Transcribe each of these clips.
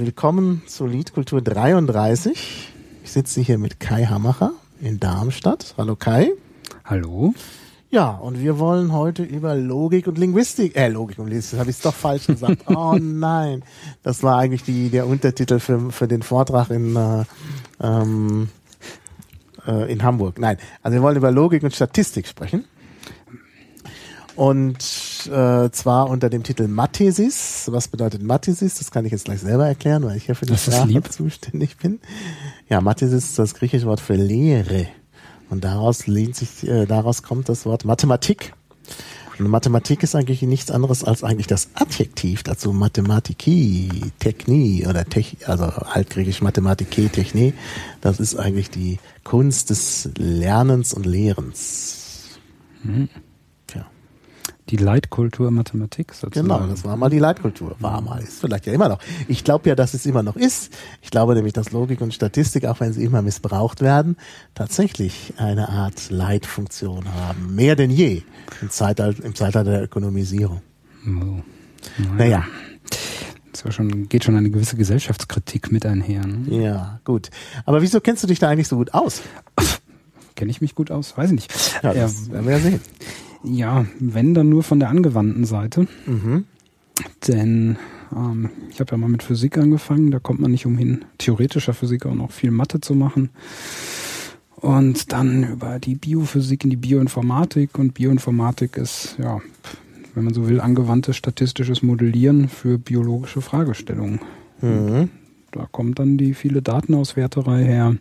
willkommen zu Liedkultur 33. Ich sitze hier mit Kai Hamacher in Darmstadt. Hallo Kai. Hallo. Ja, und wir wollen heute über Logik und Linguistik, äh, Logik und Linguistik, habe ich es doch falsch gesagt. Oh nein, das war eigentlich die, der Untertitel für, für den Vortrag in, äh, ähm, äh, in Hamburg. Nein, also wir wollen über Logik und Statistik sprechen. Und äh, zwar unter dem Titel Mathesis. Was bedeutet Mathesis? Das kann ich jetzt gleich selber erklären, weil ich ja für die Sprache zuständig bin. Ja, Mathesis ist das griechische Wort für Lehre. Und daraus lehnt sich, äh, daraus kommt das Wort Mathematik. Und Mathematik ist eigentlich nichts anderes als eigentlich das Adjektiv dazu Mathematiki, Technie oder Tech, also altgriechisch Mathematike, Technie. Das ist eigentlich die Kunst des Lernens und Lehrens. Mhm die Leitkultur Mathematik sozusagen. Genau, das war mal die Leitkultur. War mal, ist vielleicht ja immer noch. Ich glaube ja, dass es immer noch ist. Ich glaube nämlich, dass Logik und Statistik, auch wenn sie immer missbraucht werden, tatsächlich eine Art Leitfunktion haben. Mehr denn je im Zeitalter, im Zeitalter der Ökonomisierung. Oh. Naja. naja. Das schon, geht schon eine gewisse Gesellschaftskritik mit einher. Ne? Ja, gut. Aber wieso kennst du dich da eigentlich so gut aus? Kenne ich mich gut aus? Weiß ich nicht. Ja, das ja, werden wir ja sehen. Ja, wenn dann nur von der angewandten Seite. Mhm. Denn ähm, ich habe ja mal mit Physik angefangen, da kommt man nicht umhin, theoretischer Physik auch noch viel Mathe zu machen. Und dann über die Biophysik in die Bioinformatik und Bioinformatik ist, ja, wenn man so will, angewandtes statistisches Modellieren für biologische Fragestellungen. Mhm. Da kommt dann die viele Datenauswerterei her.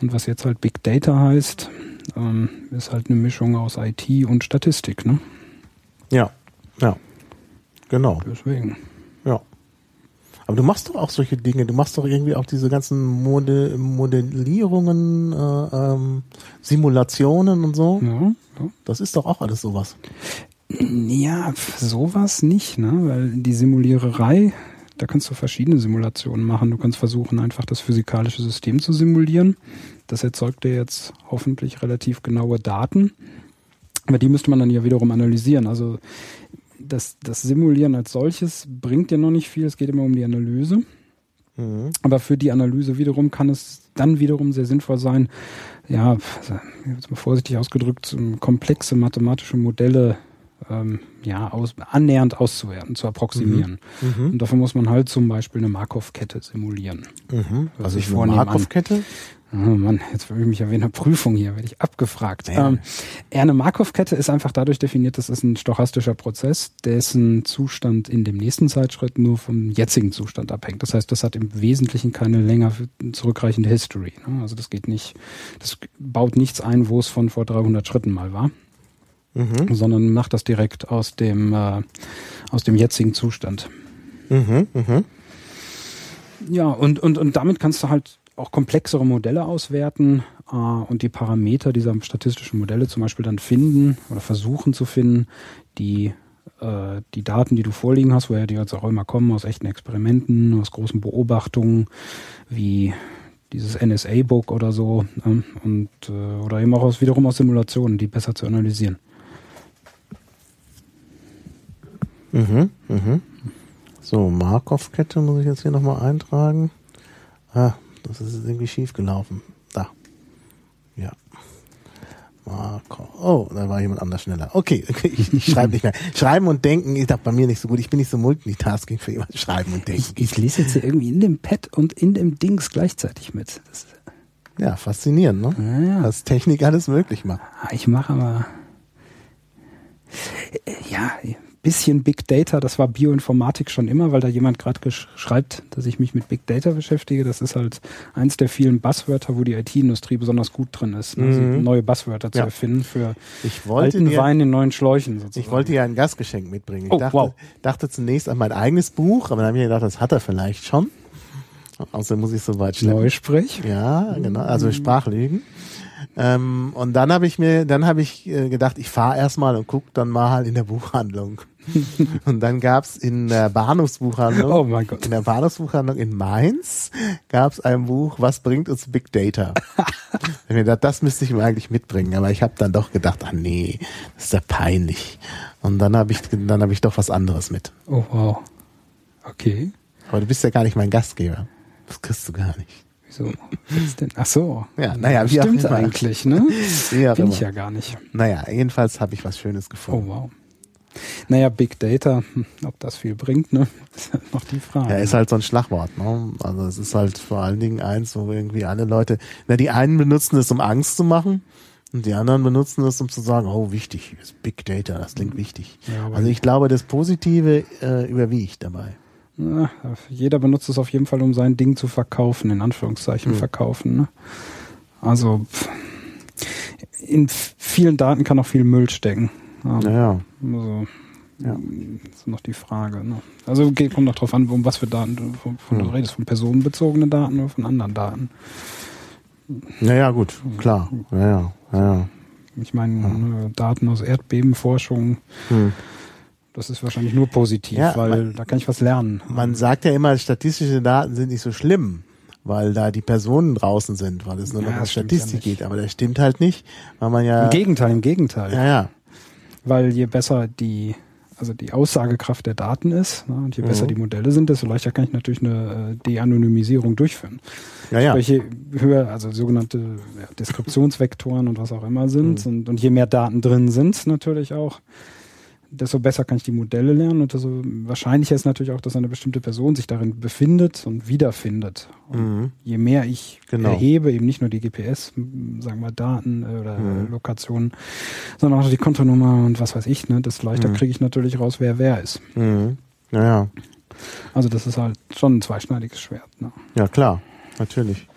Und was jetzt halt Big Data heißt, ähm, ist halt eine Mischung aus IT und Statistik, ne? Ja, ja. Genau. Deswegen. Ja. Aber du machst doch auch solche Dinge. Du machst doch irgendwie auch diese ganzen Mode Modellierungen, äh, ähm, Simulationen und so. Ja, ja. Das ist doch auch alles sowas. Ja, sowas nicht, ne? Weil die Simuliererei, da kannst du verschiedene Simulationen machen. Du kannst versuchen, einfach das physikalische System zu simulieren. Das erzeugt dir jetzt hoffentlich relativ genaue Daten. Aber die müsste man dann ja wiederum analysieren. Also das, das Simulieren als solches bringt ja noch nicht viel. Es geht immer um die Analyse. Mhm. Aber für die Analyse wiederum kann es dann wiederum sehr sinnvoll sein, ja, also, jetzt mal vorsichtig ausgedrückt, komplexe mathematische Modelle ähm, ja, aus, annähernd auszuwerten, zu approximieren. Mhm. Mhm. Und dafür muss man halt zum Beispiel eine Markov-Kette simulieren. Mhm. Also ich vornehme. Markov-Kette? Oh Mann, jetzt will ich mich ja wie in einer Prüfung hier, werde ich abgefragt. Ja. Ähm, eine Markov-Kette ist einfach dadurch definiert, das ist ein stochastischer Prozess, dessen Zustand in dem nächsten Zeitschritt nur vom jetzigen Zustand abhängt. Das heißt, das hat im Wesentlichen keine länger zurückreichende History. Ne? Also das geht nicht, das baut nichts ein, wo es von vor 300 Schritten mal war, mhm. sondern macht das direkt aus dem, äh, aus dem jetzigen Zustand. Mhm, mh. Ja, und, und, und damit kannst du halt auch komplexere Modelle auswerten äh, und die Parameter dieser statistischen Modelle zum Beispiel dann finden oder versuchen zu finden, die äh, die Daten, die du vorliegen hast, woher die jetzt auch immer kommen, aus echten Experimenten, aus großen Beobachtungen, wie dieses NSA-Book oder so, äh, und äh, oder eben auch aus wiederum aus Simulationen, die besser zu analysieren. Mhm, mhm. So, Markov-Kette muss ich jetzt hier nochmal eintragen. Ah, das ist irgendwie schief gelaufen. Da. Ja. Marco. Oh, da war jemand anders schneller. Okay, okay ich, ich schreibe nicht mehr. Schreiben und denken ist auch bei mir nicht so gut. Ich bin nicht so multitasking für jemanden. Schreiben und denken. Ich, ich lese jetzt hier irgendwie in dem Pad und in dem Dings gleichzeitig mit. Ja, faszinierend, ne? Ja, ja. Was Technik alles möglich macht. Ah, ich mache aber. Ja, bisschen Big Data, das war Bioinformatik schon immer, weil da jemand gerade schreibt, dass ich mich mit Big Data beschäftige. Das ist halt eins der vielen Buzzwörter, wo die IT-Industrie besonders gut drin ist, ne? also mhm. neue Buzzwörter zu ja. erfinden für alten dir, Wein in neuen Schläuchen sozusagen. Ich wollte ja ein Gastgeschenk mitbringen. Ich oh, dachte, wow. dachte zunächst an mein eigenes Buch, aber dann habe ich mir gedacht, das hat er vielleicht schon. Außerdem muss ich so weit schleppen. Neusprech? Ja, genau. Also. Sprachlügen. Ähm, und dann habe ich mir, dann habe ich äh, gedacht, ich fahre erstmal und guck dann mal in der Buchhandlung. und dann gab's in der Bahnhofsbuchhandlung, oh mein Gott. in der Bahnhofsbuchhandlung in Mainz gab's ein Buch, was bringt uns Big Data? ich mir gedacht, das müsste ich mir eigentlich mitbringen, aber ich habe dann doch gedacht, ah nee, das ist ja peinlich. Und dann habe ich, dann habe ich doch was anderes mit. Oh wow, okay. Aber du bist ja gar nicht mein Gastgeber. Das kriegst du gar nicht. Wieso? denn? Ach so. Ja, naja, wie Stimmt eigentlich, ne? Bin ich ja gar nicht. Naja, jedenfalls habe ich was Schönes gefunden. Oh, wow. Naja, Big Data, hm, ob das viel bringt, ne? ist halt noch die Frage. Ja, ist halt so ein Schlagwort, ne? Also es ist halt vor allen Dingen eins, wo irgendwie alle Leute, na, die einen benutzen es, um Angst zu machen. Und die anderen benutzen es, um zu sagen, oh, wichtig, ist Big Data, das klingt wichtig. Ja, also ich glaube, das Positive äh, überwiegt dabei. Na, jeder benutzt es auf jeden Fall, um sein Ding zu verkaufen, in Anführungszeichen mhm. verkaufen. Ne? Also in vielen Daten kann auch viel Müll stecken. Ähm, ja. Also, ja. Das ist noch die Frage. Ne? Also geht, kommt noch drauf an, um was für Daten du von, von du redest, von personenbezogenen Daten oder von anderen Daten. Naja, gut, klar. Ja, ja, ja. Ich meine, ja. Ne, Daten aus Erdbebenforschung. Mhm das ist wahrscheinlich nur positiv, ja, weil man, da kann ich was lernen. Man sagt ja immer, statistische Daten sind nicht so schlimm, weil da die Personen draußen sind, weil es nur ja, noch um Statistik geht. Aber das stimmt halt nicht, weil man ja. Im Gegenteil, im Gegenteil. Ja, ja. Weil je besser die, also die Aussagekraft der Daten ist ne, und je mhm. besser die Modelle sind, desto leichter kann ich natürlich eine äh, De-Anonymisierung durchführen. Ja, ja. Sprich, je höher, also sogenannte ja, Deskriptionsvektoren und was auch immer sind mhm. und, und je mehr Daten drin sind natürlich auch, desto besser kann ich die Modelle lernen und desto wahrscheinlicher ist natürlich auch, dass eine bestimmte Person sich darin befindet und wiederfindet. Und mhm. Je mehr ich genau. erhebe, eben nicht nur die GPS, sagen wir Daten äh, oder mhm. Lokationen, sondern auch die Kontonummer und was weiß ich, ne, desto leichter mhm. kriege ich natürlich raus, wer wer ist. Mhm. Ja, Also das ist halt schon ein zweischneidiges Schwert. Ne? Ja, klar, natürlich.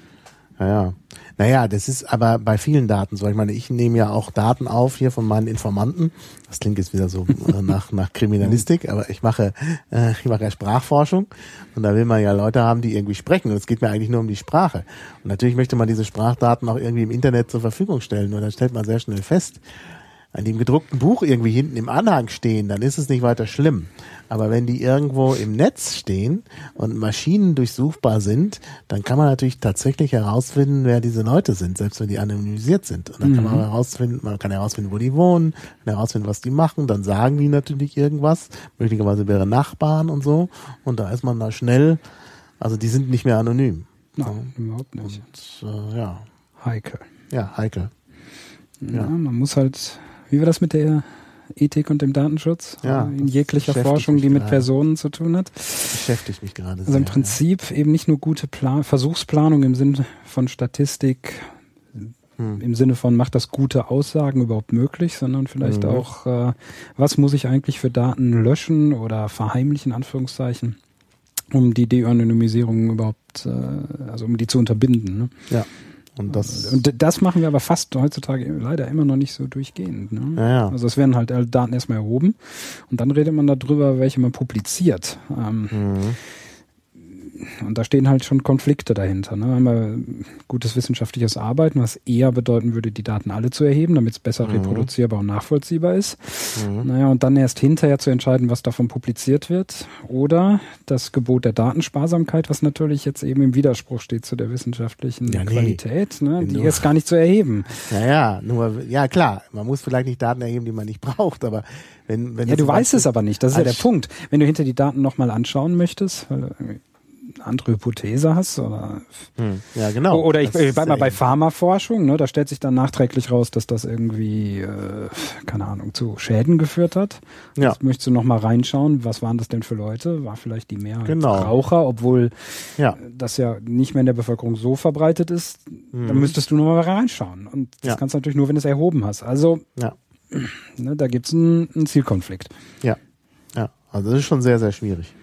Ja, ja. Naja, das ist aber bei vielen Daten so. Ich meine, ich nehme ja auch Daten auf hier von meinen Informanten. Das klingt jetzt wieder so äh, nach, nach Kriminalistik, aber ich mache, äh, ich mache ja Sprachforschung und da will man ja Leute haben, die irgendwie sprechen. Und es geht mir eigentlich nur um die Sprache. Und natürlich möchte man diese Sprachdaten auch irgendwie im Internet zur Verfügung stellen. Und dann stellt man sehr schnell fest, an dem gedruckten Buch irgendwie hinten im Anhang stehen, dann ist es nicht weiter schlimm. Aber wenn die irgendwo im Netz stehen und Maschinen durchsuchbar sind, dann kann man natürlich tatsächlich herausfinden, wer diese Leute sind, selbst wenn die anonymisiert sind. Und dann mhm. kann man mhm. herausfinden, man kann herausfinden, wo die wohnen, herausfinden, was die machen, dann sagen die natürlich irgendwas, möglicherweise wäre Nachbarn und so. Und da ist man da schnell, also die sind nicht mehr anonym. Nein, überhaupt nicht. Und, äh, ja. Heikel. Ja, heikel. Ja, ja, man muss halt wie war das mit der Ethik und dem Datenschutz? Ja, in jeglicher Forschung, die mit gerade. Personen zu tun hat. Beschäftigt mich gerade. Also im Prinzip ja. eben nicht nur gute Plan Versuchsplanung im Sinne von Statistik, hm. im Sinne von macht das gute Aussagen überhaupt möglich, sondern vielleicht mhm. auch, äh, was muss ich eigentlich für Daten löschen oder verheimlichen, Anführungszeichen, um die De-Anonymisierung überhaupt, äh, also um die zu unterbinden. Ne? Ja. Und das, und das machen wir aber fast heutzutage leider immer noch nicht so durchgehend. Ne? Ja, ja. Also es werden halt Daten erstmal erhoben und dann redet man darüber, welche man publiziert. Ähm, mhm. Und da stehen halt schon Konflikte dahinter. Ne? Einmal gutes wissenschaftliches Arbeiten, was eher bedeuten würde, die Daten alle zu erheben, damit es besser mhm. reproduzierbar und nachvollziehbar ist. Mhm. Naja, und dann erst hinterher zu entscheiden, was davon publiziert wird. Oder das Gebot der Datensparsamkeit, was natürlich jetzt eben im Widerspruch steht zu der wissenschaftlichen ja, nee. Qualität, ne? die ist gar nicht zu erheben. Ja, ja, nur, ja klar, man muss vielleicht nicht Daten erheben, die man nicht braucht, aber wenn, wenn ja, du weißt es aber nicht, das ist ja der Punkt. Wenn du hinter die Daten nochmal anschauen möchtest, weil andere Hypothese hast. Oder, hm. Ja, genau. Oder ich, ich bleib mal bei Pharmaforschung, ne, da stellt sich dann nachträglich raus, dass das irgendwie, äh, keine Ahnung, zu Schäden geführt hat. Ja. Jetzt möchtest du noch mal reinschauen, was waren das denn für Leute? War vielleicht die Mehrheit genau. Raucher, obwohl ja. das ja nicht mehr in der Bevölkerung so verbreitet ist. Mhm. Dann müsstest du noch mal reinschauen. Und das ja. kannst du natürlich nur, wenn du es erhoben hast. Also, ja. ne, da gibt's einen Zielkonflikt. Ja. Ja. Also das ist schon sehr, sehr schwierig.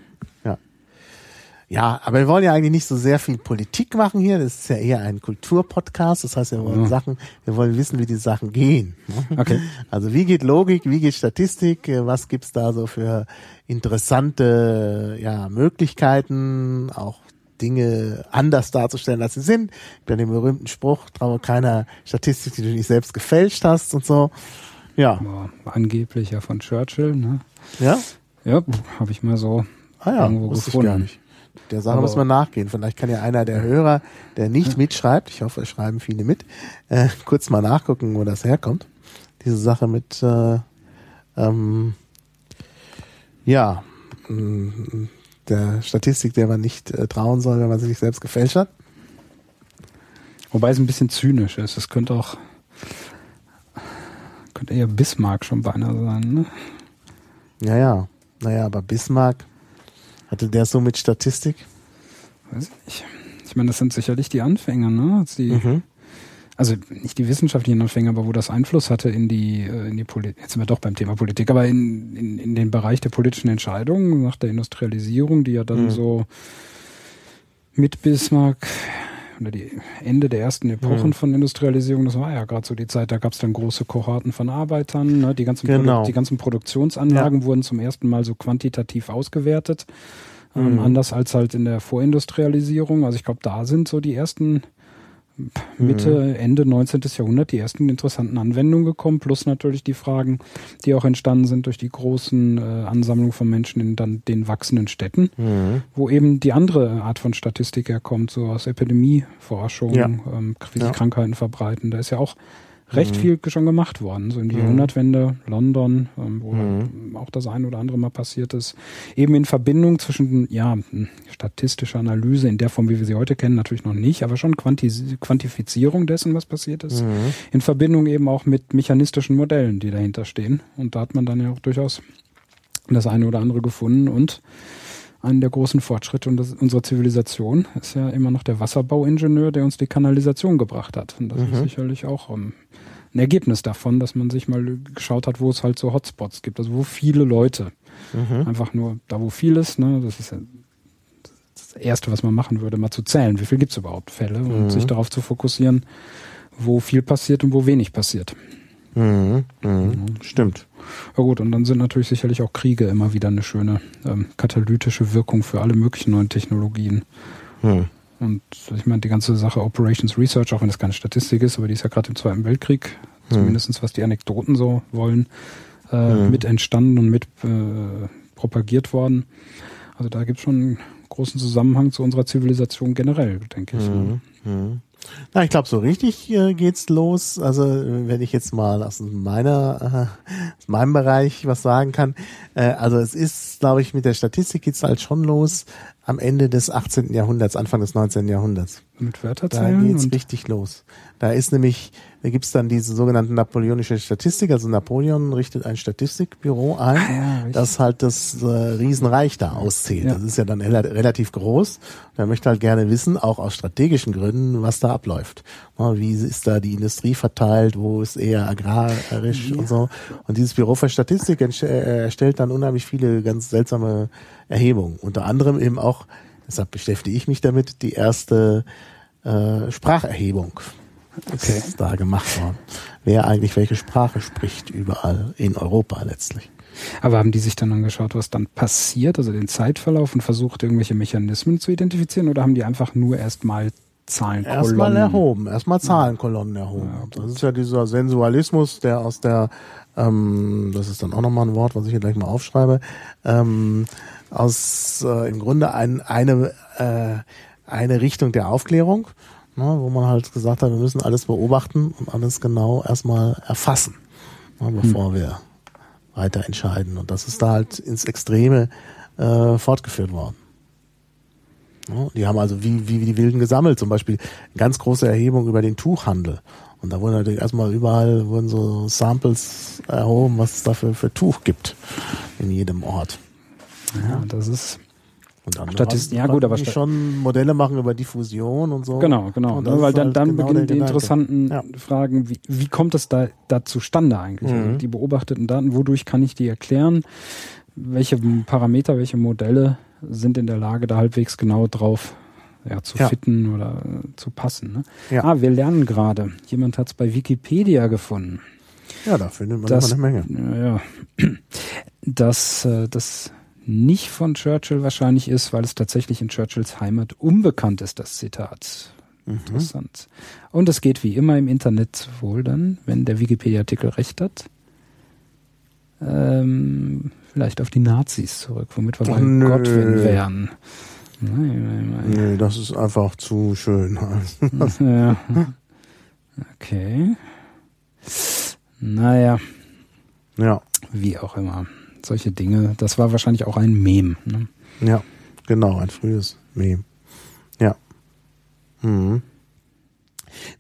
Ja, aber wir wollen ja eigentlich nicht so sehr viel Politik machen hier. Das ist ja eher ein Kulturpodcast. Das heißt, wir wollen ja. Sachen, wir wollen wissen, wie die Sachen gehen. Okay. Also wie geht Logik, wie geht Statistik, was gibt's da so für interessante ja, Möglichkeiten, auch Dinge anders darzustellen, als sie sind. Bei dem berühmten Spruch, traue keiner Statistik, die du nicht selbst gefälscht hast und so. Ja. Boah, angeblich ja von Churchill, ne? Ja? Ja, habe ich mal so ah ja, irgendwo gefunden. Der Sache muss man nachgehen. Vielleicht kann ja einer der Hörer, der nicht mitschreibt, ich hoffe, es schreiben viele mit, äh, kurz mal nachgucken, wo das herkommt. Diese Sache mit, äh, ähm, ja, mm, der Statistik, der man nicht äh, trauen soll, wenn man sie sich selbst gefälscht hat. Wobei es ein bisschen zynisch ist. Es könnte auch könnte eher Bismarck schon beinahe sein, ne? Ja, ja. Naja, aber Bismarck, hatte der so mit Statistik? Weiß ich nicht. Ich meine, das sind sicherlich die Anfänger, ne? Die, mhm. Also nicht die wissenschaftlichen Anfänger, aber wo das Einfluss hatte in die, äh, in die Politik, jetzt sind wir doch beim Thema Politik, aber in, in, in den Bereich der politischen Entscheidungen nach der Industrialisierung, die ja dann mhm. so mit Bismarck oder die Ende der ersten Epochen mhm. von Industrialisierung, das war ja gerade so die Zeit, da gab es dann große Kohorten von Arbeitern, ne? die, ganzen genau. die ganzen Produktionsanlagen ja. wurden zum ersten Mal so quantitativ ausgewertet, ähm, mhm. anders als halt in der Vorindustrialisierung. Also ich glaube, da sind so die ersten Mitte, mhm. Ende 19. Jahrhundert die ersten interessanten Anwendungen gekommen, plus natürlich die Fragen, die auch entstanden sind durch die großen äh, Ansammlungen von Menschen in dann den wachsenden Städten, mhm. wo eben die andere Art von Statistik herkommt, so aus Epidemieforschung, ja. ähm, wie sich ja. Krankheiten verbreiten. Da ist ja auch recht mhm. viel schon gemacht worden. So in die mhm. Jahrhundertwende, London, ähm, wo mhm. auch das eine oder andere mal passiert ist. Eben in Verbindung zwischen, ja, hm, statistischer Analyse in der Form, wie wir sie heute kennen, natürlich noch nicht, aber schon Quantis Quantifizierung dessen, was passiert ist. Mhm. In Verbindung eben auch mit mechanistischen Modellen, die dahinter stehen. Und da hat man dann ja auch durchaus das eine oder andere gefunden und einen der großen Fortschritte unserer Zivilisation ist ja immer noch der Wasserbauingenieur, der uns die Kanalisation gebracht hat. Und das mhm. ist sicherlich auch um, ähm, ein Ergebnis davon, dass man sich mal geschaut hat, wo es halt so Hotspots gibt, also wo viele Leute. Mhm. Einfach nur da, wo viel ist, ne, das ist ja das Erste, was man machen würde, mal zu zählen, wie viel gibt es überhaupt Fälle und mhm. sich darauf zu fokussieren, wo viel passiert und wo wenig passiert. Mhm. Mhm. Stimmt. Ja gut, und dann sind natürlich sicherlich auch Kriege immer wieder eine schöne ähm, katalytische Wirkung für alle möglichen neuen Technologien. Mhm. Und ich meine, die ganze Sache Operations Research, auch wenn das keine Statistik ist, aber die ist ja gerade im Zweiten Weltkrieg, hm. zumindest was die Anekdoten so wollen, äh, hm. mit entstanden und mit äh, propagiert worden. Also da gibt es schon einen großen Zusammenhang zu unserer Zivilisation generell, denke ich. Hm. Hm. Na, ich glaube, so richtig äh, geht's los. Also wenn ich jetzt mal aus meiner, äh, aus meinem Bereich was sagen kann. Äh, also es ist, glaube ich, mit der Statistik geht's halt schon los am Ende des 18. Jahrhunderts, Anfang des 19. Jahrhunderts. Mit Wörterzeilen? Da geht's richtig los. Da ist nämlich, da gibt's dann diese sogenannten napoleonische Statistik. Also Napoleon richtet ein Statistikbüro ein, ah, ja, das halt das äh, Riesenreich da auszählt. Ja. Das ist ja dann relativ groß. Er möchte halt gerne wissen, auch aus strategischen Gründen, was da abläuft. Wie ist da die Industrie verteilt? Wo ist eher agrarisch ja. und so? Und dieses Büro für Statistik äh, erstellt dann unheimlich viele ganz seltsame Erhebungen. Unter anderem eben auch, deshalb beschäftige ich mich damit, die erste äh, Spracherhebung okay. ist da gemacht worden. Wer eigentlich welche Sprache spricht überall in Europa letztlich. Aber haben die sich dann angeschaut, was dann passiert, also den Zeitverlauf und versucht, irgendwelche Mechanismen zu identifizieren oder haben die einfach nur erstmal Zahlenkolonnen? Erstmal erhoben, erstmal Zahlenkolonnen erhoben. Ja, das ist ja dieser Sensualismus, der aus der, ähm, das ist dann auch nochmal ein Wort, was ich hier gleich mal aufschreibe, ähm, aus äh, im Grunde ein, eine, äh, eine Richtung der Aufklärung, ne, wo man halt gesagt hat, wir müssen alles beobachten und alles genau erstmal erfassen, ne, bevor hm. wir weiter entscheiden. Und das ist da halt ins Extreme äh, fortgeführt worden. Ne, die haben also wie, wie, wie die Wilden gesammelt, zum Beispiel ganz große Erhebung über den Tuchhandel. Und da wurden natürlich erstmal überall wurden so Samples erhoben, was es dafür für Tuch gibt in jedem Ort. Ja, das ist und dann Statist ja gut, aber Stat schon Modelle machen über Diffusion und so. Genau, genau. Ne, weil dann, halt dann genau beginnen die interessanten ja. Fragen, wie, wie kommt es da, da zustande eigentlich? Also mhm. Also die beobachteten Daten, wodurch kann ich die erklären? Welche Parameter, welche Modelle sind in der Lage, da halbwegs genau drauf ja, zu ja. fitten oder äh, zu passen? Ne? Ja. Ah, wir lernen gerade. Jemand hat es bei Wikipedia gefunden. Ja, da findet man das, eine Menge. Ja, dass äh, das nicht von Churchill wahrscheinlich ist, weil es tatsächlich in Churchills Heimat unbekannt ist, das Zitat. Mhm. Interessant. Und es geht wie immer im Internet wohl dann, wenn der Wikipedia-Artikel recht hat, ähm, vielleicht auf die Nazis zurück, womit wir bei nö. Godwin wären. Nein, nein, nein. Nee, das ist einfach zu schön. ja. Okay. Naja. Ja. Wie auch immer solche Dinge. Das war wahrscheinlich auch ein Mem. Ne? Ja. genau, ein frühes Mem. Ja. Mhm.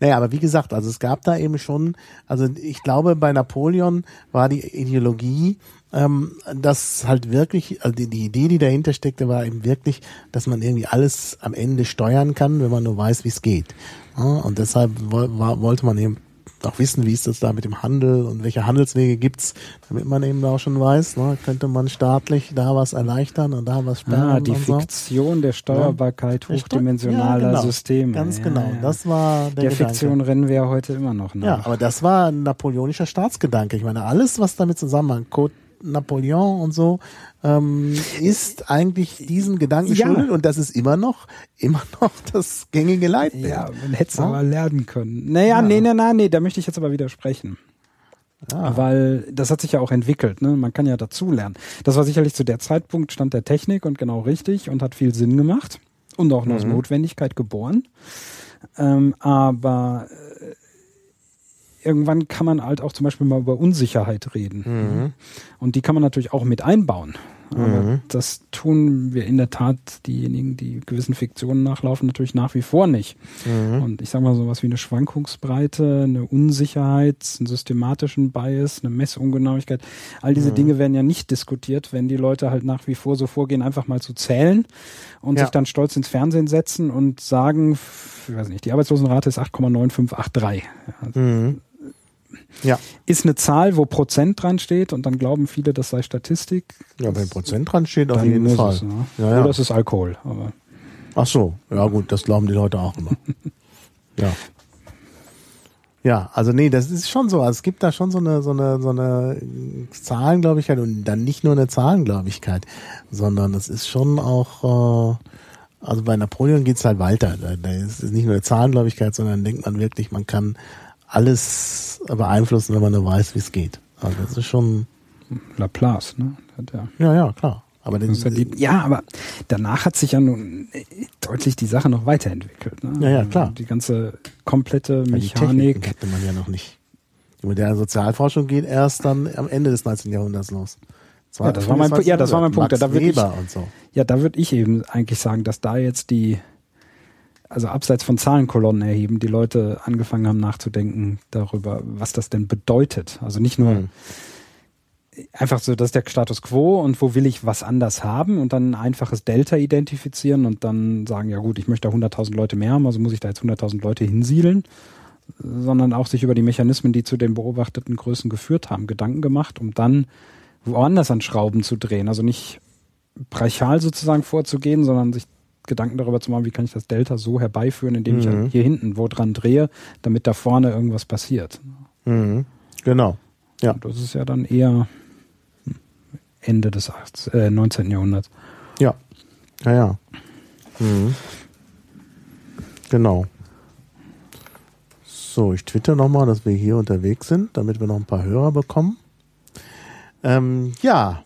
Naja, aber wie gesagt, also es gab da eben schon, also ich glaube, bei Napoleon war die Ideologie, ähm, dass halt wirklich, also die, die Idee, die dahinter steckte, war eben wirklich, dass man irgendwie alles am Ende steuern kann, wenn man nur weiß, wie es geht. Ja, und deshalb wollte man eben auch wissen, wie ist das da mit dem Handel und welche Handelswege gibt's, damit man eben auch schon weiß, ne, könnte man staatlich da was erleichtern und da was sperren. Ah, die Fiktion so. der Steuerbarkeit ja. hochdimensionaler ja, genau. Systeme. Ganz ja, genau, das war der, der Gedanke. Fiktion rennen wir heute immer noch nach. Ja, aber das war ein napoleonischer Staatsgedanke. Ich meine, alles, was damit zusammenhängt, Code Napoleon und so, ähm, ist eigentlich diesen Gedanken ja. schuldet und das ist immer noch, immer noch das gängige Leitbild. Ja, man hätte es ja? aber lernen können. Naja, ja. nee, nee, nee, nee, da möchte ich jetzt aber widersprechen. Ja. Weil das hat sich ja auch entwickelt, ne? Man kann ja dazulernen. Das war sicherlich zu der Zeitpunkt Stand der Technik und genau richtig und hat viel Sinn gemacht und auch mhm. aus Notwendigkeit geboren. Ähm, aber irgendwann kann man halt auch zum Beispiel mal über Unsicherheit reden. Mhm. Und die kann man natürlich auch mit einbauen. Aber mhm. das tun wir in der Tat, diejenigen, die gewissen Fiktionen nachlaufen, natürlich nach wie vor nicht. Mhm. Und ich sage mal sowas wie eine Schwankungsbreite, eine Unsicherheit, einen systematischen Bias, eine Messungenauigkeit, all diese mhm. Dinge werden ja nicht diskutiert, wenn die Leute halt nach wie vor so vorgehen, einfach mal zu zählen und ja. sich dann stolz ins Fernsehen setzen und sagen, ich weiß nicht, die Arbeitslosenrate ist 8,9583. Also mhm ja. Ist eine Zahl, wo Prozent dran steht und dann glauben viele, das sei Statistik. Ja, wenn Prozent dran steht, auf jeden Fall. Es, ne? ja, ja. Oder es ist Alkohol. Aber. Ach so, ja gut, das glauben die Leute auch immer. ja. Ja, also nee, das ist schon so. Also es gibt da schon so eine, so eine, so eine Zahlengläubigkeit und dann nicht nur eine Zahlengläubigkeit, sondern es ist schon auch, äh, also bei Napoleon geht's halt weiter. Da, da ist es nicht nur eine Zahlengläubigkeit, sondern denkt man wirklich, man kann alles beeinflussen, wenn man nur weiß, wie es geht. Also das ist schon Laplace, ne? Ja, ja, ja klar. Aber den, ja, aber danach hat sich ja nun deutlich die Sache noch weiterentwickelt. Ne? Ja, ja, klar. Die ganze komplette Mechanik. Die hatte man ja noch nicht. Die moderne Sozialforschung geht erst dann am Ende des 19. Jahrhunderts los. ja, das war mein, ja, das war mein Punkt. Max da würde ich, so. Ja, da würde ich eben eigentlich sagen, dass da jetzt die also abseits von Zahlenkolonnen erheben, die Leute angefangen haben nachzudenken darüber, was das denn bedeutet. Also nicht nur mhm. einfach so, das ist der Status quo und wo will ich was anders haben und dann ein einfaches Delta identifizieren und dann sagen, ja gut, ich möchte 100.000 Leute mehr haben, also muss ich da jetzt 100.000 Leute hinsiedeln, sondern auch sich über die Mechanismen, die zu den beobachteten Größen geführt haben, Gedanken gemacht, um dann woanders an Schrauben zu drehen. Also nicht brachial sozusagen vorzugehen, sondern sich Gedanken darüber zu machen, wie kann ich das Delta so herbeiführen, indem ich mhm. hier hinten wo dran drehe, damit da vorne irgendwas passiert. Mhm. Genau. Ja. Und das ist ja dann eher Ende des 18, äh, 19. Jahrhunderts. Ja. Ja, ja. Mhm. Genau. So, ich twitter nochmal, dass wir hier unterwegs sind, damit wir noch ein paar Hörer bekommen. Ähm, ja,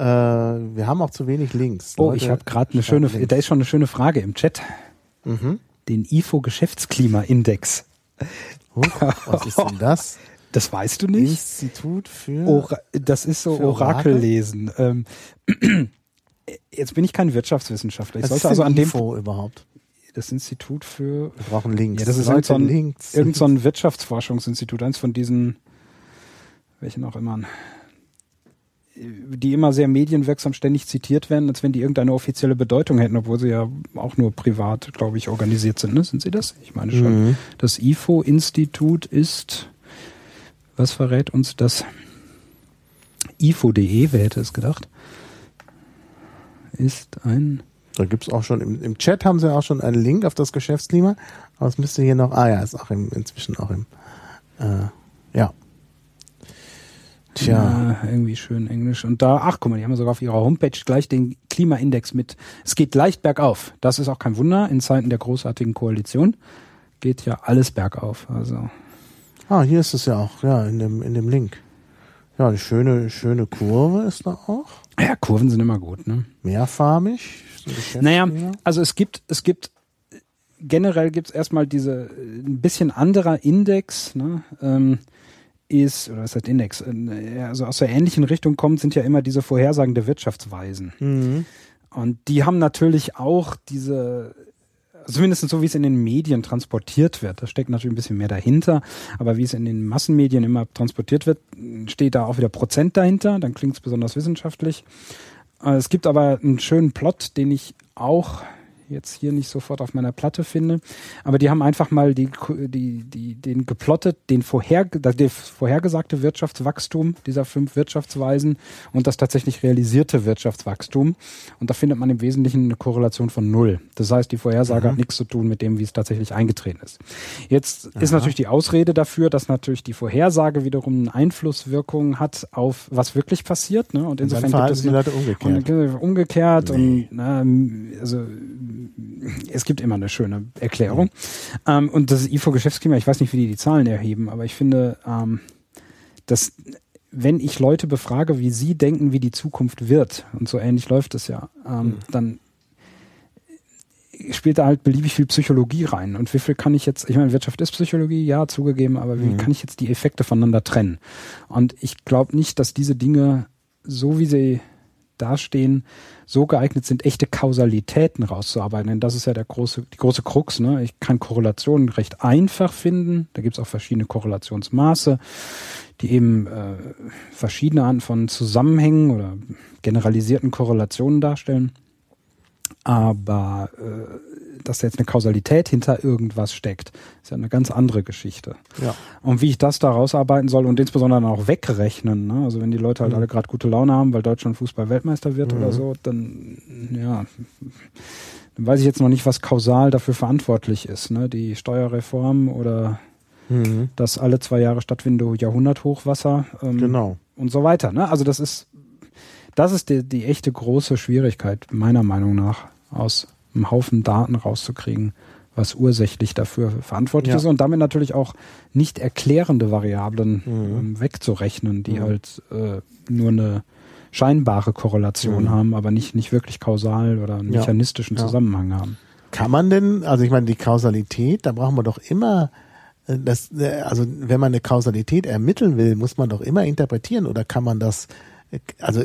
äh, wir haben auch zu wenig Links. Oh, Leute, ich habe gerade eine schöne, Links. da ist schon eine schöne Frage im Chat. Mhm. Den IFO Geschäftsklimaindex. Oh, was ist denn das? Das weißt du nicht? Institut für. Ora das ist so Orakellesen. Ähm, jetzt bin ich kein Wirtschaftswissenschaftler. Ich was sollte also an IFO dem überhaupt. Das Institut für. Wir brauchen Links. Ja, das ist irgend so, ein, irgend so ein Wirtschaftsforschungsinstitut, eins von diesen, welchen auch immer die immer sehr medienwirksam ständig zitiert werden, als wenn die irgendeine offizielle Bedeutung hätten, obwohl sie ja auch nur privat, glaube ich, organisiert sind. Ne? Sind sie das? Ich meine schon. Mhm. Das IFO-Institut ist, was verrät uns das? IFO.de, wer hätte es gedacht? Ist ein da gibt's auch schon, im, im Chat haben sie auch schon einen Link auf das Geschäftsklima, aber es müsste hier noch, ah ja, ist auch im, inzwischen auch im, äh, ja, Tja. Ja, irgendwie schön Englisch. Und da, ach guck mal, die haben sogar auf ihrer Homepage gleich den Klimaindex mit. Es geht leicht bergauf. Das ist auch kein Wunder. In Zeiten der großartigen Koalition geht ja alles bergauf. Also. Ah, hier ist es ja auch, ja, in dem, in dem Link. Ja, eine schöne, schöne Kurve ist da auch. Ja, Kurven sind immer gut, ne? Mehrfarbig. Naja, also es gibt, es gibt, generell gibt es erstmal diese, ein bisschen anderer Index, ne? Ähm, ist, oder was heißt Index, äh, also aus der ähnlichen Richtung kommt, sind ja immer diese Vorhersagen der Wirtschaftsweisen. Mhm. Und die haben natürlich auch diese zumindest so, wie es in den Medien transportiert wird. Da steckt natürlich ein bisschen mehr dahinter, aber wie es in den Massenmedien immer transportiert wird, steht da auch wieder Prozent dahinter, dann klingt es besonders wissenschaftlich. Äh, es gibt aber einen schönen Plot, den ich auch jetzt hier nicht sofort auf meiner Platte finde. Aber die haben einfach mal die, die, die, den geplottet, den vorher, das vorhergesagte Wirtschaftswachstum dieser fünf Wirtschaftsweisen und das tatsächlich realisierte Wirtschaftswachstum. Und da findet man im Wesentlichen eine Korrelation von null. Das heißt, die Vorhersage mhm. hat nichts zu tun mit dem, wie es tatsächlich eingetreten ist. Jetzt Aha. ist natürlich die Ausrede dafür, dass natürlich die Vorhersage wiederum eine Einflusswirkung hat auf was wirklich passiert. Ne? Und insofern gibt es umgekehrt. Und, umgekehrt nee. und na, also es gibt immer eine schöne Erklärung. Ähm, und das IFO-Geschäftsklima, ich weiß nicht, wie die die Zahlen erheben, aber ich finde, ähm, dass wenn ich Leute befrage, wie sie denken, wie die Zukunft wird, und so ähnlich läuft es ja, ähm, mhm. dann spielt da halt beliebig viel Psychologie rein. Und wie viel kann ich jetzt, ich meine, Wirtschaft ist Psychologie, ja, zugegeben, aber wie mhm. kann ich jetzt die Effekte voneinander trennen? Und ich glaube nicht, dass diese Dinge, so wie sie dastehen, so geeignet sind, echte Kausalitäten rauszuarbeiten. Denn das ist ja der große, die große Krux. Ne? Ich kann Korrelationen recht einfach finden. Da gibt es auch verschiedene Korrelationsmaße, die eben äh, verschiedene Arten von Zusammenhängen oder generalisierten Korrelationen darstellen. Aber äh, dass da jetzt eine Kausalität hinter irgendwas steckt, ist ja eine ganz andere Geschichte. Ja. Und wie ich das da rausarbeiten soll und insbesondere dann auch wegrechnen, ne? also wenn die Leute halt mhm. alle gerade gute Laune haben, weil Deutschland Fußball-Weltmeister wird mhm. oder so, dann ja, dann weiß ich jetzt noch nicht, was kausal dafür verantwortlich ist. Ne? Die Steuerreform oder mhm. das alle zwei Jahre stattfindende Jahrhunderthochwasser ähm, genau. und so weiter. Ne? Also das ist das ist die, die echte große Schwierigkeit meiner Meinung nach aus einen Haufen Daten rauszukriegen, was ursächlich dafür verantwortlich ja. ist und damit natürlich auch nicht erklärende Variablen mhm. ähm, wegzurechnen, die mhm. halt äh, nur eine scheinbare Korrelation mhm. haben, aber nicht, nicht wirklich kausal oder einen ja. mechanistischen ja. Zusammenhang haben. Kann man denn, also ich meine, die Kausalität, da brauchen wir doch immer äh, das, äh, also wenn man eine Kausalität ermitteln will, muss man doch immer interpretieren oder kann man das, äh, also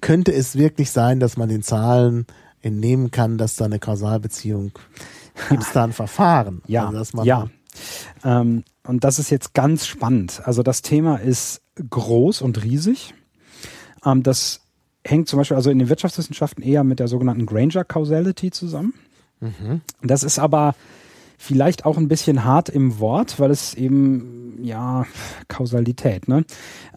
könnte es wirklich sein, dass man den Zahlen entnehmen kann, dass da eine Kausalbeziehung gibt es da ein Verfahren. Ja, also, ja. Ähm, und das ist jetzt ganz spannend. Also das Thema ist groß und riesig. Ähm, das hängt zum Beispiel also in den Wirtschaftswissenschaften eher mit der sogenannten Granger Causality zusammen. Mhm. Das ist aber vielleicht auch ein bisschen hart im Wort, weil es eben ja Kausalität. Ne?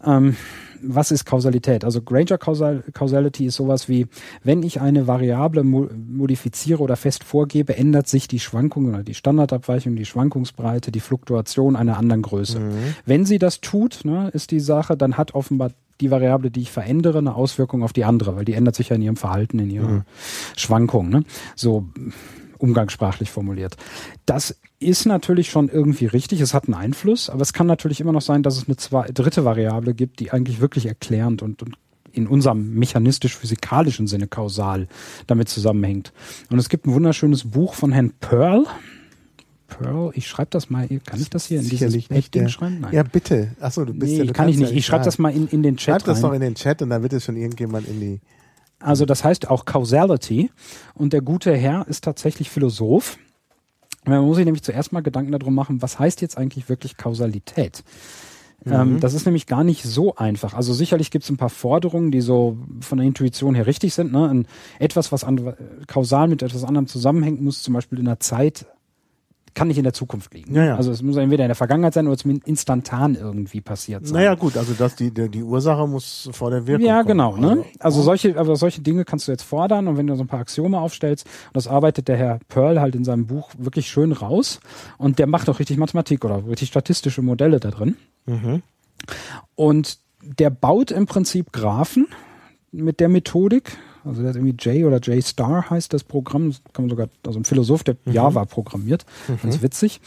Ähm, was ist Kausalität? Also Granger Causal Causality ist sowas wie, wenn ich eine Variable mo modifiziere oder fest vorgebe, ändert sich die Schwankung oder die Standardabweichung, die Schwankungsbreite, die Fluktuation einer anderen Größe. Mhm. Wenn sie das tut, ne, ist die Sache, dann hat offenbar die Variable, die ich verändere, eine Auswirkung auf die andere, weil die ändert sich ja in ihrem Verhalten, in ihrer mhm. Schwankung. Ne? So umgangssprachlich formuliert. Das ist natürlich schon irgendwie richtig, es hat einen Einfluss, aber es kann natürlich immer noch sein, dass es eine zwei, dritte Variable gibt, die eigentlich wirklich erklärend und, und in unserem mechanistisch-physikalischen Sinne kausal damit zusammenhängt. Und es gibt ein wunderschönes Buch von Herrn Pearl. Pearl, ich schreibe das mal, kann ich das hier in Sicherlich dieses Pad schreiben? Nein. Ja, bitte. Achso, du bist nee, ja, du kann ich nicht. Ja ich schreibe das mal in, in den Chat Schreib das noch in den Chat und dann wird es schon irgendjemand in die also das heißt auch Causality. Und der gute Herr ist tatsächlich Philosoph. Man muss sich nämlich zuerst mal Gedanken darum machen, was heißt jetzt eigentlich wirklich Kausalität? Mhm. Ähm, das ist nämlich gar nicht so einfach. Also sicherlich gibt es ein paar Forderungen, die so von der Intuition her richtig sind. Ne? Ein, etwas, was an, kausal mit etwas anderem zusammenhängt, muss zum Beispiel in der Zeit kann nicht in der Zukunft liegen. Ja, ja. Also es muss entweder in der Vergangenheit sein oder zumindest instantan irgendwie passiert sein. Naja gut, also dass die, die, die Ursache muss vor der Wirkung Ja, genau. Ne? Also, also solche, aber solche Dinge kannst du jetzt fordern und wenn du so ein paar Axiome aufstellst, und das arbeitet der Herr Pearl halt in seinem Buch wirklich schön raus und der macht auch richtig Mathematik oder richtig statistische Modelle da drin. Mhm. Und der baut im Prinzip Graphen mit der Methodik, also der hat irgendwie J oder J Star heißt das Programm. Kann man sogar, also ein Philosoph, der mhm. Java programmiert. Mhm. Ganz witzig.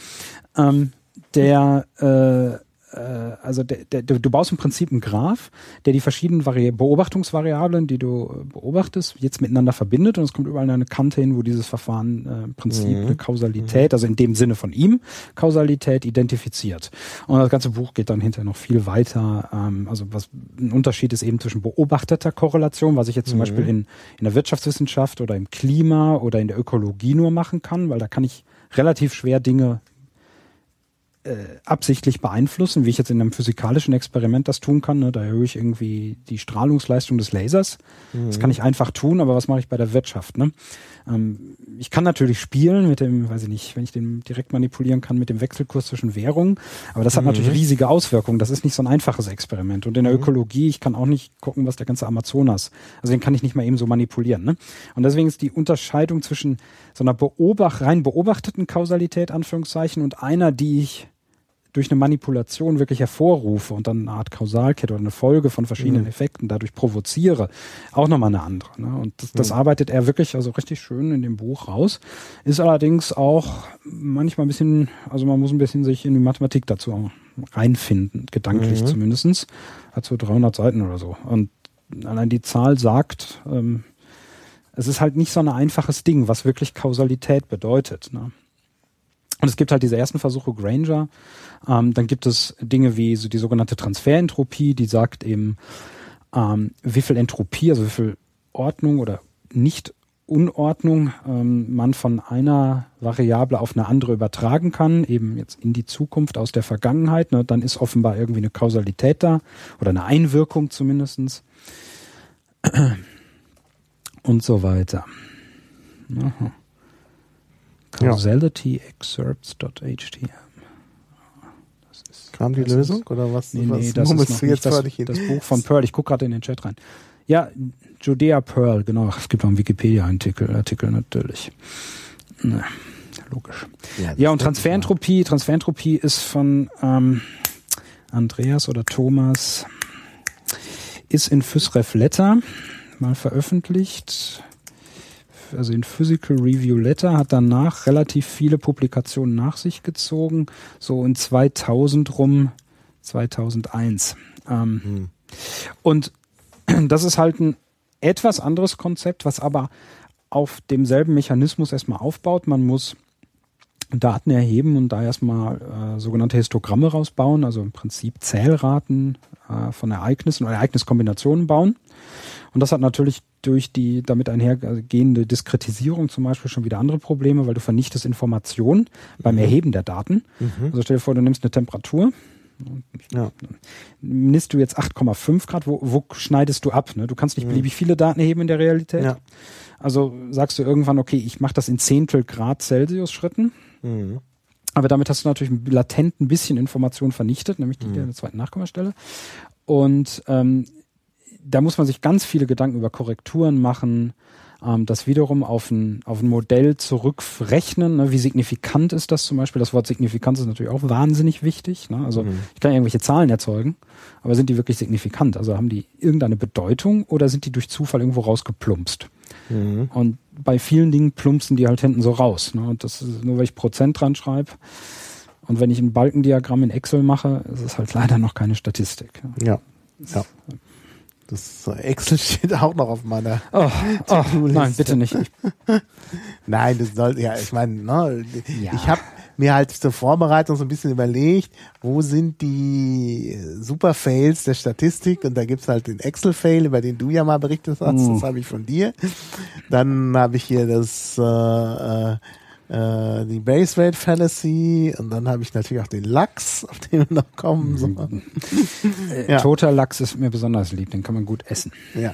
Ähm, der äh, also der, der, du baust im Prinzip einen Graph, der die verschiedenen Vari Beobachtungsvariablen, die du beobachtest, jetzt miteinander verbindet und es kommt überall eine Kante hin, wo dieses Verfahren äh, im Prinzip mhm. eine Kausalität, also in dem Sinne von ihm, Kausalität identifiziert. Und das ganze Buch geht dann hinterher noch viel weiter. Ähm, also was ein Unterschied ist eben zwischen beobachteter Korrelation, was ich jetzt zum mhm. Beispiel in, in der Wirtschaftswissenschaft oder im Klima oder in der Ökologie nur machen kann, weil da kann ich relativ schwer Dinge äh, absichtlich beeinflussen, wie ich jetzt in einem physikalischen Experiment das tun kann. Ne? Da erhöhe ich irgendwie die Strahlungsleistung des Lasers. Mhm. Das kann ich einfach tun, aber was mache ich bei der Wirtschaft? Ne? Ähm, ich kann natürlich spielen mit dem, weiß ich nicht, wenn ich den direkt manipulieren kann mit dem Wechselkurs zwischen Währungen, aber das hat mhm. natürlich riesige Auswirkungen. Das ist nicht so ein einfaches Experiment. Und in der mhm. Ökologie, ich kann auch nicht gucken, was der ganze Amazonas, also den kann ich nicht mal eben so manipulieren. Ne? Und deswegen ist die Unterscheidung zwischen so einer beobacht, rein beobachteten Kausalität, Anführungszeichen, und einer, die ich durch eine Manipulation wirklich hervorrufe und dann eine Art Kausalkette oder eine Folge von verschiedenen mhm. Effekten dadurch provoziere, auch nochmal eine andere. Ne? Und das, das mhm. arbeitet er wirklich also richtig schön in dem Buch raus. Ist allerdings auch manchmal ein bisschen, also man muss ein bisschen sich in die Mathematik dazu reinfinden, gedanklich mhm. zumindestens. Hat so 300 Seiten oder so. Und allein die Zahl sagt, ähm, es ist halt nicht so ein einfaches Ding, was wirklich Kausalität bedeutet. Ne? Und es gibt halt diese ersten Versuche, Granger. Ähm, dann gibt es Dinge wie so die sogenannte Transferentropie, die sagt eben, ähm, wie viel Entropie, also wie viel Ordnung oder nicht Unordnung ähm, man von einer Variable auf eine andere übertragen kann, eben jetzt in die Zukunft aus der Vergangenheit. Ne, dann ist offenbar irgendwie eine Kausalität da oder eine Einwirkung zumindestens und so weiter. Aha. Causalityexcerpts.htm. Kam die Lösung ist, oder was? Nee, nee, was das ist noch jetzt das, das Buch von Pearl. Ich gucke gerade in den Chat rein. Ja, Judea Pearl, genau. Es gibt auch einen Wikipedia-Artikel Artikel natürlich. Na, logisch. Ja, ja und Transferentropie. Transferentropie ist von ähm, Andreas oder Thomas. Ist in FysRef Letter mal veröffentlicht also in Physical Review Letter, hat danach relativ viele Publikationen nach sich gezogen, so in 2000 rum, 2001. Ähm, hm. Und das ist halt ein etwas anderes Konzept, was aber auf demselben Mechanismus erstmal aufbaut. Man muss Daten erheben und da erstmal äh, sogenannte Histogramme rausbauen, also im Prinzip Zählraten äh, von Ereignissen oder Ereigniskombinationen bauen. Und das hat natürlich durch die damit einhergehende Diskretisierung zum Beispiel schon wieder andere Probleme, weil du vernichtest Informationen beim mhm. Erheben der Daten. Mhm. Also stell dir vor, du nimmst eine Temperatur, ja. Nimmst du jetzt 8,5 Grad, wo, wo schneidest du ab? Ne? Du kannst nicht mhm. beliebig viele Daten erheben in der Realität. Ja. Also sagst du irgendwann, okay, ich mache das in Zehntel Grad Celsius Schritten. Mhm. Aber damit hast du natürlich latent ein bisschen Information vernichtet, nämlich die mhm. der zweiten Nachkommastelle. Und ähm, da muss man sich ganz viele Gedanken über Korrekturen machen, ähm, das wiederum auf ein, auf ein Modell zurückrechnen. Ne? Wie signifikant ist das zum Beispiel? Das Wort Signifikanz ist natürlich auch wahnsinnig wichtig. Ne? Also mhm. ich kann irgendwelche Zahlen erzeugen, aber sind die wirklich signifikant? Also haben die irgendeine Bedeutung oder sind die durch Zufall irgendwo rausgeplumpst? Mhm. Und bei vielen Dingen plumpsen die halt hinten so raus. Ne? Und das ist nur, weil ich Prozent dran schreibe. Und wenn ich ein Balkendiagramm in Excel mache, ist es halt leider noch keine Statistik. Ja. ja. Das Excel steht auch noch auf meiner oh, oh Nein, bitte nicht. nein, das soll, ja, ich meine, ne, ja. ich habe mir halt zur Vorbereitung so ein bisschen überlegt, wo sind die Super-Fails der Statistik und da gibt's halt den Excel-Fail, über den du ja mal berichtet hast, mm. das habe ich von dir. Dann habe ich hier das äh, äh, äh, die Base Rate Fallacy und dann habe ich natürlich auch den Lachs, auf den wir noch kommen. So. Äh, ja. Toter Lachs ist mir besonders lieb, den kann man gut essen. Ja.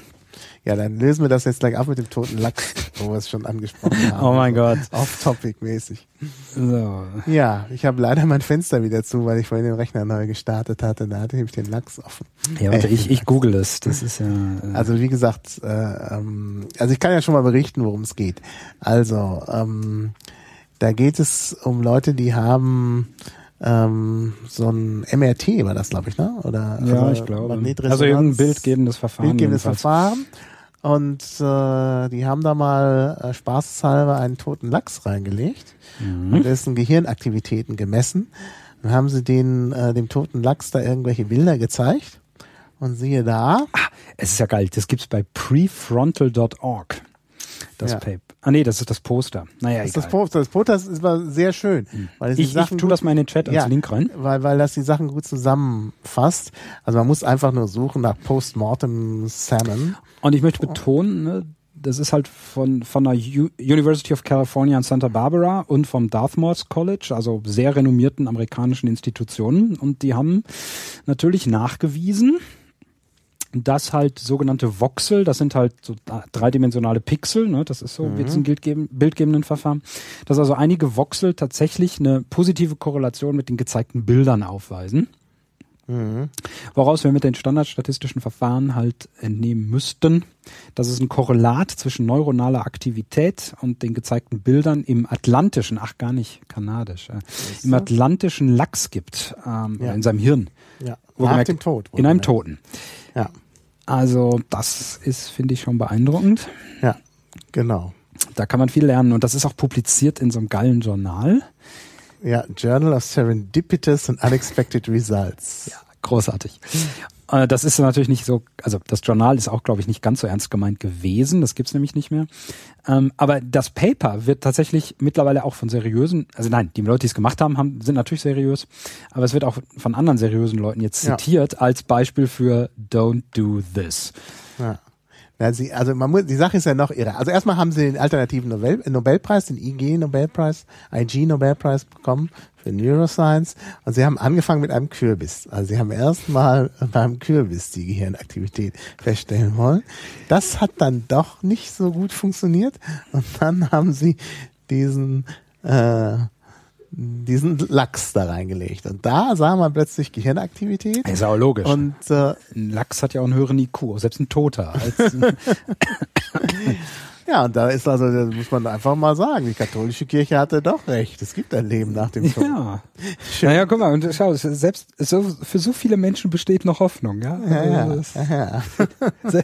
Ja, dann lösen wir das jetzt gleich ab mit dem toten Lachs, wo wir es schon angesprochen haben. Oh mein Gott. Off-Topic-mäßig. So. Ja, ich habe leider mein Fenster wieder zu, weil ich vorhin den Rechner neu gestartet hatte. Da hatte ich den Lachs offen. Ja, warte, ich, ich google es. Das ist ja. Äh also wie gesagt, äh, ähm, also ich kann ja schon mal berichten, worum es geht. Also, ähm, da geht es um Leute, die haben ähm, so ein MRT war das, glaube ich, ne? Oder ja, also ich glaube. Also irgendein bildgebendes Verfahren. Bildgebendes Verfahren. Und äh, die haben da mal äh, spaßeshalber einen toten Lachs reingelegt mhm. und dessen Gehirnaktivitäten gemessen. Dann haben sie den, äh, dem toten Lachs da irgendwelche Bilder gezeigt. Und siehe da. Ah, es ist ja geil. Das gibt's bei prefrontal.org. Das ja. Paper. Ah nee, das ist das Poster. Naja, das, egal. das Poster. Das Poster ist, war sehr schön. Hm. Weil ich, ich tue das mal in den Chat als ja, Link rein. Weil, weil das die Sachen gut zusammenfasst. Also man muss einfach nur suchen nach Postmortem Salmon. Und ich möchte betonen, ne, das ist halt von, von der U University of California in Santa Barbara und vom Dartmouth College, also sehr renommierten amerikanischen Institutionen. Und die haben natürlich nachgewiesen, dass halt sogenannte Voxel, das sind halt so dreidimensionale Pixel, ne, das ist so mhm. jetzt ein bildgeben, bildgebenden Verfahren, dass also einige Voxel tatsächlich eine positive Korrelation mit den gezeigten Bildern aufweisen. Mhm. Woraus wir mit den standardstatistischen Verfahren halt entnehmen müssten, dass es ein Korrelat zwischen neuronaler Aktivität und den gezeigten Bildern im atlantischen, ach gar nicht kanadisch, äh, im atlantischen Lachs gibt, ähm, ja. in seinem Hirn. Ja. Nach dem Tod. In einem Toten. Ja. Also das ist, finde ich, schon beeindruckend. Ja, genau. Da kann man viel lernen und das ist auch publiziert in so einem geilen Journal. Ja, Journal of Serendipitous and Unexpected Results. Ja, großartig. Äh, das ist natürlich nicht so, also das Journal ist auch, glaube ich, nicht ganz so ernst gemeint gewesen. Das gibt's nämlich nicht mehr. Ähm, aber das Paper wird tatsächlich mittlerweile auch von seriösen, also nein, die Leute, die es gemacht haben, haben, sind natürlich seriös, aber es wird auch von anderen seriösen Leuten jetzt zitiert ja. als Beispiel für Don't do this. Ja. Ja, sie, also man muss, die Sache ist ja noch irre. Also erstmal haben sie den alternativen Nobel, Nobelpreis, den IG Nobelpreis, IG Nobelpreis bekommen für Neuroscience und sie haben angefangen mit einem Kürbis. Also sie haben erstmal beim Kürbis die Gehirnaktivität feststellen wollen. Das hat dann doch nicht so gut funktioniert und dann haben sie diesen äh, diesen Lachs da reingelegt. Und da sah man plötzlich Gehirnaktivität. Ist auch logisch. Und äh, ein Lachs hat ja auch einen höheren IQ, selbst ein Toter. ja, und da ist also, das muss man einfach mal sagen, die katholische Kirche hatte doch recht. Es gibt ein Leben nach dem Tod. Ja. Schön. Naja, guck mal, und schau, selbst so, für so viele Menschen besteht noch Hoffnung, ja. Also, ja, ja.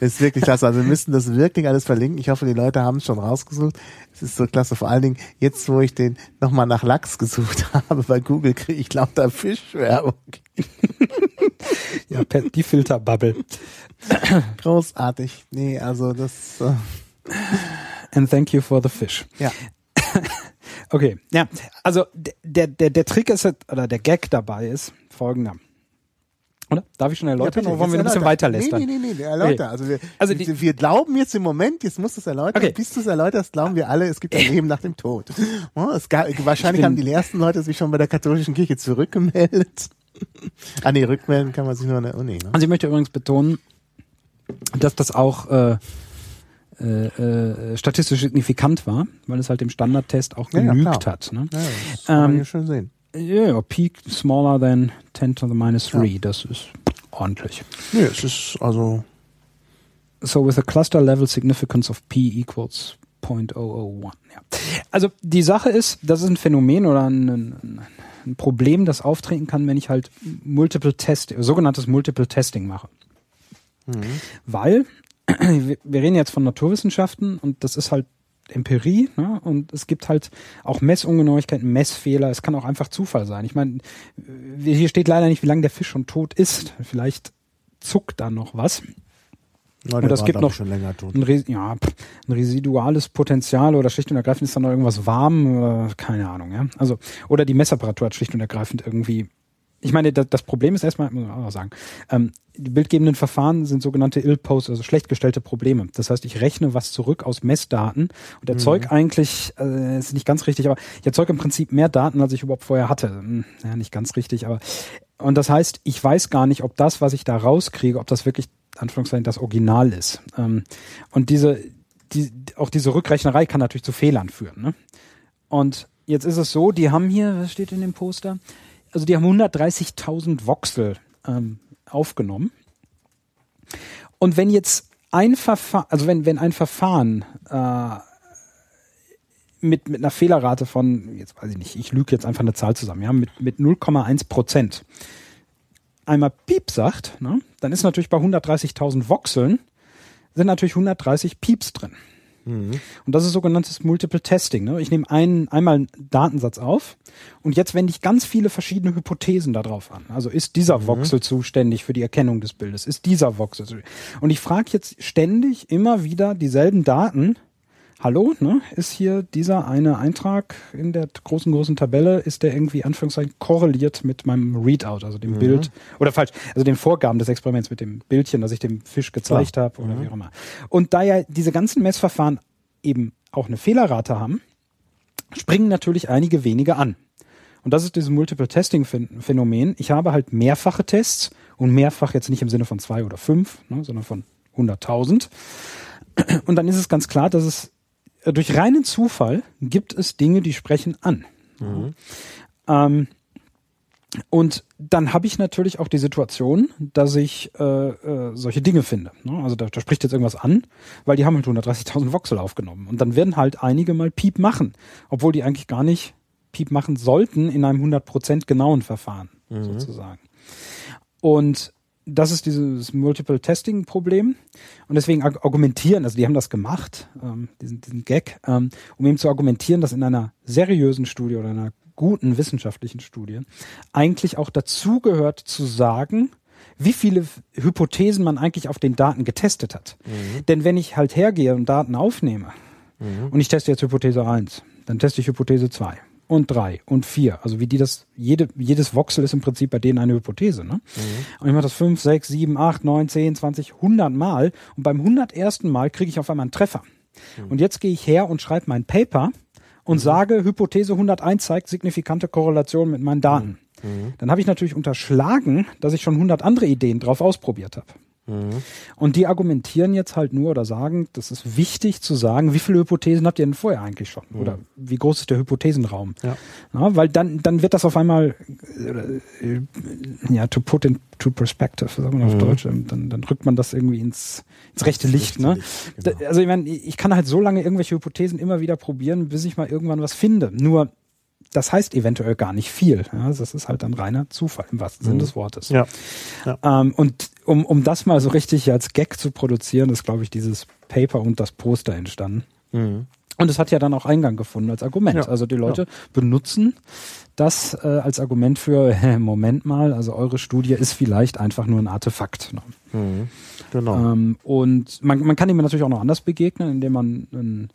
ist wirklich klasse. Also wir müssten das wirklich alles verlinken. Ich hoffe, die Leute haben es schon rausgesucht. Es ist so klasse. Vor allen Dingen jetzt, wo ich den nochmal nach Lachs gesucht habe bei Google, kriege ich lauter Fischwerbung. ja, die Filterbubble. Großartig. Nee, also das. Uh And thank you for the fish. Ja. okay, ja. Also der, der, der Trick ist, oder der Gag dabei ist folgender. Oder? Darf ich schon erläutern ja, oder wollen wir ein bisschen weiter lästern? Nee, nee, nee, nee, erläuter. Okay. Also, wir, also die, wir glauben jetzt im Moment, jetzt musst du es erläutern, okay. bis du es erläuterst, glauben wir alle, es gibt ein Leben nach dem Tod. Oh, es gab, wahrscheinlich haben die ersten Leute sich schon bei der katholischen Kirche zurückgemeldet. ah nee, rückmelden kann man sich nur an der Uni. Ne? Also ich möchte übrigens betonen, dass das auch äh, äh, äh, statistisch signifikant war, weil es halt dem Standardtest auch genügt ja, hat. Ne? Ja, das kann man ähm, hier schön sehen. Ja, yeah, peak smaller than 10 to the minus 3. Ja. Das ist ordentlich. Nee, es ist also. So with a cluster level significance of P equals 0.001. Ja. Also die Sache ist, das ist ein Phänomen oder ein, ein, ein Problem, das auftreten kann, wenn ich halt Multiple Test, sogenanntes Multiple Testing mache. Mhm. Weil wir reden jetzt von Naturwissenschaften und das ist halt Empirie ne? und es gibt halt auch Messungenauigkeiten, Messfehler. Es kann auch einfach Zufall sein. Ich meine, hier steht leider nicht, wie lange der Fisch schon tot ist. Vielleicht zuckt da noch was. Na, und es gibt noch ein, ja, ein residuales Potenzial oder schlicht und ergreifend ist da noch irgendwas warm, oder, keine Ahnung. Ja? Also oder die Messapparatur hat schlicht und ergreifend irgendwie ich meine, das, Problem ist erstmal, muss man auch sagen, ähm, die bildgebenden Verfahren sind sogenannte ill-post, also schlecht gestellte Probleme. Das heißt, ich rechne was zurück aus Messdaten und erzeuge mhm. eigentlich, äh, ist nicht ganz richtig, aber ich erzeuge im Prinzip mehr Daten, als ich überhaupt vorher hatte. Hm, ja, nicht ganz richtig, aber und das heißt, ich weiß gar nicht, ob das, was ich da rauskriege, ob das wirklich, Anführungszeichen, das Original ist. Ähm, und diese, die, auch diese Rückrechnerei kann natürlich zu Fehlern führen. Ne? Und jetzt ist es so, die haben hier, was steht in dem Poster? Also die haben 130.000 Voxel ähm, aufgenommen. Und wenn jetzt ein Verfahren, also wenn, wenn ein Verfahren äh, mit, mit einer Fehlerrate von, jetzt weiß ich nicht, ich lüge jetzt einfach eine Zahl zusammen, ja, mit, mit 0,1 Prozent einmal Piep sagt, ne, dann ist natürlich bei 130.000 Voxeln sind natürlich 130 Pieps drin. Mhm. Und das ist sogenanntes Multiple Testing. Ne? Ich nehme einen, einmal einen Datensatz auf und jetzt wende ich ganz viele verschiedene Hypothesen darauf an. Also ist dieser mhm. Voxel zuständig für die Erkennung des Bildes? Ist dieser Voxel zuständig? Und ich frage jetzt ständig immer wieder dieselben Daten. Hallo, ne? Ist hier dieser eine Eintrag in der großen, großen Tabelle, ist der irgendwie Anführungszeichen korreliert mit meinem Readout, also dem mhm. Bild, oder falsch, also den Vorgaben des Experiments mit dem Bildchen, das ich dem Fisch gezeigt habe oder mhm. wie auch immer. Und da ja diese ganzen Messverfahren eben auch eine Fehlerrate haben, springen natürlich einige wenige an. Und das ist dieses Multiple Testing Phänomen. Ich habe halt mehrfache Tests und mehrfach jetzt nicht im Sinne von zwei oder fünf, ne, sondern von 100.000. Und dann ist es ganz klar, dass es durch reinen Zufall gibt es Dinge, die sprechen an. Mhm. Ähm, und dann habe ich natürlich auch die Situation, dass ich äh, äh, solche Dinge finde. Ne? Also da, da spricht jetzt irgendwas an, weil die haben halt 130.000 Voxel aufgenommen. Und dann werden halt einige mal Piep machen, obwohl die eigentlich gar nicht Piep machen sollten in einem 100% genauen Verfahren mhm. sozusagen. Und das ist dieses Multiple Testing Problem. Und deswegen argumentieren, also die haben das gemacht, ähm, diesen, diesen Gag, ähm, um eben zu argumentieren, dass in einer seriösen Studie oder einer guten wissenschaftlichen Studie eigentlich auch dazugehört zu sagen, wie viele Hypothesen man eigentlich auf den Daten getestet hat. Mhm. Denn wenn ich halt hergehe und Daten aufnehme mhm. und ich teste jetzt Hypothese 1, dann teste ich Hypothese 2 und 3 und 4. Also wie die das, jede, jedes Voxel ist im Prinzip bei denen eine Hypothese. Ne? Mhm. Und ich mache das 5, 6, 7, 8, 9, 10, 20, 100 Mal und beim 101. Mal kriege ich auf einmal einen Treffer. Mhm. Und jetzt gehe ich her und schreibe mein Paper und mhm. sage, Hypothese 101 zeigt signifikante Korrelation mit meinen Daten. Mhm. mhm. Dann habe ich natürlich unterschlagen, dass ich schon 100 andere Ideen drauf ausprobiert habe. Mhm. Und die argumentieren jetzt halt nur oder sagen, das ist wichtig zu sagen, wie viele Hypothesen habt ihr denn vorher eigentlich schon? Mhm. Oder wie groß ist der Hypothesenraum? Ja. Na, weil dann, dann wird das auf einmal, äh, ja, to put into perspective, sagen wir mhm. auf Deutsch, dann, dann rückt man das irgendwie ins, ins rechte Licht. Ne? Genau. Also ich meine, ich kann halt so lange irgendwelche Hypothesen immer wieder probieren, bis ich mal irgendwann was finde. Nur das heißt eventuell gar nicht viel. Ja, das ist halt dann reiner Zufall im wahrsten Sinne mhm. des Wortes. Ja. ja. Ähm, und um, um das mal so richtig als Gag zu produzieren, ist, glaube ich, dieses Paper und das Poster entstanden. Mhm. Und es hat ja dann auch Eingang gefunden als Argument. Ja. Also die Leute ja. benutzen das äh, als Argument für, Moment mal, also eure Studie ist vielleicht einfach nur ein Artefakt. Ne? Mhm. Genau. Ähm, und man, man kann ihm natürlich auch noch anders begegnen, indem man ein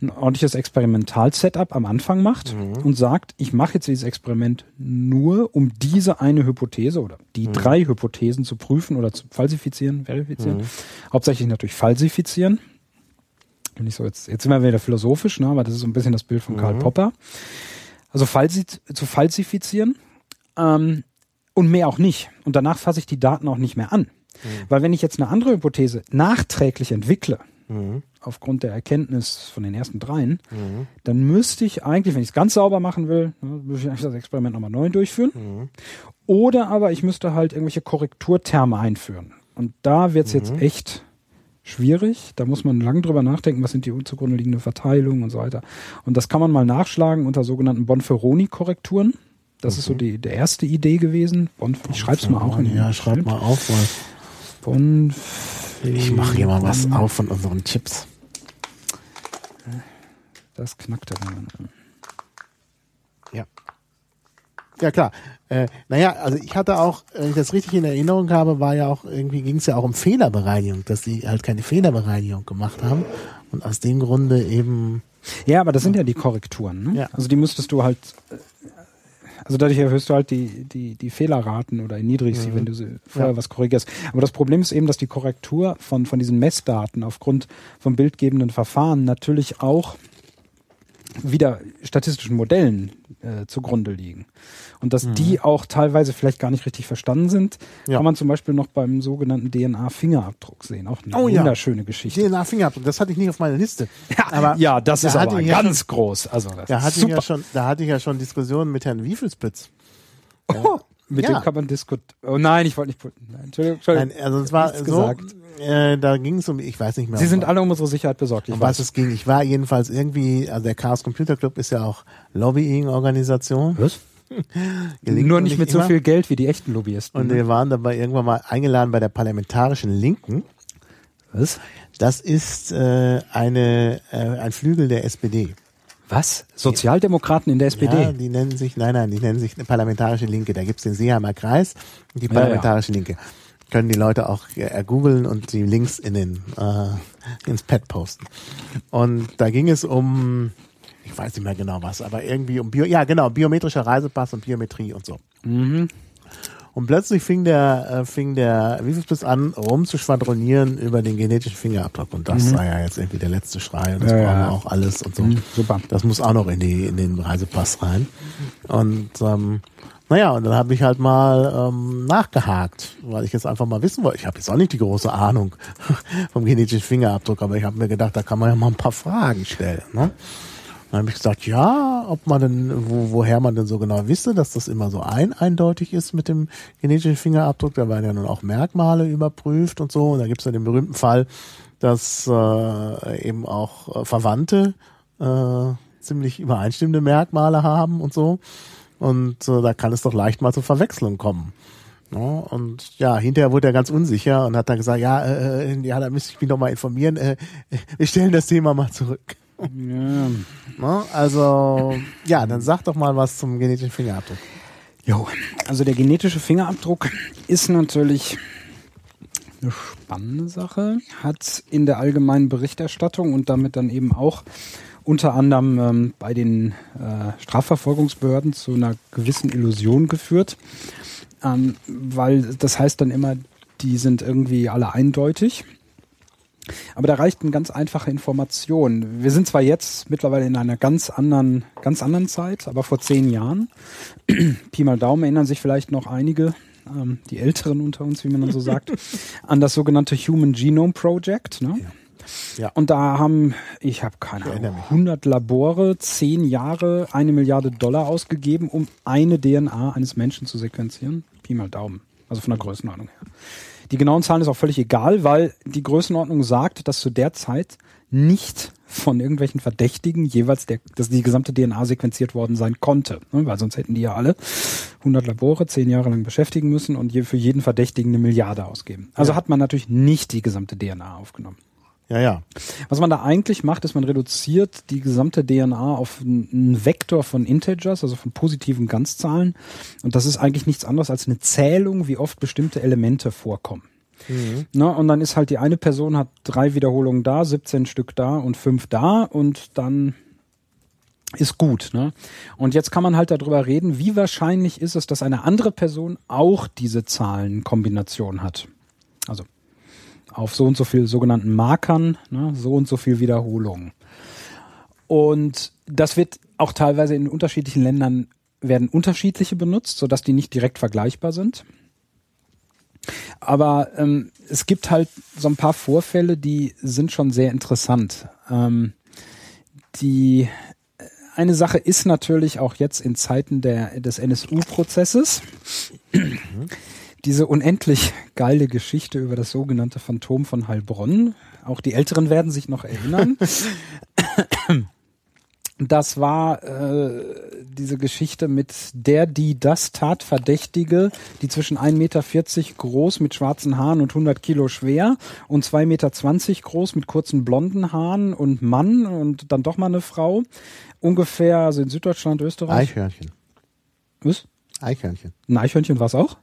ein ordentliches Experimental-Setup am Anfang macht mhm. und sagt, ich mache jetzt dieses Experiment nur, um diese eine Hypothese oder die mhm. drei Hypothesen zu prüfen oder zu falsifizieren, verifizieren. Mhm. Hauptsächlich natürlich falsifizieren. Und ich so, jetzt, jetzt sind wir wieder philosophisch, ne, aber das ist so ein bisschen das Bild von Karl mhm. Popper. Also falsi zu falsifizieren ähm, und mehr auch nicht. Und danach fasse ich die Daten auch nicht mehr an. Mhm. Weil wenn ich jetzt eine andere Hypothese nachträglich entwickle, mhm. aufgrund der Erkenntnis von den ersten dreien, mhm. dann müsste ich eigentlich, wenn ich es ganz sauber machen will, ne, müsste ich eigentlich das Experiment nochmal neu durchführen. Mhm. Oder aber ich müsste halt irgendwelche Korrekturterme einführen. Und da wird es jetzt mhm. echt schwierig. Da muss man lang drüber nachdenken, was sind die zugrunde liegenden Verteilungen und so weiter. Und das kann man mal nachschlagen unter sogenannten Bonferroni-Korrekturen. Das ist so die, die erste Idee gewesen. Bonf ich schreib's mal auch in den Ja, schreib mal auf. Weil Bonferoni. Ich mache hier mal was auf von unseren Chips. Das knackt dann. Ja. Ja, klar. Äh, naja, also ich hatte auch, wenn ich das richtig in Erinnerung habe, war ja auch, irgendwie ging es ja auch um Fehlerbereinigung, dass sie halt keine Fehlerbereinigung gemacht haben und aus dem Grunde eben. Ja, aber das sind ja die Korrekturen. Ne? Ja. Also die müsstest du halt äh, also dadurch erhöhst du halt die, die, die Fehlerraten oder erniedrigst sie, mhm. wenn du sie vorher ja. was korrigierst. Aber das Problem ist eben, dass die Korrektur von, von diesen Messdaten aufgrund von bildgebenden Verfahren natürlich auch wieder statistischen Modellen äh, zugrunde liegen. Und dass mhm. die auch teilweise vielleicht gar nicht richtig verstanden sind, ja. kann man zum Beispiel noch beim sogenannten DNA-Fingerabdruck sehen. Auch eine oh, wunderschöne ja. Geschichte. DNA-Fingerabdruck, das hatte ich nicht auf meiner Liste. Ja, aber ja das da ist aber ganz schon, groß. Also das da, hatte super. Ich ja schon, da hatte ich ja schon Diskussionen mit Herrn Wiefelspitz. Oh, mit dem kann man diskutieren. Oh nein, ich wollte nicht. Nein, Entschuldigung, Entschuldigung. Nein, also es war so, gesagt. Äh, da ging es um, ich weiß nicht mehr. Sie sind alle um unsere Sicherheit besorgt. um was es ging. Ich war jedenfalls irgendwie, also der Chaos Computer Club ist ja auch Lobbying-Organisation. Was? Nur nicht, nicht mit immer. so viel Geld wie die echten Lobbyisten. Und ne? wir waren dabei irgendwann mal eingeladen bei der parlamentarischen Linken. Was? Das ist äh, eine, äh, ein Flügel der SPD. Was? Sozialdemokraten in der SPD? Ja, die nennen sich, nein, nein, die nennen sich eine parlamentarische Linke. Da gibt's den Seeheimer Kreis und die parlamentarische ja, ja. Linke. Können die Leute auch äh, googeln und die Links in den, äh, ins Pad posten. Und da ging es um, ich weiß nicht mehr genau was, aber irgendwie um Bio, ja genau, biometrischer Reisepass und Biometrie und so. Mhm. Und plötzlich fing der, äh, fing der Visusbis an, rumzuschwadronieren über den genetischen Fingerabdruck. Und das mhm. sei ja jetzt irgendwie der letzte Schrei. Und das ja, brauchen wir auch alles und so. Mhm, super. Das muss auch noch in, die, in den Reisepass rein. Und ähm, naja, und dann habe ich halt mal ähm, nachgehakt, weil ich jetzt einfach mal wissen wollte. Ich habe jetzt auch nicht die große Ahnung vom genetischen Fingerabdruck, aber ich habe mir gedacht, da kann man ja mal ein paar Fragen stellen. Ne? Dann habe ich gesagt, ja, ob man denn, wo, woher man denn so genau wisse, dass das immer so ein eindeutig ist mit dem genetischen Fingerabdruck. Da werden ja nun auch Merkmale überprüft und so. Und da gibt es ja den berühmten Fall, dass äh, eben auch äh, Verwandte äh, ziemlich übereinstimmende Merkmale haben und so. Und äh, da kann es doch leicht mal zur Verwechslung kommen. Ja, und ja, hinterher wurde er ganz unsicher und hat dann gesagt, ja, äh, äh ja, da müsste ich mich noch mal informieren. Äh, wir stellen das Thema mal zurück. Ja. Ne? Also, ja, dann sag doch mal was zum genetischen Fingerabdruck. Jo, also der genetische Fingerabdruck ist natürlich eine spannende Sache, hat in der allgemeinen Berichterstattung und damit dann eben auch unter anderem ähm, bei den äh, Strafverfolgungsbehörden zu einer gewissen Illusion geführt, ähm, weil das heißt dann immer, die sind irgendwie alle eindeutig. Aber da reicht eine ganz einfache Information. Wir sind zwar jetzt mittlerweile in einer ganz anderen, ganz anderen Zeit, aber vor zehn Jahren, Pi mal Daumen erinnern sich vielleicht noch einige, ähm, die Älteren unter uns, wie man dann so sagt, an das sogenannte Human Genome Project. Ne? Ja. Ja. Und da haben, ich habe keine Ahnung, 100 Labore, zehn Jahre, eine Milliarde Dollar ausgegeben, um eine DNA eines Menschen zu sequenzieren. Pi mal Daumen. Also von der Größenordnung her. Die genauen Zahlen ist auch völlig egal, weil die Größenordnung sagt, dass zu der Zeit nicht von irgendwelchen Verdächtigen jeweils der, dass die gesamte DNA sequenziert worden sein konnte. Ne? Weil sonst hätten die ja alle 100 Labore zehn Jahre lang beschäftigen müssen und für jeden Verdächtigen eine Milliarde ausgeben. Also ja. hat man natürlich nicht die gesamte DNA aufgenommen. Ja, ja. Was man da eigentlich macht, ist, man reduziert die gesamte DNA auf einen Vektor von Integers, also von positiven Ganzzahlen. Und das ist eigentlich nichts anderes als eine Zählung, wie oft bestimmte Elemente vorkommen. Mhm. Na, und dann ist halt die eine Person hat drei Wiederholungen da, 17 Stück da und fünf da und dann ist gut. Ne? Und jetzt kann man halt darüber reden, wie wahrscheinlich ist es, dass eine andere Person auch diese Zahlenkombination hat. Also auf so und so viel sogenannten Markern, ne, so und so viel Wiederholungen. Und das wird auch teilweise in unterschiedlichen Ländern werden unterschiedliche benutzt, sodass die nicht direkt vergleichbar sind. Aber ähm, es gibt halt so ein paar Vorfälle, die sind schon sehr interessant. Ähm, die äh, eine Sache ist natürlich auch jetzt in Zeiten der, des NSU-Prozesses. Mhm diese unendlich geile Geschichte über das sogenannte Phantom von Heilbronn. Auch die Älteren werden sich noch erinnern. Das war äh, diese Geschichte mit der, die das Tatverdächtige, die zwischen 1,40 Meter groß mit schwarzen Haaren und 100 Kilo schwer und 2,20 Meter groß mit kurzen blonden Haaren und Mann und dann doch mal eine Frau. Ungefähr, also in Süddeutschland, Österreich. Eichhörnchen. Was? Eichhörnchen. Ein Eichhörnchen war es auch?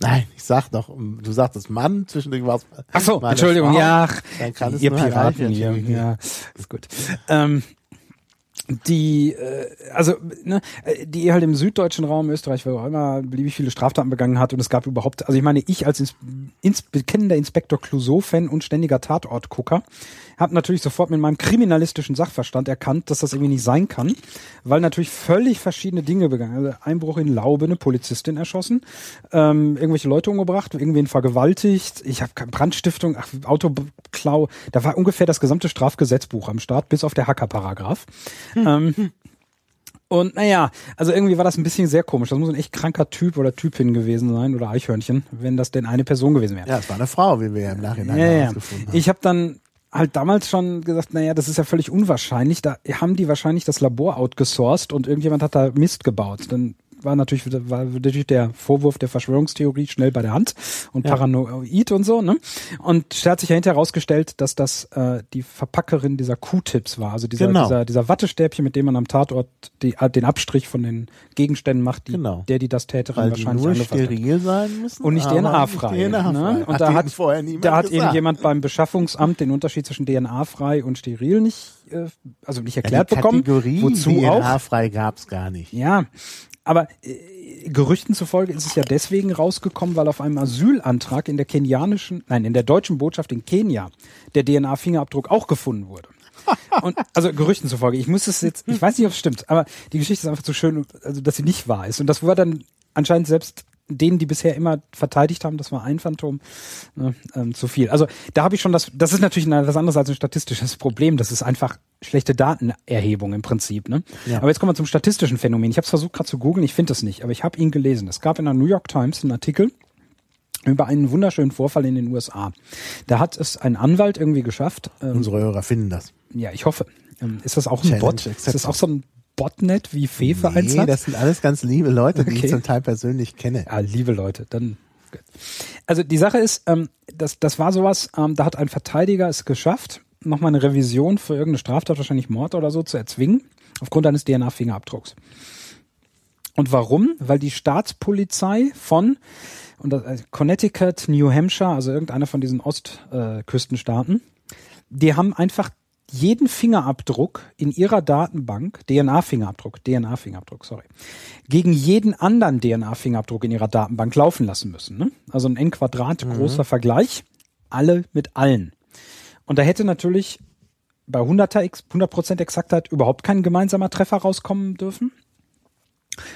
Nein, ich sag doch, du sagtest Mann, zwischendurch war es. Ach so, Entschuldigung, Frau, ja. Dann kann es ihr Piraten hier. Ja, ist gut. Ähm, die, äh, also, ne, die halt im süddeutschen Raum Österreich, wo auch immer beliebig viele Straftaten begangen hat und es gab überhaupt, also ich meine, ich als ins, ins, bekennender Inspektor Clouseau-Fan und ständiger Tatortgucker habe natürlich sofort mit meinem kriminalistischen Sachverstand erkannt, dass das irgendwie nicht sein kann, weil natürlich völlig verschiedene Dinge begangen. Also Einbruch in Laube, eine Polizistin erschossen, ähm, irgendwelche Leute umgebracht, irgendwen vergewaltigt, ich habe Brandstiftung, ach, Autoklau, da war ungefähr das gesamte Strafgesetzbuch am Start, bis auf der Hacker-Paragraph. Hm. Ähm, und naja, also irgendwie war das ein bisschen sehr komisch. Das muss ein echt kranker Typ oder Typin gewesen sein oder Eichhörnchen, wenn das denn eine Person gewesen wäre. Ja, es war eine Frau, wie wir ja im Nachhinein ja, ja. haben. Ich habe dann halt damals schon gesagt, naja, das ist ja völlig unwahrscheinlich. Da haben die wahrscheinlich das Labor outgesourced und irgendjemand hat da Mist gebaut. Dann war natürlich, war natürlich der Vorwurf der Verschwörungstheorie schnell bei der Hand und ja. paranoid und so, ne? Und es hat sich ja hinterher herausgestellt, dass das äh, die Verpackerin dieser Q-Tips war, also dieser, genau. dieser, dieser Wattestäbchen, mit dem man am Tatort die, äh, den Abstrich von den Gegenständen macht, die, genau. der die das Täterin Weil wahrscheinlich die nur steril sein müssen und nicht DNA-frei. DNA ne? Und hat da hat, da hat eben jemand beim Beschaffungsamt den Unterschied zwischen DNA-frei und steril nicht äh, also nicht erklärt ja, die bekommen. Kategorie wozu DNA-frei gab's gar nicht. Ja, aber äh, Gerüchten zufolge ist es ja deswegen rausgekommen, weil auf einem Asylantrag in der kenianischen, nein, in der deutschen Botschaft in Kenia der DNA-Fingerabdruck auch gefunden wurde. Und also Gerüchten zufolge. Ich muss es jetzt, ich weiß nicht, ob es stimmt, aber die Geschichte ist einfach so schön, also dass sie nicht wahr ist. Und das war dann anscheinend selbst denen, die bisher immer verteidigt haben, das war ein Phantom, ne, ähm, zu viel. Also da habe ich schon das, das ist natürlich ein, was anderes als ein statistisches Problem. Das ist einfach schlechte Datenerhebung im Prinzip. Ne? Ja. Aber jetzt kommen wir zum statistischen Phänomen. Ich habe es versucht gerade zu googeln, ich finde es nicht, aber ich habe ihn gelesen. Es gab in der New York Times einen Artikel über einen wunderschönen Vorfall in den USA. Da hat es ein Anwalt irgendwie geschafft. Ähm, Unsere Hörer finden das. Ja, ich hoffe. Ähm, ist das auch ein Challenge Bot? Accepted. Ist das auch so ein Botnet wie Fefe nee, eins hat? das sind alles ganz liebe Leute, die okay. ich zum Teil persönlich kenne. Ja, liebe Leute, dann also die Sache ist, ähm, das, das war sowas, ähm, da hat ein Verteidiger es geschafft, nochmal eine Revision für irgendeine Straftat, wahrscheinlich Mord oder so, zu erzwingen, aufgrund eines DNA-Fingerabdrucks. Und warum? Weil die Staatspolizei von und das, äh, Connecticut, New Hampshire, also irgendeiner von diesen Ostküstenstaaten, die haben einfach jeden Fingerabdruck in ihrer Datenbank, DNA-Fingerabdruck, DNA-Fingerabdruck, sorry, gegen jeden anderen DNA-Fingerabdruck in ihrer Datenbank laufen lassen müssen. Ne? Also ein n Quadrat mhm. großer Vergleich, alle mit allen. Und da hätte natürlich bei 100 100% Exaktheit überhaupt kein gemeinsamer Treffer rauskommen dürfen.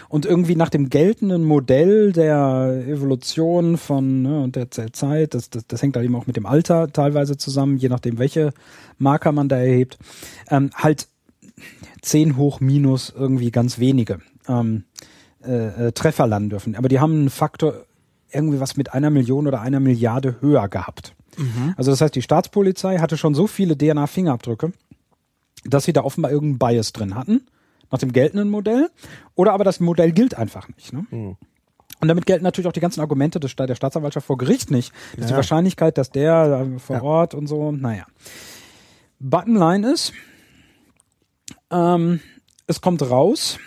Und irgendwie nach dem geltenden Modell der Evolution von ne, und der Zeit, das, das, das hängt halt eben auch mit dem Alter teilweise zusammen, je nachdem, welche Marker man da erhebt, ähm, halt 10 hoch minus irgendwie ganz wenige ähm, äh, äh, Treffer landen dürfen. Aber die haben einen Faktor irgendwie was mit einer Million oder einer Milliarde höher gehabt. Mhm. Also das heißt, die Staatspolizei hatte schon so viele DNA-Fingerabdrücke, dass sie da offenbar irgendeinen Bias drin hatten nach dem geltenden Modell, oder aber das Modell gilt einfach nicht. Ne? Mhm. Und damit gelten natürlich auch die ganzen Argumente des, der Staatsanwaltschaft vor Gericht nicht. Ja. Die Wahrscheinlichkeit, dass der äh, vor ja. Ort und so, naja. Buttonline ist, ähm, es kommt raus,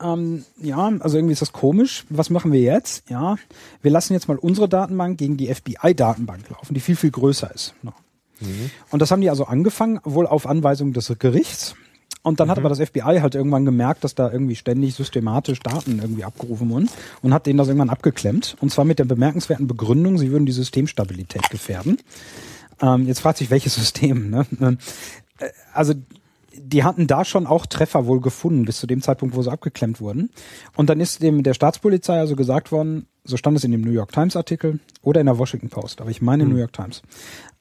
ähm, ja, also irgendwie ist das komisch. Was machen wir jetzt? Ja, wir lassen jetzt mal unsere Datenbank gegen die FBI-Datenbank laufen, die viel, viel größer ist. Mhm. Und das haben die also angefangen, wohl auf Anweisung des Gerichts. Und dann mhm. hat aber das FBI halt irgendwann gemerkt, dass da irgendwie ständig systematisch Daten irgendwie abgerufen wurden und hat denen das irgendwann abgeklemmt. Und zwar mit der bemerkenswerten Begründung, sie würden die Systemstabilität gefährden. Ähm, jetzt fragt sich, welches System. Ne? Äh, also die hatten da schon auch Treffer wohl gefunden, bis zu dem Zeitpunkt, wo sie abgeklemmt wurden. Und dann ist dem der Staatspolizei also gesagt worden, so stand es in dem New York Times Artikel oder in der Washington Post, aber ich meine mhm. New York Times,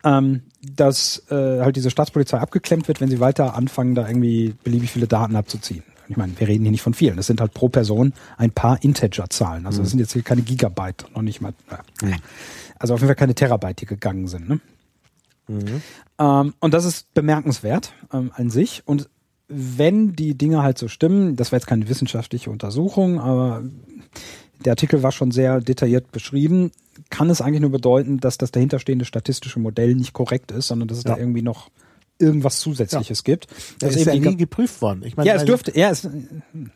ähm, dass äh, halt diese Staatspolizei abgeklemmt wird, wenn sie weiter anfangen, da irgendwie beliebig viele Daten abzuziehen. Ich meine, wir reden hier nicht von vielen. Das sind halt pro Person ein paar Integer-Zahlen. Also das mhm. sind jetzt hier keine Gigabyte, noch nicht mal. Äh, mhm. Also auf jeden Fall keine Terabyte, die gegangen sind. Ne? Mhm. Ähm, und das ist bemerkenswert ähm, an sich. Und wenn die Dinge halt so stimmen, das war jetzt keine wissenschaftliche Untersuchung, aber der Artikel war schon sehr detailliert beschrieben, kann es eigentlich nur bedeuten, dass das dahinterstehende statistische Modell nicht korrekt ist, sondern dass es ja. da irgendwie noch irgendwas Zusätzliches ja. gibt. Das, das ist ja nie geprüft worden. Ich meine, ja, es dürfte, ja, es,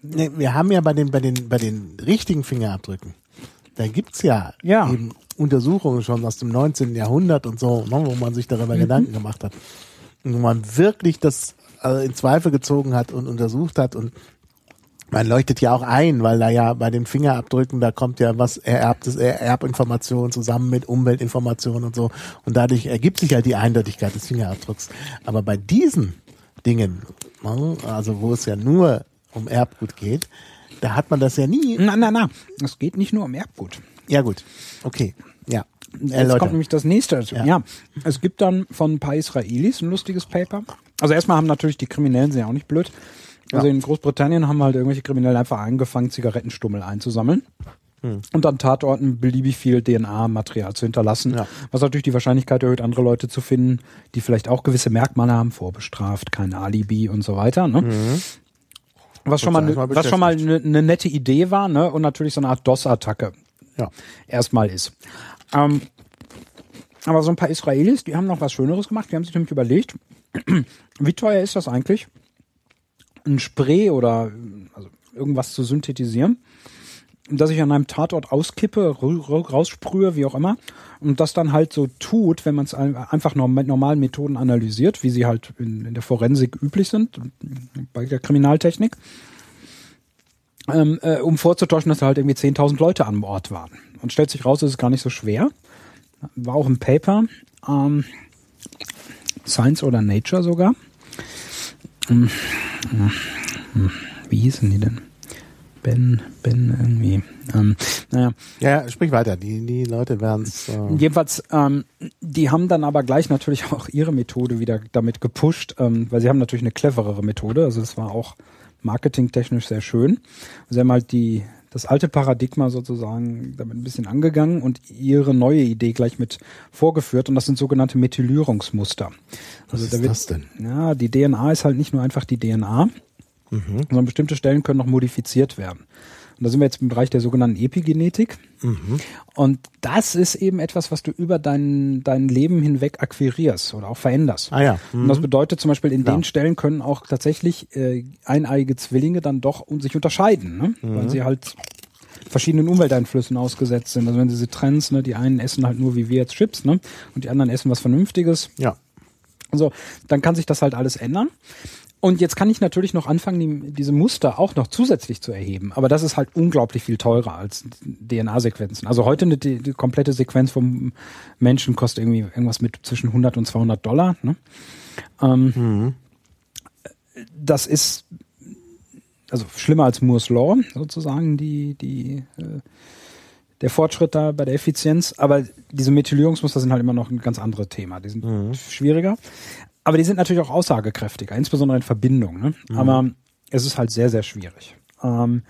ne, wir haben ja bei den, bei den, bei den richtigen Fingerabdrücken, da gibt's ja, ja. eben Untersuchungen schon aus dem 19. Jahrhundert und so, ne, wo man sich darüber mhm. Gedanken gemacht hat. Und wo man wirklich das also in Zweifel gezogen hat und untersucht hat und man leuchtet ja auch ein, weil da ja bei den Fingerabdrücken, da kommt ja was ererbtes, Erbinformation zusammen mit Umweltinformationen und so. Und dadurch ergibt sich halt die Eindeutigkeit des Fingerabdrucks. Aber bei diesen Dingen, also wo es ja nur um Erbgut geht, da hat man das ja nie. Nein, nein, nein. Es geht nicht nur um Erbgut. Ja, gut. Okay. Ja. Jetzt kommt nämlich das nächste. Ja. ja. Es gibt dann von ein paar Israelis ein lustiges Paper. Also erstmal haben natürlich die Kriminellen sind ja auch nicht blöd. Also ja. in Großbritannien haben halt irgendwelche Kriminellen einfach angefangen, Zigarettenstummel einzusammeln. Hm. Und an Tatorten beliebig viel DNA-Material zu hinterlassen, ja. was natürlich die Wahrscheinlichkeit erhöht, andere Leute zu finden, die vielleicht auch gewisse Merkmale haben, vorbestraft, kein Alibi und so weiter. Ne? Mhm. Was schon mal, mal was schon mal eine ne nette Idee war, ne? Und natürlich so eine Art DOS-Attacke. Ja. Erstmal ist. Ähm, aber so ein paar Israelis, die haben noch was Schöneres gemacht. Die haben sich nämlich überlegt, wie teuer ist das eigentlich, ein Spray oder also irgendwas zu synthetisieren, dass ich an einem Tatort auskippe, raussprühe, wie auch immer, und das dann halt so tut, wenn man es einfach nur mit normalen Methoden analysiert, wie sie halt in, in der Forensik üblich sind, bei der Kriminaltechnik, ähm, äh, um vorzutäuschen, dass da halt irgendwie 10.000 Leute an Ort waren. Und stellt sich raus, es ist gar nicht so schwer. War auch ein Paper, ähm, Science oder Nature sogar. Wie hießen die denn? Ben, Ben irgendwie. Ähm, naja. Ja, sprich weiter. Die, die Leute werden es. Äh Jedenfalls, ähm, die haben dann aber gleich natürlich auch ihre Methode wieder damit gepusht, ähm, weil sie haben natürlich eine cleverere Methode. Also es war auch marketingtechnisch sehr schön. Sie haben halt die das alte Paradigma sozusagen damit ein bisschen angegangen und ihre neue Idee gleich mit vorgeführt und das sind sogenannte Methylierungsmuster. Was also ist da wird, das denn? Ja, die DNA ist halt nicht nur einfach die DNA, mhm. sondern bestimmte Stellen können noch modifiziert werden. Und da sind wir jetzt im Bereich der sogenannten Epigenetik. Mhm. Und das ist eben etwas, was du über dein, dein Leben hinweg akquirierst oder auch veränderst. Ah ja. Mhm. Und das bedeutet zum Beispiel, in Klar. den Stellen können auch tatsächlich äh, eineige Zwillinge dann doch sich unterscheiden, ne? Mhm. weil sie halt verschiedenen Umwelteinflüssen ausgesetzt sind. Also wenn sie trennst, ne, die einen essen halt nur wie wir jetzt Chips, ne? Und die anderen essen was Vernünftiges. Ja. So, dann kann sich das halt alles ändern. Und jetzt kann ich natürlich noch anfangen, die, diese Muster auch noch zusätzlich zu erheben. Aber das ist halt unglaublich viel teurer als DNA-Sequenzen. Also heute eine die, die komplette Sequenz vom Menschen kostet irgendwie irgendwas mit zwischen 100 und 200 Dollar. Ne? Ähm, mhm. Das ist also schlimmer als Moore's Law sozusagen die die äh, der Fortschritt da bei der Effizienz. Aber diese Methylierungsmuster sind halt immer noch ein ganz anderes Thema. Die sind mhm. schwieriger. Aber die sind natürlich auch aussagekräftiger, insbesondere in Verbindung. Ne? Mhm. Aber es ist halt sehr, sehr schwierig. Ähm,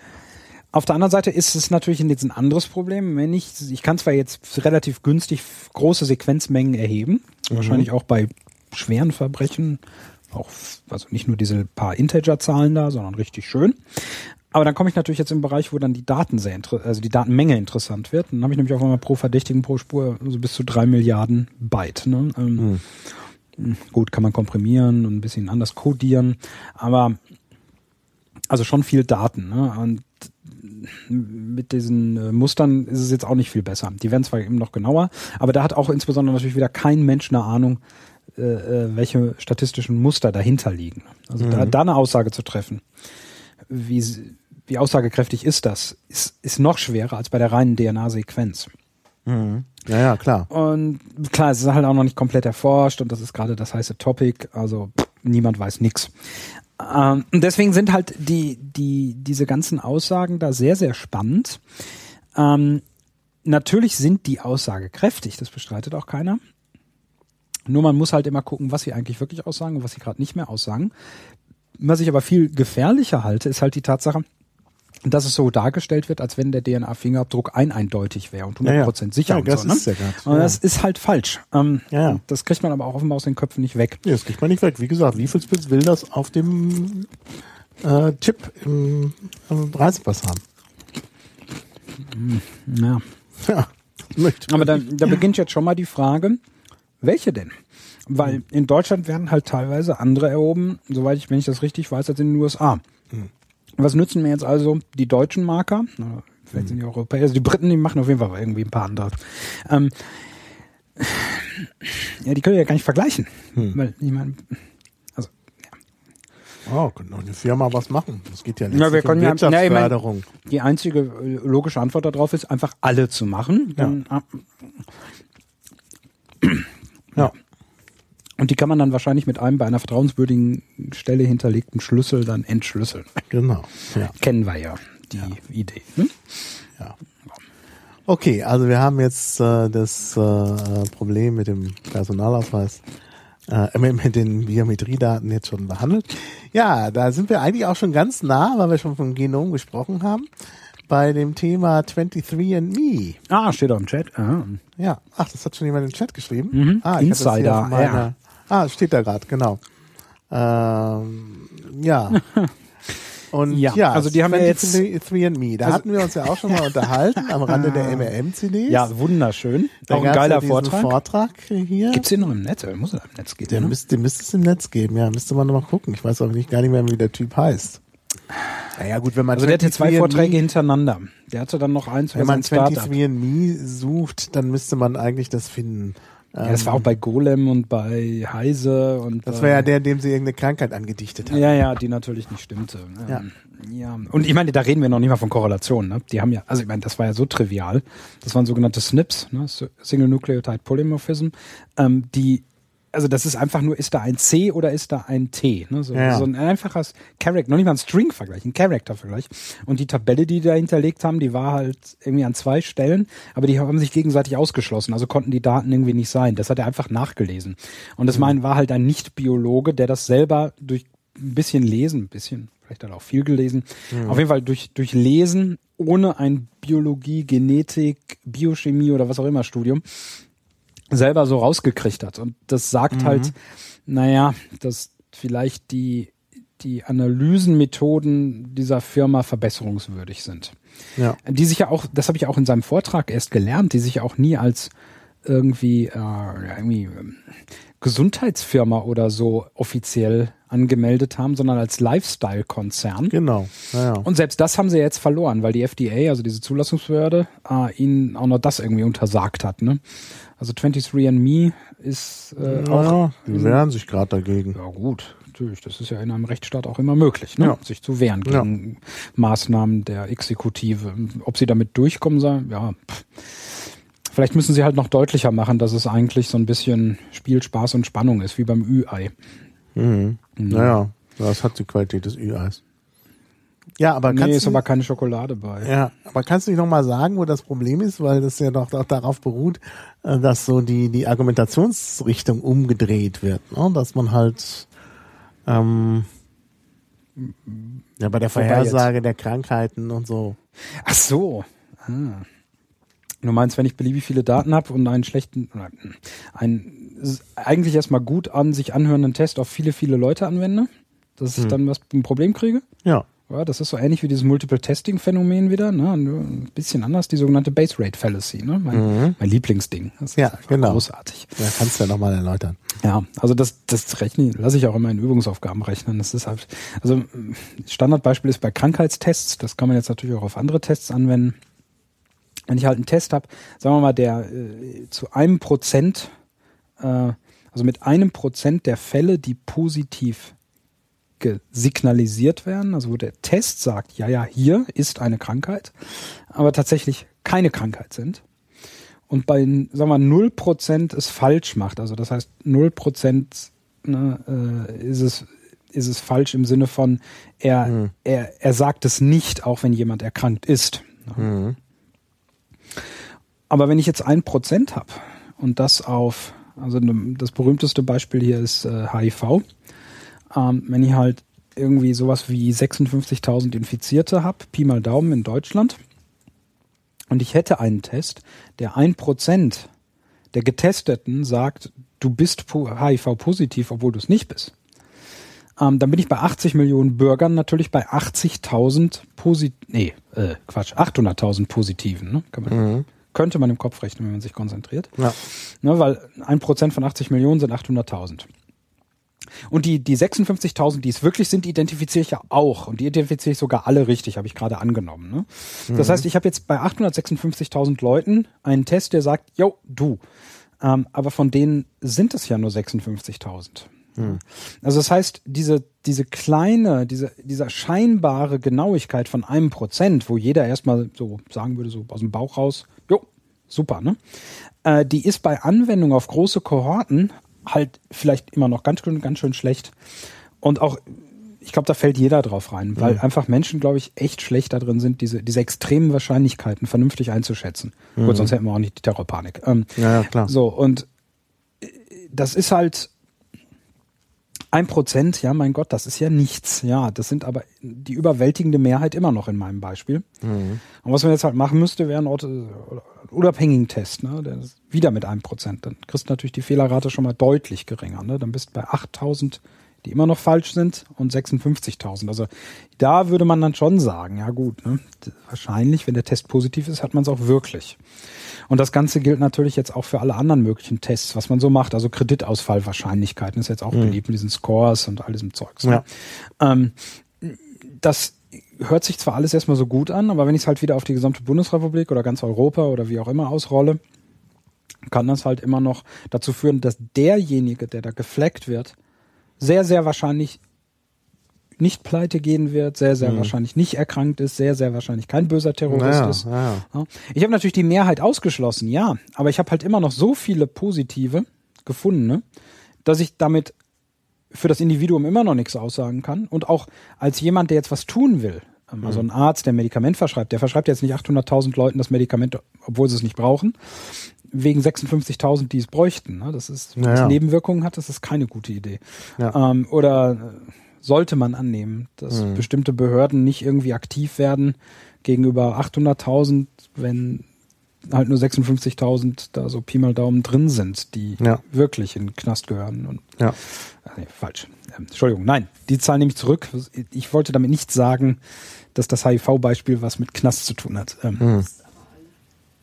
auf der anderen Seite ist es natürlich jetzt ein anderes Problem. Wenn ich, ich kann zwar jetzt relativ günstig große Sequenzmengen erheben, mhm. wahrscheinlich auch bei schweren Verbrechen, auch, also nicht nur diese paar Integer-Zahlen da, sondern richtig schön. Aber dann komme ich natürlich jetzt im Bereich, wo dann die Daten sehr also die Datenmenge interessant wird. Dann habe ich nämlich auch immer pro Verdächtigen pro Spur so bis zu drei Milliarden Byte. Ne? Ähm, mhm. Gut, kann man komprimieren und ein bisschen anders codieren, aber also schon viel Daten. Ne? Und mit diesen äh, Mustern ist es jetzt auch nicht viel besser. Die werden zwar eben noch genauer, aber da hat auch insbesondere natürlich wieder kein Mensch eine Ahnung, äh, äh welche statistischen Muster dahinter liegen. Also mhm. da, da eine Aussage zu treffen, wie, wie aussagekräftig ist das, ist, ist noch schwerer als bei der reinen DNA-Sequenz. Mhm. Ja, ja, klar. Und klar, es ist halt auch noch nicht komplett erforscht und das ist gerade das heiße Topic, also pff, niemand weiß nix. Ähm, und deswegen sind halt die, die, diese ganzen Aussagen da sehr, sehr spannend. Ähm, natürlich sind die aussagekräftig, das bestreitet auch keiner. Nur man muss halt immer gucken, was sie eigentlich wirklich aussagen und was sie gerade nicht mehr aussagen. Was ich aber viel gefährlicher halte, ist halt die Tatsache, dass es so dargestellt wird, als wenn der DNA-Fingerabdruck ein eindeutig wäre und 100% ja, ja. sicher ja, und das so. Ne? Ist ja und das ist halt falsch. Ähm, ja. Das kriegt man aber auch offenbar aus den Köpfen nicht weg. Ja, das kriegt man nicht weg. Wie gesagt, wie viel Spitz will das auf dem äh, Chip im, im Reisepass haben? Ja. Ja. Aber da, da beginnt jetzt schon mal die Frage, welche denn? Weil in Deutschland werden halt teilweise andere erhoben, soweit ich, wenn ich das richtig weiß, als in den USA. Hm. Was nützen mir jetzt also die deutschen Marker? Vielleicht sind die Europäer, also die Briten, die machen auf jeden Fall irgendwie ein paar andere. Ähm, ja, die können ja gar nicht vergleichen. Hm. Weil, ich meine, also, ja. Oh, können doch eine Firma was machen. Das geht ja nicht ja, wir können um Wirtschaftsförderung. Ja, ich mein, die einzige logische Antwort darauf ist, einfach alle zu machen. Dann, ja. ja. Und die kann man dann wahrscheinlich mit einem bei einer vertrauenswürdigen Stelle hinterlegten Schlüssel dann entschlüsseln. Genau. Ja. Kennen wir ja die ja. Idee. Hm? Ja. Okay, also wir haben jetzt äh, das äh, Problem mit dem Personalausweis, äh, mit den Biometriedaten jetzt schon behandelt. Ja, da sind wir eigentlich auch schon ganz nah, weil wir schon vom Genom gesprochen haben, bei dem Thema 23andMe. Ah, steht auch im Chat. Aha. Ja, ach, das hat schon jemand im Chat geschrieben. Mhm. Ah, ich Insider, meiner, ja. Ah, steht da gerade, genau. Ähm, ja. Und ja, ja also die haben ja jetzt 3 Da also, hatten wir uns ja auch schon mal unterhalten am Rande der MRM-CD. Ja, wunderschön. Da auch ein geiler ja Vortrag. Vortrag hier. Gibt's den noch im Netz? Muss er im Netz geben. Der ne? müsste, müsste es im Netz geben, ja. Müsste man noch mal gucken. Ich weiß auch nicht, gar nicht mehr, wie der Typ heißt. Naja, gut, wenn man. Also der hatte zwei Vorträge hintereinander. Der hatte dann noch eins. Wenn man 23andMe sucht, dann müsste man eigentlich das finden. Ja, das war auch bei Golem und bei Heise und. Das war ja der, dem sie irgendeine Krankheit angedichtet hat. Ja, ja, die natürlich nicht stimmte. Ja. Ähm, ja. Und ich meine, da reden wir noch nicht mal von Korrelationen. Ne? Die haben ja, also ich meine, das war ja so trivial. Das waren sogenannte SNPs, ne? Single Nucleotide Polymorphism, ähm, die also das ist einfach nur, ist da ein C oder ist da ein T? Ne? So, ja. so ein einfaches Character, noch nicht mal ein String-Vergleich, ein Character-Vergleich. Und die Tabelle, die die da hinterlegt haben, die war halt irgendwie an zwei Stellen, aber die haben sich gegenseitig ausgeschlossen, also konnten die Daten irgendwie nicht sein. Das hat er einfach nachgelesen. Und das mhm. mein, war halt ein Nicht-Biologe, der das selber durch ein bisschen Lesen, ein bisschen, vielleicht hat er auch viel gelesen, mhm. auf jeden Fall durch, durch Lesen ohne ein Biologie, Genetik, Biochemie oder was auch immer Studium, selber so rausgekriegt hat. Und das sagt mhm. halt, naja, dass vielleicht die, die Analysenmethoden dieser Firma verbesserungswürdig sind. Ja. Die sich ja auch, das habe ich auch in seinem Vortrag erst gelernt, die sich auch nie als irgendwie, äh, irgendwie ähm, Gesundheitsfirma oder so offiziell angemeldet haben, sondern als Lifestyle-Konzern. Genau. Ja, ja. Und selbst das haben sie jetzt verloren, weil die FDA, also diese Zulassungsbehörde, äh, ihnen auch noch das irgendwie untersagt hat. Ne? Also 23andMe ist äh, ja, auch. Die wehren sich gerade dagegen. Ja gut, natürlich. Das ist ja in einem Rechtsstaat auch immer möglich, ne? Ja. sich zu wehren gegen ja. Maßnahmen der Exekutive. Ob sie damit durchkommen sollen, ja. Pff. Vielleicht müssen sie halt noch deutlicher machen, dass es eigentlich so ein bisschen Spiel, Spaß und Spannung ist, wie beim Ü-Ei. Mhm. Mhm. Naja, das hat die Qualität des Ü-Eis. Ja, aber kannst nee, ist aber keine Schokolade bei. Ja, aber kannst du nicht nochmal sagen, wo das Problem ist, weil das ja doch, doch darauf beruht, äh, dass so die, die Argumentationsrichtung umgedreht wird, ne? dass man halt ähm, ja bei der Vorhersage der Krankheiten und so. Ach so. Ah. Du meinst, wenn ich beliebig viele Daten habe und einen schlechten, einen eigentlich erstmal gut an sich anhörenden Test auf viele, viele Leute anwende, dass ich hm. dann was ein Problem kriege? Ja. Ja, das ist so ähnlich wie dieses Multiple-Testing-Phänomen wieder, ne? ein bisschen anders, die sogenannte Base-Rate-Fallacy, ne? mein, mhm. mein Lieblingsding. Das ja, genau. großartig. Ja, kannst du ja nochmal erläutern. Ja, also das, das rechne, lasse ich auch immer in Übungsaufgaben rechnen. Das ist halt, also Standardbeispiel ist bei Krankheitstests, das kann man jetzt natürlich auch auf andere Tests anwenden. Wenn ich halt einen Test habe, sagen wir mal, der äh, zu einem Prozent, äh, also mit einem Prozent der Fälle, die positiv signalisiert werden, also wo der Test sagt, ja, ja, hier ist eine Krankheit, aber tatsächlich keine Krankheit sind. Und bei, sagen wir, 0% es falsch macht, also das heißt 0% ne, äh, ist es ist es falsch im Sinne von, er, mhm. er, er sagt es nicht, auch wenn jemand erkrankt ist. Mhm. Aber wenn ich jetzt ein Prozent habe und das auf, also das berühmteste Beispiel hier ist äh, HIV, ähm, wenn ich halt irgendwie sowas wie 56.000 Infizierte habe, Pi mal Daumen in Deutschland, und ich hätte einen Test, der ein Prozent der Getesteten sagt, du bist HIV-positiv, obwohl du es nicht bist, ähm, dann bin ich bei 80 Millionen Bürgern natürlich bei 80.000 Posit nee, äh, Quatsch, 800.000 Positiven. Ne? Kann man, mhm. Könnte man im Kopf rechnen, wenn man sich konzentriert. Ja. Ne, weil ein Prozent von 80 Millionen sind 800.000. Und die, die 56.000, die es wirklich sind, identifiziere ich ja auch. Und die identifiziere ich sogar alle richtig, habe ich gerade angenommen. Ne? Mhm. Das heißt, ich habe jetzt bei 856.000 Leuten einen Test, der sagt, yo, du. Ähm, aber von denen sind es ja nur 56.000. Mhm. Also das heißt, diese, diese kleine, diese, dieser scheinbare Genauigkeit von einem Prozent, wo jeder erstmal so sagen würde, so aus dem Bauch raus, jo, super, ne? Äh, die ist bei Anwendung auf große Kohorten halt vielleicht immer noch ganz, ganz schön schlecht. Und auch, ich glaube, da fällt jeder drauf rein, weil mhm. einfach Menschen, glaube ich, echt schlecht da drin sind, diese, diese extremen Wahrscheinlichkeiten vernünftig einzuschätzen. Mhm. Gut, sonst hätten wir auch nicht die Terrorpanik. Ähm, ja, ja, klar. So, und äh, das ist halt, ein Prozent, ja, mein Gott, das ist ja nichts. Ja, das sind aber die überwältigende Mehrheit immer noch in meinem Beispiel. Mhm. Und was man jetzt halt machen müsste, wäre ein unabhängigen Test, ne? Der ist wieder mit einem Prozent. Dann kriegst du natürlich die Fehlerrate schon mal deutlich geringer. Ne? Dann bist du bei 8000 die immer noch falsch sind und 56.000. Also da würde man dann schon sagen, ja gut, ne, wahrscheinlich, wenn der Test positiv ist, hat man es auch wirklich. Und das Ganze gilt natürlich jetzt auch für alle anderen möglichen Tests, was man so macht. Also Kreditausfallwahrscheinlichkeiten ist jetzt auch mhm. beliebt mit diesen Scores und all diesem Zeugs. Ne? Ja. Ähm, das hört sich zwar alles erstmal so gut an, aber wenn ich es halt wieder auf die gesamte Bundesrepublik oder ganz Europa oder wie auch immer ausrolle, kann das halt immer noch dazu führen, dass derjenige, der da gefleckt wird, sehr, sehr wahrscheinlich nicht pleite gehen wird, sehr, sehr mhm. wahrscheinlich nicht erkrankt ist, sehr, sehr wahrscheinlich kein böser Terrorist naja, ist. Naja. Ich habe natürlich die Mehrheit ausgeschlossen, ja, aber ich habe halt immer noch so viele positive gefunden, ne, dass ich damit für das Individuum immer noch nichts aussagen kann und auch als jemand, der jetzt was tun will, ähm, also mhm. ein Arzt, der Medikament verschreibt, der verschreibt jetzt nicht 800.000 Leuten das Medikament, obwohl sie es nicht brauchen, wegen 56.000, die es bräuchten. Ne? Das ist, wenn naja. es Nebenwirkungen hat, das ist keine gute Idee. Ja. Ähm, oder äh, sollte man annehmen, dass mhm. bestimmte Behörden nicht irgendwie aktiv werden gegenüber 800.000, wenn halt nur 56.000 da so Pi mal Daumen drin sind, die ja. wirklich in den Knast gehören. Und, ja. Äh, nee, falsch. Ähm, Entschuldigung, nein, die Zahl nehme ich zurück. Ich wollte damit nicht sagen, dass das HIV-Beispiel was mit Knast zu tun hat. Ähm, mhm.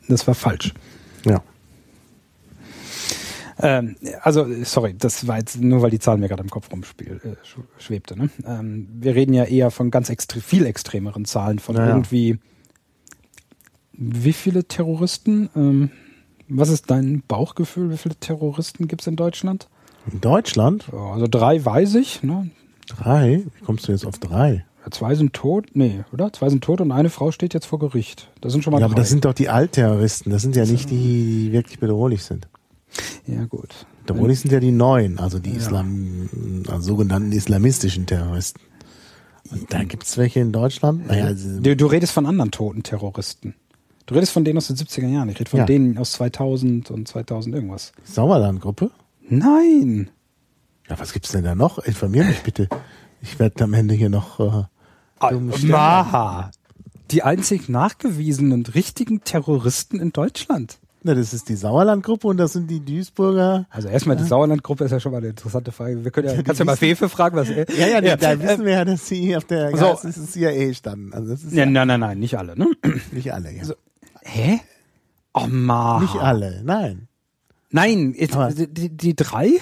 Das war falsch. Ja. Ähm, also, sorry, das war jetzt nur, weil die Zahl mir gerade im Kopf rumspiel, äh, schwebte. Ne? Ähm, wir reden ja eher von ganz extre viel extremeren Zahlen, von naja. irgendwie wie viele Terroristen? Ähm, was ist dein Bauchgefühl? Wie viele Terroristen gibt es in Deutschland? In Deutschland? Also drei weiß ich. Ne? Drei? Wie kommst du jetzt auf drei? Zwei sind tot, nee, oder? Zwei sind tot und eine Frau steht jetzt vor Gericht. Das sind schon mal ja, drei. aber das sind doch die Altterroristen. Das sind ja nicht die, die wirklich bedrohlich sind. Ja, gut. Bedrohlich sind ja die neuen, also die ja. Islam, also sogenannten islamistischen Terroristen. Und da gibt's welche in Deutschland? Naja, also du, du redest von anderen toten Terroristen. Du redest von denen aus den 70er Jahren. Ich rede von ja. denen aus 2000 und 2000 irgendwas. Sauerland-Gruppe? Nein. Ja, was gibt's denn da noch? Informier mich bitte. Ich werde am Ende hier noch äh, ah, Maha. Die einzig nachgewiesenen richtigen Terroristen in Deutschland. Na, das ist die Sauerlandgruppe und das sind die Duisburger. Also erstmal die Sauerlandgruppe ist ja schon mal eine interessante Frage. Wir können ja, ja kannst ja mal Fefe fragen, was er. Ja, ja, ja, da wissen wir ja, dass sie auf der so. CIA standen. Also das ist ja, ja, nein, nein, nein, nicht alle, ne? Nicht alle, ja. So, hä? Oh man. Nicht alle, nein. Nein, jetzt, die, die drei?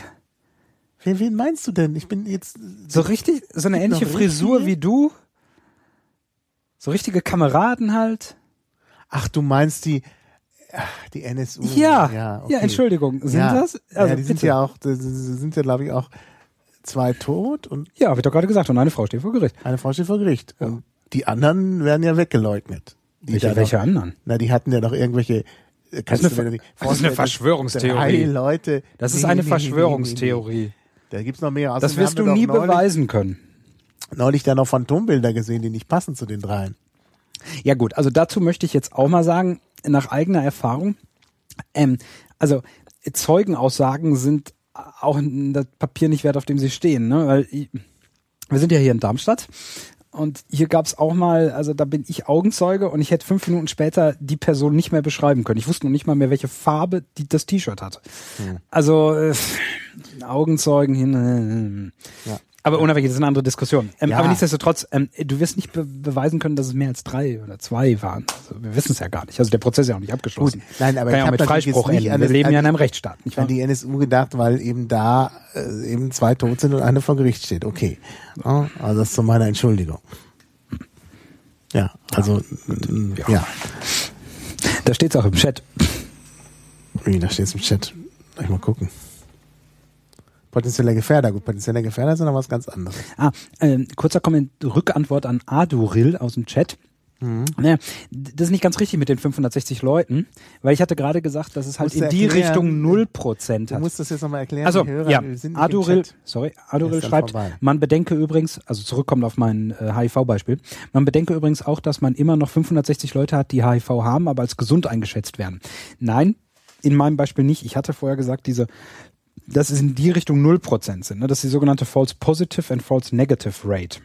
Wen, wen meinst du denn? Ich bin jetzt. So richtig, so eine ähnliche Frisur wie du? So richtige Kameraden halt? Ach, du meinst die, die NSU. Ja, ja, okay. ja Entschuldigung. Sind ja. das? Also ja, die bitte. sind ja auch, die sind ja, glaube ich, auch zwei tot und. Ja, habe ich doch gerade gesagt. Und eine Frau steht vor Gericht. Eine Frau steht vor Gericht. Ja. Und die anderen werden ja weggeleugnet. Welche, welche noch, anderen? Na, die hatten ja doch irgendwelche. Das ist eine, das ist eine Verschwörungstheorie. Leute. Das ist eine Verschwörungstheorie. Da gibt's noch mehr. Außerdem das wirst du nie neulich, beweisen können. Neulich da noch Phantombilder gesehen, die nicht passen zu den dreien. Ja gut, also dazu möchte ich jetzt auch mal sagen, nach eigener Erfahrung, ähm, also Zeugenaussagen sind auch das Papier nicht wert, auf dem sie stehen. Ne? Weil wir sind ja hier in Darmstadt und hier gab es auch mal, also da bin ich Augenzeuge und ich hätte fünf Minuten später die Person nicht mehr beschreiben können. Ich wusste noch nicht mal mehr, welche Farbe die, das T-Shirt hatte. Hm. Also äh, Augenzeugen hin. Äh, ja. Aber unabhängig, das ist eine andere Diskussion. Ähm, ja. Aber nichtsdestotrotz, ähm, du wirst nicht be beweisen können, dass es mehr als drei oder zwei waren. Also, wir wissen es ja gar nicht. Also der Prozess ist ja auch nicht abgeschlossen. Gut, nein, aber Kann ich habe mit Freispruch enden. Wir leben ja in einem Rechtsstaat. Nicht wahr? an die NSU gedacht, weil eben da äh, eben zwei tot sind und eine vor Gericht steht. Okay. Ja, also das ist zu meiner Entschuldigung. Ja, also ja. ja. Da steht es auch im Chat. Wie, da steht es im Chat. Lass ich mal gucken. Potenzieller Gefährder. Gut, potenzieller Gefährder ist noch was ganz anderes. Ah, äh, kurzer Kommentar, Rückantwort an Aduril aus dem Chat. Mhm. Naja, das ist nicht ganz richtig mit den 560 Leuten, weil ich hatte gerade gesagt, dass es halt in die erklären, Richtung 0% hat. Du musst das jetzt nochmal erklären. Also, Hörer, ja, Aduril, sorry, Aduril schreibt, vorbei. man bedenke übrigens, also zurückkommt auf mein äh, HIV-Beispiel, man bedenke übrigens auch, dass man immer noch 560 Leute hat, die HIV haben, aber als gesund eingeschätzt werden. Nein, in meinem Beispiel nicht. Ich hatte vorher gesagt, diese dass es in die Richtung 0% sind. Ne? Das ist die sogenannte False Positive and False Negative Rate.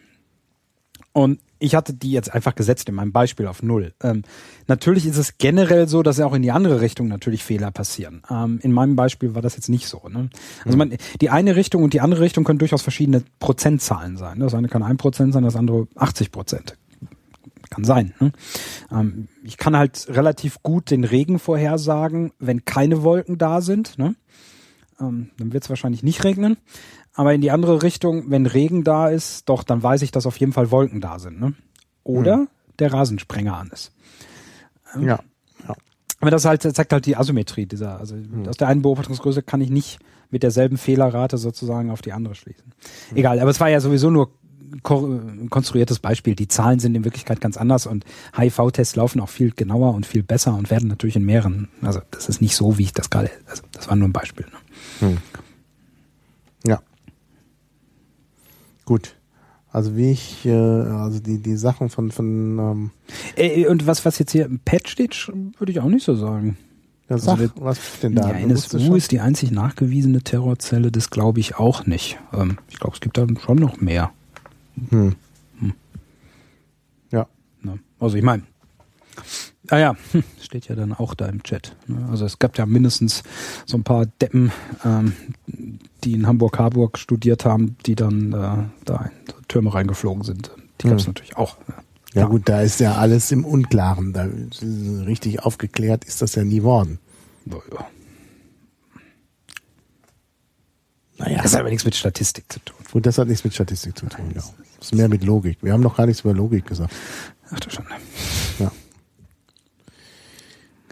Und ich hatte die jetzt einfach gesetzt in meinem Beispiel auf null. Ähm, natürlich ist es generell so, dass ja auch in die andere Richtung natürlich Fehler passieren. Ähm, in meinem Beispiel war das jetzt nicht so. Ne? Also man, die eine Richtung und die andere Richtung können durchaus verschiedene Prozentzahlen sein. Das eine kann ein Prozent sein, das andere 80 Prozent. Kann sein. Ne? Ähm, ich kann halt relativ gut den Regen vorhersagen, wenn keine Wolken da sind. Ne? Ähm, dann wird es wahrscheinlich nicht regnen. Aber in die andere Richtung, wenn Regen da ist, doch, dann weiß ich, dass auf jeden Fall Wolken da sind. Ne? Oder hm. der Rasensprenger an ist. Ähm, ja. ja. Aber das halt, zeigt halt die Asymmetrie dieser, also hm. aus der einen Beobachtungsgröße kann ich nicht mit derselben Fehlerrate sozusagen auf die andere schließen. Hm. Egal, aber es war ja sowieso nur ein konstruiertes Beispiel. Die Zahlen sind in Wirklichkeit ganz anders und HIV-Tests laufen auch viel genauer und viel besser und werden natürlich in mehreren. Also das ist nicht so, wie ich das gerade. Also das war nur ein Beispiel. Ne? Hm. Ja. Gut. Also wie ich, äh, also die, die Sachen von, von ähm äh, Und was, was jetzt hier im Patch steht, würde ich auch nicht so sagen. Ja, sag, also, was denn da? Die NSU ist die einzig nachgewiesene Terrorzelle, das glaube ich auch nicht. Ähm, ich glaube, es gibt da schon noch mehr. Hm. Hm. Ja. Also ich meine, Ah ja, hm, steht ja dann auch da im Chat. Ne? Also es gab ja mindestens so ein paar Deppen, ähm, die in Hamburg-Harburg studiert haben, die dann äh, da in Türme reingeflogen sind. Die gab es hm. natürlich auch. Ja. ja gut, da ist ja alles im Unklaren. Da richtig aufgeklärt ist das ja nie worden. Naja. naja. Das hat aber nichts mit Statistik zu tun. Gut, das hat nichts mit Statistik zu tun, ja. Das ist mehr mit Logik. Wir haben noch gar nichts über Logik gesagt. Ach du schon.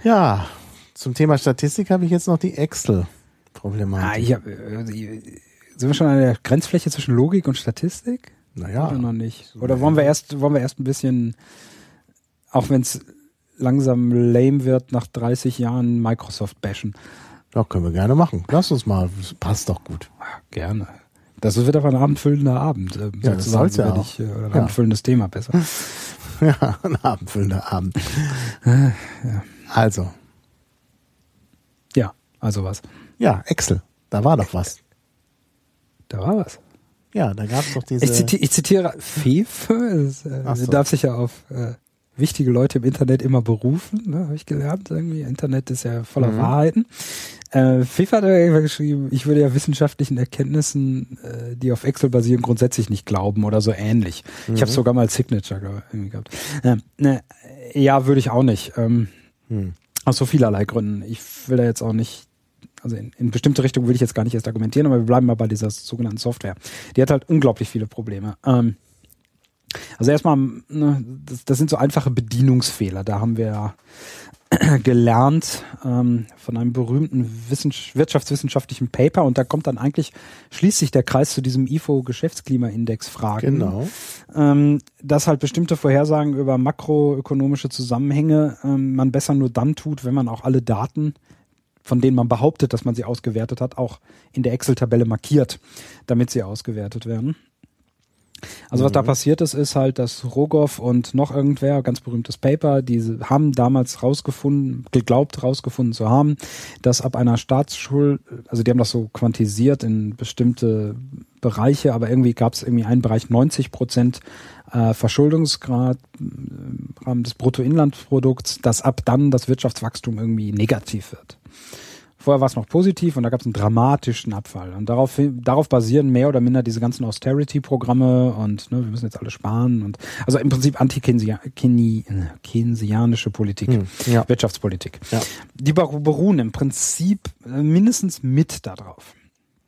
Ja. Zum Thema Statistik habe ich jetzt noch die Excel-Problematik. Ah, ich hab, äh, sind wir schon an der Grenzfläche zwischen Logik und Statistik? Naja. Oder noch nicht? Oder wollen wir erst, wollen wir erst ein bisschen, auch wenn es langsam lame wird, nach 30 Jahren Microsoft bashen? Ja, können wir gerne machen. Lass uns mal. Das passt doch gut. Ja, gerne. Das wird aber ein abendfüllender Abend. Äh, ja, das soll's ja auch. Ich, äh, ein ja. abendfüllendes Thema besser. ja, ein abendfüllender Abend. ja. Also. Ja, also was? Ja, Excel. Da war doch was. Da war was. Ja, da gab es doch diese. Ich, ziti ich zitiere Fefe. Äh, sie so. darf sich ja auf äh, wichtige Leute im Internet immer berufen, ne, habe ich gelernt. Irgendwie Internet ist ja voller mhm. Wahrheiten. Äh, FIFA hat ja geschrieben, ich würde ja wissenschaftlichen Erkenntnissen, äh, die auf Excel basieren, grundsätzlich nicht glauben oder so ähnlich. Mhm. Ich habe sogar mal Signature irgendwie gehabt. Äh, ne, ja, würde ich auch nicht. Ähm, hm. Aus so vielerlei Gründen. Ich will da jetzt auch nicht, also in, in bestimmte Richtungen will ich jetzt gar nicht erst argumentieren, aber wir bleiben mal bei dieser sogenannten Software. Die hat halt unglaublich viele Probleme. Ähm, also erstmal, ne, das, das sind so einfache Bedienungsfehler. Da haben wir gelernt ähm, von einem berühmten wirtschaftswissenschaftlichen Paper und da kommt dann eigentlich, schließt sich der Kreis zu diesem IFO-Geschäftsklimaindex-Fragen, genau. ähm, dass halt bestimmte Vorhersagen über makroökonomische Zusammenhänge ähm, man besser nur dann tut, wenn man auch alle Daten von denen man behauptet, dass man sie ausgewertet hat, auch in der Excel-Tabelle markiert, damit sie ausgewertet werden. Also was da mhm. passiert ist, ist halt, dass Rogoff und noch irgendwer, ganz berühmtes Paper, die haben damals rausgefunden, geglaubt rausgefunden zu haben, dass ab einer Staatsschuld, also die haben das so quantisiert in bestimmte Bereiche, aber irgendwie gab es irgendwie einen Bereich 90 Prozent äh, Verschuldungsgrad im Rahmen des Bruttoinlandsprodukts, dass ab dann das Wirtschaftswachstum irgendwie negativ wird. Vorher war es noch positiv und da gab es einen dramatischen Abfall. Und darauf, darauf basieren mehr oder minder diese ganzen Austerity-Programme und ne, wir müssen jetzt alle sparen und also im Prinzip anti-keynesianische Politik, hm, ja. Wirtschaftspolitik. Ja. Die beruhen im Prinzip äh, mindestens mit darauf.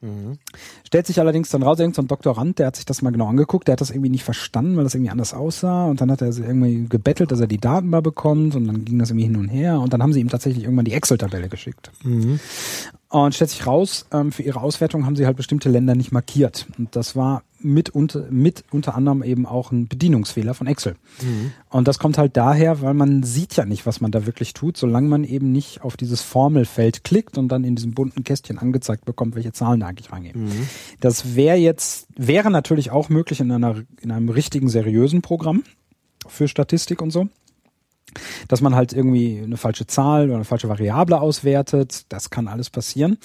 Mhm. Stellt sich allerdings dann raus, irgendein so Doktorand, der hat sich das mal genau angeguckt, der hat das irgendwie nicht verstanden, weil das irgendwie anders aussah und dann hat er irgendwie gebettelt, dass er die Daten mal bekommt und dann ging das irgendwie hin und her und dann haben sie ihm tatsächlich irgendwann die Excel-Tabelle geschickt. Mhm. Und stellt sich raus, ähm, für ihre Auswertung haben sie halt bestimmte Länder nicht markiert. Und das war mit unter, mit unter anderem eben auch ein Bedienungsfehler von Excel. Mhm. Und das kommt halt daher, weil man sieht ja nicht, was man da wirklich tut, solange man eben nicht auf dieses Formelfeld klickt und dann in diesem bunten Kästchen angezeigt bekommt, welche Zahlen da eigentlich reingehen. Mhm. Das wäre jetzt, wäre natürlich auch möglich in einer, in einem richtigen, seriösen Programm für Statistik und so dass man halt irgendwie eine falsche Zahl oder eine falsche Variable auswertet. Das kann alles passieren.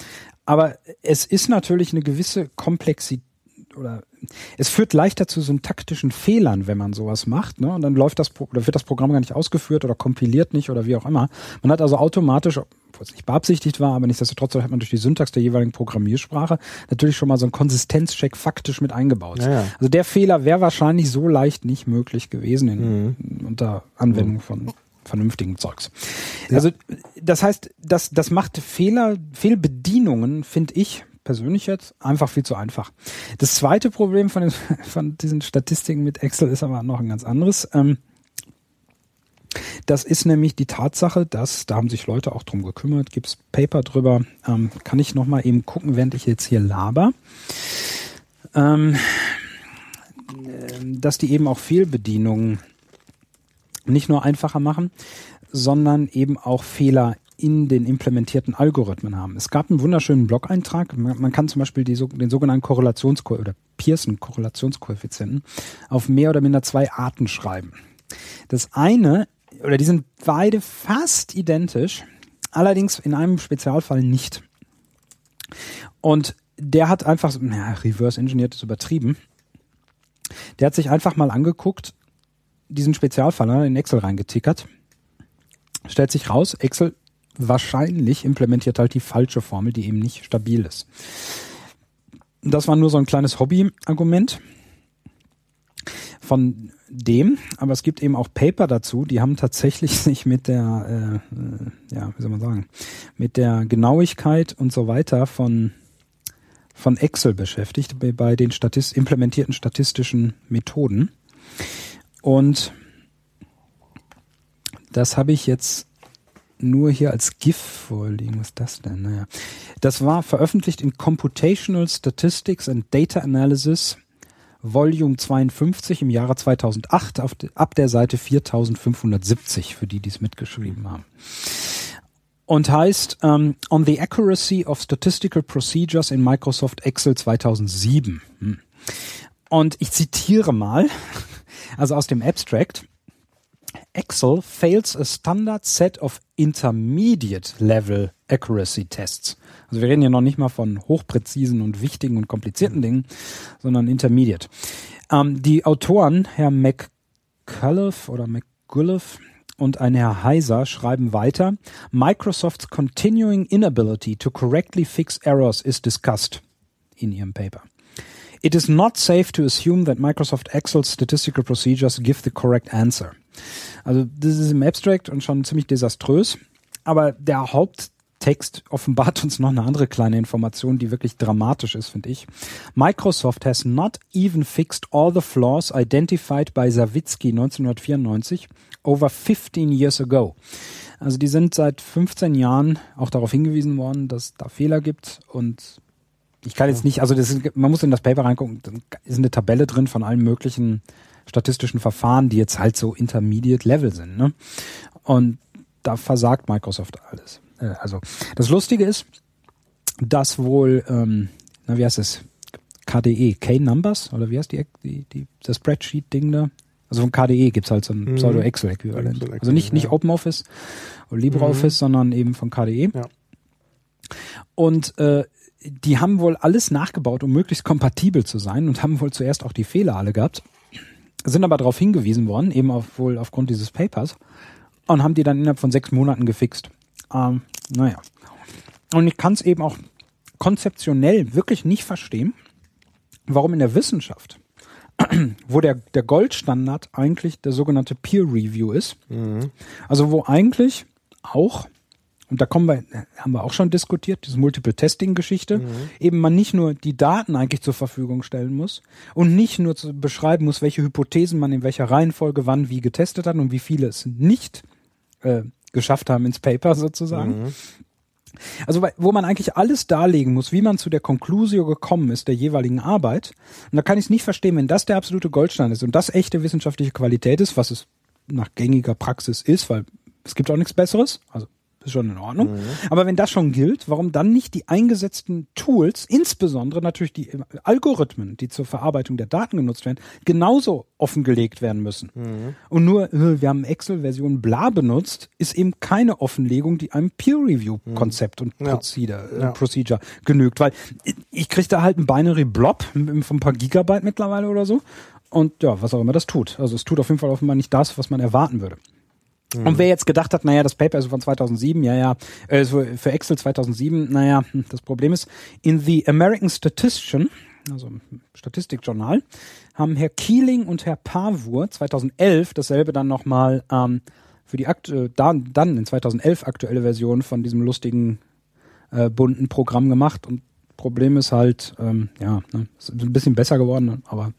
Aber es ist natürlich eine gewisse Komplexität oder es führt leichter zu syntaktischen Fehlern, wenn man sowas macht, ne? Und dann läuft das oder wird das Programm gar nicht ausgeführt oder kompiliert nicht oder wie auch immer. Man hat also automatisch, obwohl es nicht beabsichtigt war, aber nichtsdestotrotz hat man durch die Syntax der jeweiligen Programmiersprache natürlich schon mal so einen Konsistenzcheck faktisch mit eingebaut. Ja, ja. Also der Fehler wäre wahrscheinlich so leicht nicht möglich gewesen in, mhm. unter Anwendung mhm. von vernünftigen Zeugs. Ja. Also das heißt, das, das macht Fehler, Fehlbedienungen, finde ich, persönlich jetzt einfach viel zu einfach. Das zweite Problem von, den, von diesen Statistiken mit Excel ist aber noch ein ganz anderes. Ähm, das ist nämlich die Tatsache, dass, da haben sich Leute auch drum gekümmert, gibt's Paper drüber, ähm, kann ich nochmal eben gucken, während ich jetzt hier laber, ähm, dass die eben auch Fehlbedienungen nicht nur einfacher machen, sondern eben auch Fehler in den implementierten Algorithmen haben. Es gab einen wunderschönen Blog-Eintrag. Man, man, kann zum Beispiel die, den sogenannten Korrelationskoeffizienten oder Pearson-Korrelationskoeffizienten auf mehr oder minder zwei Arten schreiben. Das eine, oder die sind beide fast identisch, allerdings in einem Spezialfall nicht. Und der hat einfach, naja, reverse engineert ist übertrieben. Der hat sich einfach mal angeguckt, diesen Spezialfall in Excel reingetickert. Stellt sich raus, Excel wahrscheinlich implementiert halt die falsche Formel, die eben nicht stabil ist. Das war nur so ein kleines Hobby-Argument von dem, aber es gibt eben auch Paper dazu, die haben tatsächlich sich mit der, äh, ja, wie soll man sagen, mit der Genauigkeit und so weiter von von Excel beschäftigt bei den Statist implementierten statistischen Methoden. Und das habe ich jetzt nur hier als GIF vorliegen. Was ist das denn? Naja. Das war veröffentlicht in Computational Statistics and Data Analysis Volume 52 im Jahre 2008 auf, ab der Seite 4570, für die, die es mitgeschrieben haben. Und heißt um, ähm, On the Accuracy of Statistical Procedures in Microsoft Excel 2007. Hm. Und ich zitiere mal, also aus dem Abstract. Excel fails a standard set of intermediate level accuracy tests. Also wir reden hier noch nicht mal von hochpräzisen und wichtigen und komplizierten Dingen, sondern intermediate. Ähm, die Autoren, Herr McCullough oder McGullough und ein Herr Heiser schreiben weiter, Microsoft's continuing inability to correctly fix errors is discussed in ihrem Paper. It is not safe to assume that Microsoft Excel's statistical procedures give the correct answer. Also das ist im Abstract und schon ziemlich desaströs. Aber der Haupttext offenbart uns noch eine andere kleine Information, die wirklich dramatisch ist, finde ich. Microsoft has not even fixed all the flaws identified by Savitsky 1994 over 15 years ago. Also die sind seit 15 Jahren auch darauf hingewiesen worden, dass da Fehler gibt und ich kann jetzt nicht, also das man muss in das Paper reingucken, da ist eine Tabelle drin von allen möglichen statistischen Verfahren, die jetzt halt so Intermediate Level sind. Ne? Und da versagt Microsoft alles. Äh, also das Lustige ist, dass wohl, ähm, na wie heißt es, KDE, K-Numbers, oder wie heißt die, die, die das Spreadsheet-Ding da? Also von KDE gibt's halt so ein mhm. Pseudo-Excel-Äquivalent. Also nicht, nicht OpenOffice oder LibreOffice, mhm. sondern eben von KDE. Ja. Und äh, die haben wohl alles nachgebaut, um möglichst kompatibel zu sein und haben wohl zuerst auch die Fehler alle gehabt sind aber darauf hingewiesen worden, eben auf, wohl aufgrund dieses Papers, und haben die dann innerhalb von sechs Monaten gefixt. Ähm, naja. Und ich kann es eben auch konzeptionell wirklich nicht verstehen, warum in der Wissenschaft, wo der, der Goldstandard eigentlich der sogenannte Peer Review ist, mhm. also wo eigentlich auch und da kommen wir, haben wir auch schon diskutiert, diese Multiple-Testing-Geschichte, mhm. eben man nicht nur die Daten eigentlich zur Verfügung stellen muss und nicht nur zu beschreiben muss, welche Hypothesen man in welcher Reihenfolge wann wie getestet hat und wie viele es nicht äh, geschafft haben ins Paper sozusagen. Mhm. Also wo man eigentlich alles darlegen muss, wie man zu der Conclusio gekommen ist der jeweiligen Arbeit. Und da kann ich es nicht verstehen, wenn das der absolute Goldstein ist und das echte wissenschaftliche Qualität ist, was es nach gängiger Praxis ist, weil es gibt auch nichts Besseres. Also ist schon in Ordnung. Mhm. Aber wenn das schon gilt, warum dann nicht die eingesetzten Tools, insbesondere natürlich die Algorithmen, die zur Verarbeitung der Daten genutzt werden, genauso offengelegt werden müssen? Mhm. Und nur, äh, wir haben Excel-Version bla benutzt, ist eben keine Offenlegung, die einem Peer-Review-Konzept mhm. und ja. Procedure, äh, ja. Procedure genügt. Weil ich kriege da halt ein Binary Blob von ein paar Gigabyte mittlerweile oder so. Und ja, was auch immer das tut. Also es tut auf jeden Fall offenbar nicht das, was man erwarten würde. Mhm. Und wer jetzt gedacht hat, naja, das Paper ist von 2007, ja, ja, äh, für Excel 2007, naja, hm, das Problem ist, in the American Statistician, also Statistikjournal, haben Herr Keeling und Herr Pavur 2011 dasselbe dann nochmal ähm, für die Akt äh, dann, dann in 2011 aktuelle Version von diesem lustigen äh, bunten Programm gemacht und Problem ist halt, ähm, ja, ne, ist ein bisschen besser geworden, aber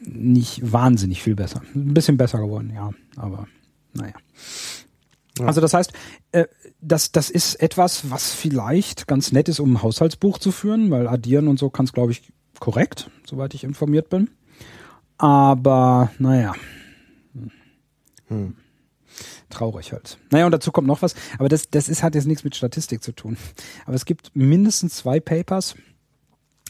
nicht wahnsinnig viel besser. Ein bisschen besser geworden, ja, aber naja. Ja. Also das heißt, äh, das, das ist etwas, was vielleicht ganz nett ist, um ein Haushaltsbuch zu führen, weil addieren und so kann es, glaube ich, korrekt, soweit ich informiert bin. Aber naja. Hm. Traurig halt. Naja, und dazu kommt noch was, aber das, das ist, hat jetzt nichts mit Statistik zu tun. Aber es gibt mindestens zwei Papers,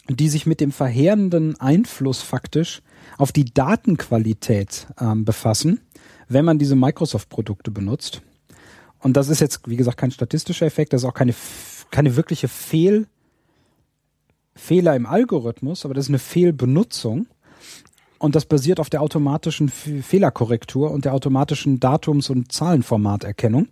die sich mit dem verheerenden Einfluss faktisch auf die Datenqualität ähm, befassen wenn man diese Microsoft-Produkte benutzt. Und das ist jetzt, wie gesagt, kein statistischer Effekt, das ist auch keine, keine wirkliche Fehl, Fehler im Algorithmus, aber das ist eine Fehlbenutzung. Und das basiert auf der automatischen Fehlerkorrektur und der automatischen Datums- und Zahlenformaterkennung.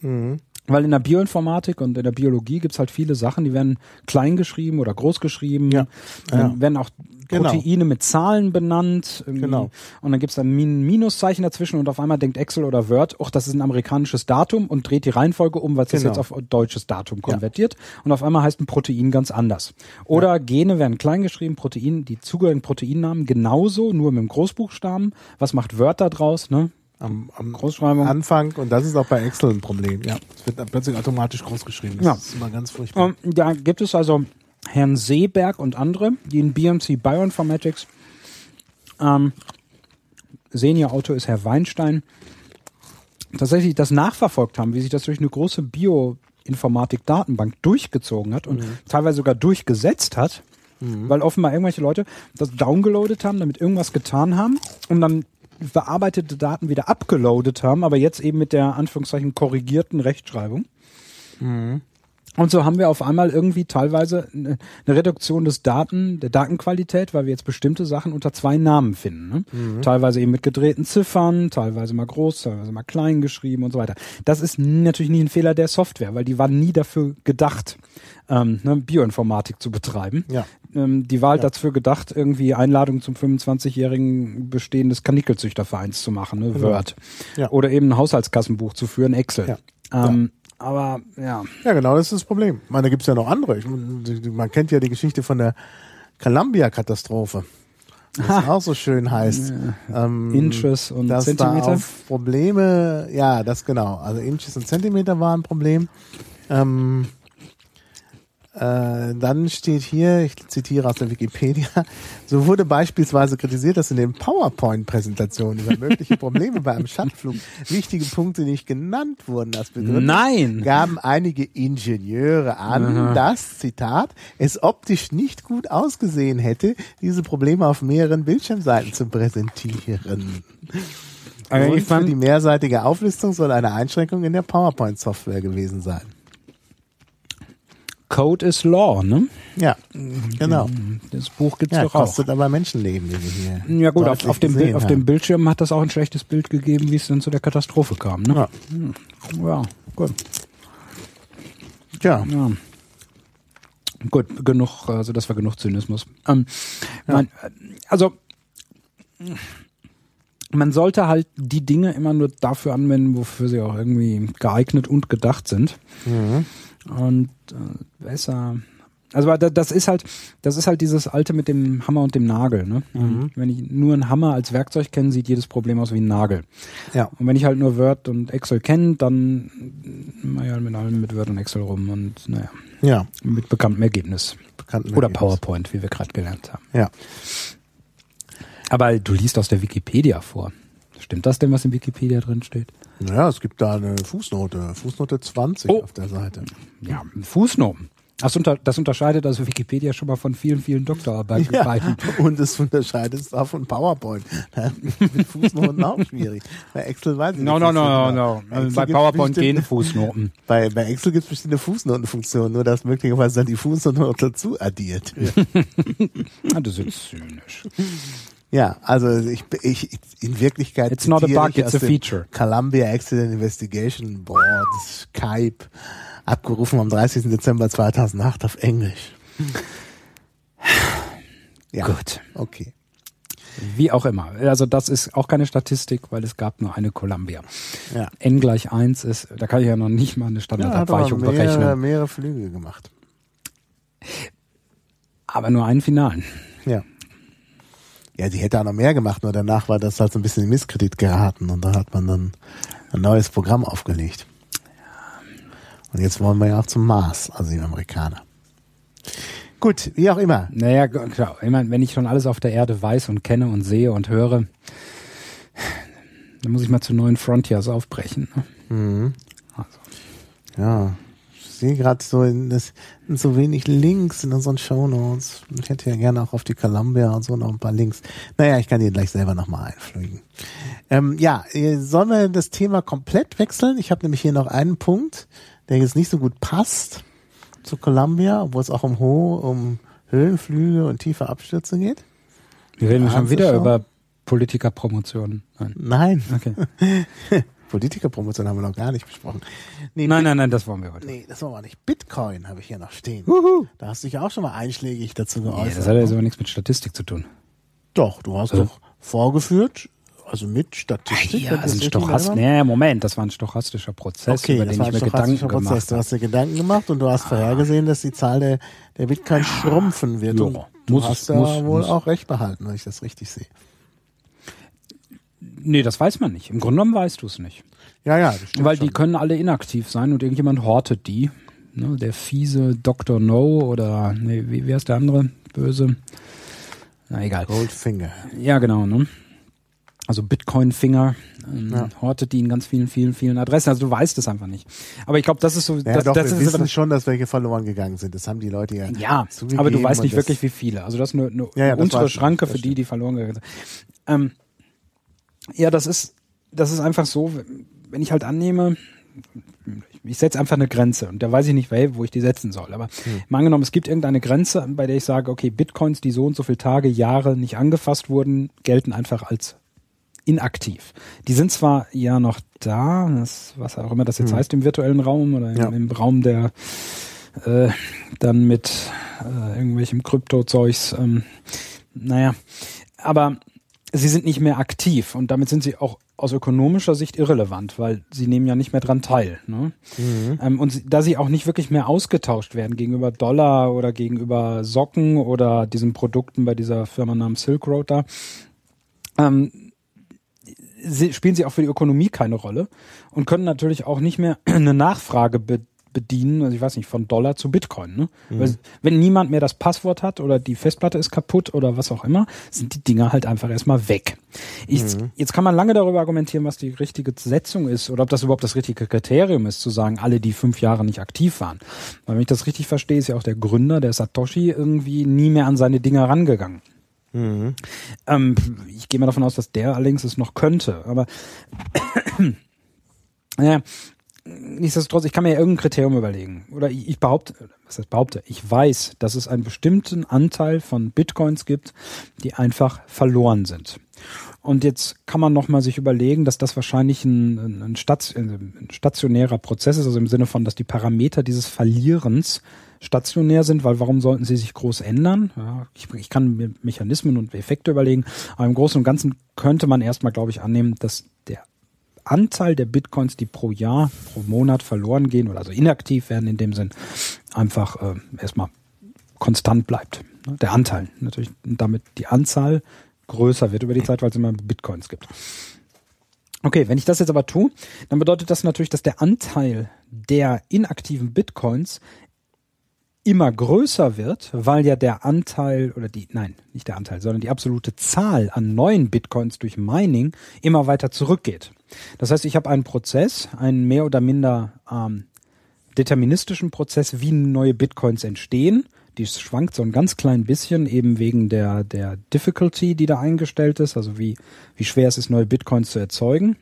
Mhm. Weil in der Bioinformatik und in der Biologie gibt's halt viele Sachen, die werden klein geschrieben oder groß geschrieben, ja. ja. werden auch genau. Proteine mit Zahlen benannt. Irgendwie. Genau. Und dann gibt's da ein Minuszeichen dazwischen und auf einmal denkt Excel oder Word, ach, das ist ein amerikanisches Datum und dreht die Reihenfolge um, weil es genau. jetzt auf deutsches Datum konvertiert. Ja. Und auf einmal heißt ein Protein ganz anders. Oder ja. Gene werden klein geschrieben, Protein, die zugehörigen Proteinnamen genauso, nur mit dem Großbuchstaben. Was macht Word da draus? Ne? Am, am Großschreibung. Anfang und das ist auch bei Excel ein Problem. Ja, es wird dann plötzlich automatisch großgeschrieben. Das ja. ist immer ganz furchtbar. Um, da gibt es also Herrn Seeberg und andere, die in BMC Bioinformatics ähm, Senior Autor ist Herr Weinstein, tatsächlich das nachverfolgt haben, wie sich das durch eine große Bioinformatik-Datenbank durchgezogen hat und mhm. teilweise sogar durchgesetzt hat, mhm. weil offenbar irgendwelche Leute das downgeloadet haben, damit irgendwas getan haben und dann bearbeitete Daten wieder abgeloadet haben, aber jetzt eben mit der Anführungszeichen korrigierten Rechtschreibung. Mhm. Und so haben wir auf einmal irgendwie teilweise eine Reduktion des Daten, der Datenqualität, weil wir jetzt bestimmte Sachen unter zwei Namen finden. Ne? Mhm. Teilweise eben mit gedrehten Ziffern, teilweise mal groß, teilweise mal klein geschrieben und so weiter. Das ist natürlich nicht ein Fehler der Software, weil die war nie dafür gedacht, ähm, ne, Bioinformatik zu betreiben. Ja. Ähm, die war halt ja. dafür gedacht, irgendwie Einladungen zum 25-jährigen Bestehen des Kanickelzüchtervereins zu machen, ne, genau. Word. Ja. Oder eben ein Haushaltskassenbuch zu führen, Excel. Ja. Ähm, aber ja. Ja, genau, das ist das Problem. Ich meine, da gibt's ja noch andere. Ich, man kennt ja die Geschichte von der Columbia-Katastrophe. Was auch so schön heißt. Ähm, Inches und dass Zentimeter. Da auf Probleme, ja, das genau. Also Inches und Zentimeter waren ein Problem. Ähm, äh, dann steht hier, ich zitiere aus der Wikipedia, so wurde beispielsweise kritisiert, dass in den PowerPoint-Präsentationen über mögliche Probleme bei einem Shuttleflug wichtige Punkte nicht genannt wurden als Begriff. Nein! Gaben einige Ingenieure an, Aha. dass, Zitat, es optisch nicht gut ausgesehen hätte, diese Probleme auf mehreren Bildschirmseiten zu präsentieren. Also Und für die mehrseitige Auflistung soll eine Einschränkung in der PowerPoint-Software gewesen sein. Code is Law, ne? Ja, genau. Das Buch gibt's ja, doch auch. kostet aber Menschenleben, wie wir hier. Ja gut, auf, auf, dem Bild, auf dem Bildschirm hat das auch ein schlechtes Bild gegeben, wie es dann zu der Katastrophe kam, ne? Ja. Hm. Ja, gut. Tja. Ja. Gut, genug, also das war genug Zynismus. Ähm, ja. mein, also man sollte halt die Dinge immer nur dafür anwenden, wofür sie auch irgendwie geeignet und gedacht sind. Mhm. Und äh, besser. Also das ist halt, das ist halt dieses alte mit dem Hammer und dem Nagel. Ne? Mhm. Wenn ich nur einen Hammer als Werkzeug kenne, sieht jedes Problem aus wie ein Nagel. Ja. Und wenn ich halt nur Word und Excel kenne, dann naja, mit allem mit Word und Excel rum und naja. Ja. Mit bekanntem Ergebnis. Bekannten Oder Ergebnis. PowerPoint, wie wir gerade gelernt haben. Ja. Aber du liest aus der Wikipedia vor. Stimmt das denn, was in Wikipedia drin steht? Naja, es gibt da eine Fußnote, Fußnote 20 oh. auf der Seite. Ja, Fußnoten. Das, unter, das unterscheidet also Wikipedia schon mal von vielen, vielen Doktorarbeiten. Ja, und es unterscheidet es auch von PowerPoint. Mit Fußnoten auch schwierig. Bei Excel weiß ich no, nicht. No, no, no, no. Bei PowerPoint gehen Fußnoten. Bei, bei Excel gibt es bestimmte Fußnotenfunktionen, nur dass möglicherweise dann die Fußnoten noch dazu addiert wird. ah, das ist jetzt zynisch. Ja, also ich, ich in Wirklichkeit It's not a bug, it's a feature. Columbia Accident Investigation Board, Skype, abgerufen am 30. Dezember 2008 auf Englisch. Ja, gut. Okay. Wie auch immer. Also das ist auch keine Statistik, weil es gab nur eine Columbia. Ja. N gleich 1 ist, da kann ich ja noch nicht mal eine Standardabweichung ja, mehrere, berechnen. mehrere Flüge gemacht. Aber nur einen finalen. Ja. Ja, sie hätte auch noch mehr gemacht, nur danach war das halt so ein bisschen in Misskredit geraten und da hat man dann ein neues Programm aufgelegt. Und jetzt wollen wir ja auch zum Mars, also die Amerikaner. Gut, wie auch immer. Naja, klar. Ich meine, wenn ich schon alles auf der Erde weiß und kenne und sehe und höre, dann muss ich mal zu neuen Frontiers aufbrechen. Ne? Mhm. Also. Ja, sehe gerade so, das sind so wenig Links in unseren Shownotes. Ich hätte ja gerne auch auf die Columbia und so noch ein paar Links. Naja, ich kann die gleich selber nochmal einfliegen. Ähm, ja, äh, sollen wir das Thema komplett wechseln? Ich habe nämlich hier noch einen Punkt, der jetzt nicht so gut passt zu Columbia, obwohl es auch um hohe, um Höhenflüge und tiefe Abstürze geht. Wir reden schon wieder über Politikerpromotionen. Nein. Nein. Okay. Politikerpromotion haben wir noch gar nicht besprochen. Nee, nein, nein, nein, das wollen wir heute. Nee, das wollen wir nicht. Bitcoin habe ich hier noch stehen. Uhu. Da hast du dich auch schon mal einschlägig dazu geäußert. Nee, das hat ja aber nichts mit Statistik zu tun. Doch, du hast also. doch vorgeführt, also mit Statistik. Ja, also ein Stochast nee, Moment, das war ein stochastischer Prozess, okay, über den ich mir Gedanken Prozess. gemacht habe. Du hast dir Gedanken gemacht und du hast ah. vorhergesehen, dass die Zahl der, der Bitcoin schrumpfen wird. Ja, du muss, hast ja muss, wohl muss. auch recht behalten, wenn ich das richtig sehe. Nee, das weiß man nicht. Im Grunde genommen weißt du es nicht. Ja, ja. Weil schon. die können alle inaktiv sein und irgendjemand hortet die. Ne, der fiese Dr. No oder nee, wie, wie heißt der andere? Böse. Na egal. Goldfinger. Ja, genau, ne? Also Bitcoin-Finger, ähm, ja. hortet die in ganz vielen, vielen, vielen Adressen. Also du weißt es einfach nicht. Aber ich glaube, das ist so. Ja, das, doch, das wir ist wissen schon, dass welche verloren gegangen sind. Das haben die Leute ja. Ja, aber du weißt nicht wirklich, wie viele. Also das ist eine, eine ja, ja, untere Schranke für die, die verloren gegangen sind. Ähm, ja, das ist, das ist einfach so, wenn ich halt annehme, ich setze einfach eine Grenze und da weiß ich nicht, wo ich die setzen soll. Aber hm. mal angenommen, es gibt irgendeine Grenze, bei der ich sage, okay, Bitcoins, die so und so viele Tage, Jahre nicht angefasst wurden, gelten einfach als inaktiv. Die sind zwar ja noch da, das, was auch immer das jetzt hm. heißt im virtuellen Raum oder ja. im, im, Raum der äh, dann mit äh, irgendwelchem Krypto-Zeugs, ähm, naja, aber sie sind nicht mehr aktiv und damit sind sie auch aus ökonomischer Sicht irrelevant, weil sie nehmen ja nicht mehr dran teil. Ne? Mhm. Ähm, und sie, da sie auch nicht wirklich mehr ausgetauscht werden gegenüber Dollar oder gegenüber Socken oder diesen Produkten bei dieser Firma namens Silk Road da, ähm, sie, spielen sie auch für die Ökonomie keine Rolle und können natürlich auch nicht mehr eine Nachfrage be bedienen, also ich weiß nicht, von Dollar zu Bitcoin. Ne? Mhm. Wenn niemand mehr das Passwort hat oder die Festplatte ist kaputt oder was auch immer, sind die Dinger halt einfach erstmal weg. Ich, mhm. Jetzt kann man lange darüber argumentieren, was die richtige Setzung ist oder ob das überhaupt das richtige Kriterium ist, zu sagen, alle, die fünf Jahre nicht aktiv waren. Weil wenn ich das richtig verstehe, ist ja auch der Gründer, der Satoshi, irgendwie nie mehr an seine Dinger rangegangen. Mhm. Ähm, ich gehe mal davon aus, dass der allerdings es noch könnte, aber naja, nichtsdestotrotz, ich kann mir ja irgendein Kriterium überlegen. Oder ich, ich behaupte, was heißt behaupte, ich weiß, dass es einen bestimmten Anteil von Bitcoins gibt, die einfach verloren sind. Und jetzt kann man nochmal sich überlegen, dass das wahrscheinlich ein, ein, stationärer Prozess ist, also im Sinne von, dass die Parameter dieses Verlierens stationär sind, weil warum sollten sie sich groß ändern? Ja, ich, ich, kann mir Mechanismen und Effekte überlegen, aber im Großen und Ganzen könnte man erstmal, glaube ich, annehmen, dass der Anteil der Bitcoins, die pro Jahr, pro Monat verloren gehen oder also inaktiv werden in dem Sinn, einfach äh, erstmal konstant bleibt. Ne? Der Anteil natürlich damit die Anzahl größer wird über die Zeit, weil es immer Bitcoins gibt. Okay, wenn ich das jetzt aber tue, dann bedeutet das natürlich, dass der Anteil der inaktiven Bitcoins immer größer wird, weil ja der Anteil oder die, nein, nicht der Anteil, sondern die absolute Zahl an neuen Bitcoins durch Mining immer weiter zurückgeht. Das heißt, ich habe einen Prozess, einen mehr oder minder ähm, deterministischen Prozess, wie neue Bitcoins entstehen. Die schwankt so ein ganz klein bisschen eben wegen der, der Difficulty, die da eingestellt ist, also wie, wie schwer es ist, neue Bitcoins zu erzeugen.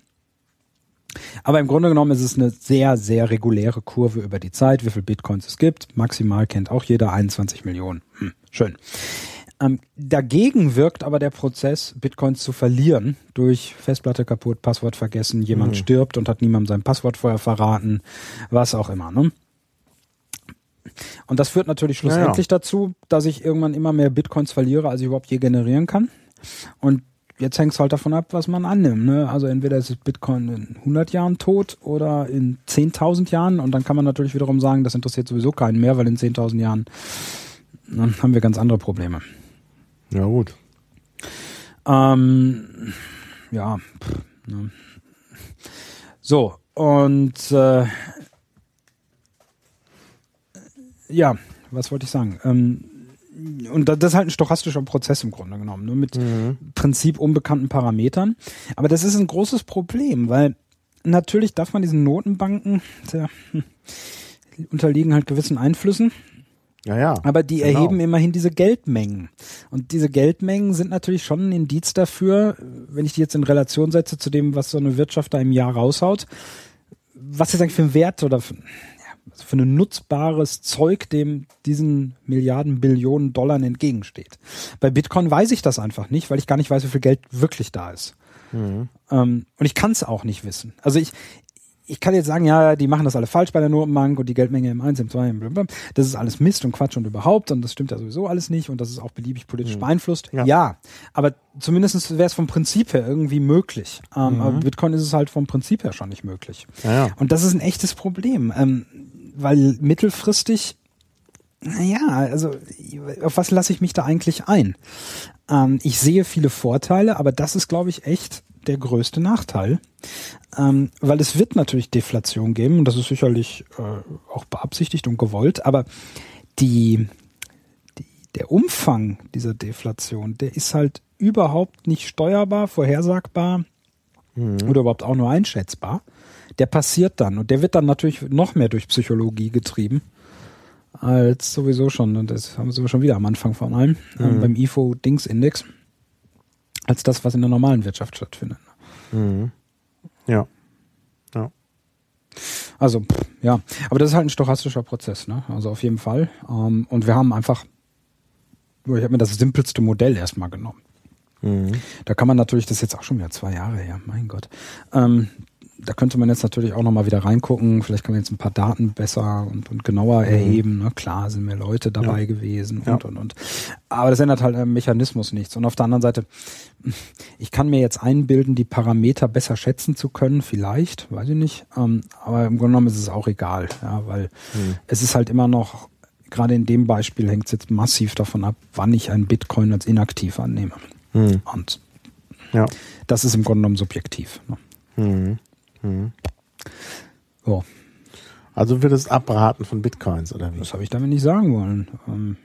Aber im Grunde genommen ist es eine sehr, sehr reguläre Kurve über die Zeit, wie viel Bitcoins es gibt. Maximal kennt auch jeder 21 Millionen. Hm, schön. Ähm, dagegen wirkt aber der Prozess, Bitcoins zu verlieren, durch Festplatte kaputt, Passwort vergessen, jemand mhm. stirbt und hat niemandem sein Passwort vorher verraten, was auch immer. Ne? Und das führt natürlich schlussendlich ja, ja. dazu, dass ich irgendwann immer mehr Bitcoins verliere, als ich überhaupt je generieren kann. Und jetzt hängt es halt davon ab, was man annimmt. Ne? Also entweder ist Bitcoin in 100 Jahren tot oder in 10.000 Jahren. Und dann kann man natürlich wiederum sagen, das interessiert sowieso keinen mehr, weil in 10.000 Jahren dann haben wir ganz andere Probleme. Ja, gut. Ähm, ja. Pff, ne. So, und äh, ja, was wollte ich sagen? Ähm, und das ist halt ein stochastischer Prozess im Grunde genommen, nur mit mhm. Prinzip unbekannten Parametern. Aber das ist ein großes Problem, weil natürlich darf man diesen Notenbanken, hm, unterliegen halt gewissen Einflüssen. Ja, ja. Aber die genau. erheben immerhin diese Geldmengen. Und diese Geldmengen sind natürlich schon ein Indiz dafür, wenn ich die jetzt in Relation setze zu dem, was so eine Wirtschaft da im Jahr raushaut, was ist eigentlich für ein Wert oder für, für ein nutzbares Zeug, dem diesen Milliarden, Billionen Dollar entgegensteht. Bei Bitcoin weiß ich das einfach nicht, weil ich gar nicht weiß, wie viel Geld wirklich da ist. Mhm. Ähm, und ich kann es auch nicht wissen. Also ich, ich kann jetzt sagen, ja, die machen das alle falsch bei der Notenbank und die Geldmenge im 1, im 2, im blablabla. das ist alles Mist und Quatsch und überhaupt und das stimmt ja sowieso alles nicht und das ist auch beliebig politisch mhm. beeinflusst. Ja. ja. aber zumindest wäre es vom Prinzip her irgendwie möglich. Ähm, mhm. Aber Bitcoin ist es halt vom Prinzip her schon nicht möglich. Ja, ja. Und das ist ein echtes Problem, ähm, weil mittelfristig naja, also auf was lasse ich mich da eigentlich ein? Ähm, ich sehe viele Vorteile, aber das ist, glaube ich, echt der größte Nachteil, ähm, weil es wird natürlich Deflation geben und das ist sicherlich äh, auch beabsichtigt und gewollt, aber die, die, der Umfang dieser Deflation, der ist halt überhaupt nicht steuerbar, vorhersagbar mhm. oder überhaupt auch nur einschätzbar. Der passiert dann und der wird dann natürlich noch mehr durch Psychologie getrieben als sowieso schon, und das haben wir schon wieder am Anfang von allem, äh, mhm. äh, beim IFO-Dings-Index als das, was in der normalen Wirtschaft stattfindet. Mhm. Ja. Ja. Also, ja. Aber das ist halt ein stochastischer Prozess, ne? Also auf jeden Fall. Ähm, und wir haben einfach, ich habe mir das simpelste Modell erstmal genommen. Mhm. Da kann man natürlich, das ist jetzt auch schon wieder zwei Jahre her, mein Gott. Ähm, da könnte man jetzt natürlich auch nochmal wieder reingucken. Vielleicht kann man jetzt ein paar Daten besser und, und genauer mhm. erheben. Ne? Klar sind mehr Leute dabei ja. gewesen und, ja. und, und. Aber das ändert halt am Mechanismus nichts. Und auf der anderen Seite, ich kann mir jetzt einbilden, die Parameter besser schätzen zu können, vielleicht, weiß ich nicht. Ähm, aber im Grunde genommen ist es auch egal, ja, weil mhm. es ist halt immer noch, gerade in dem Beispiel hängt es jetzt massiv davon ab, wann ich einen Bitcoin als inaktiv annehme. Mhm. Und ja. das ist im Grunde genommen subjektiv. Ne? Mhm. So. Also würdest abraten von Bitcoins, oder wie? Das habe ich damit nicht sagen wollen. Ähm,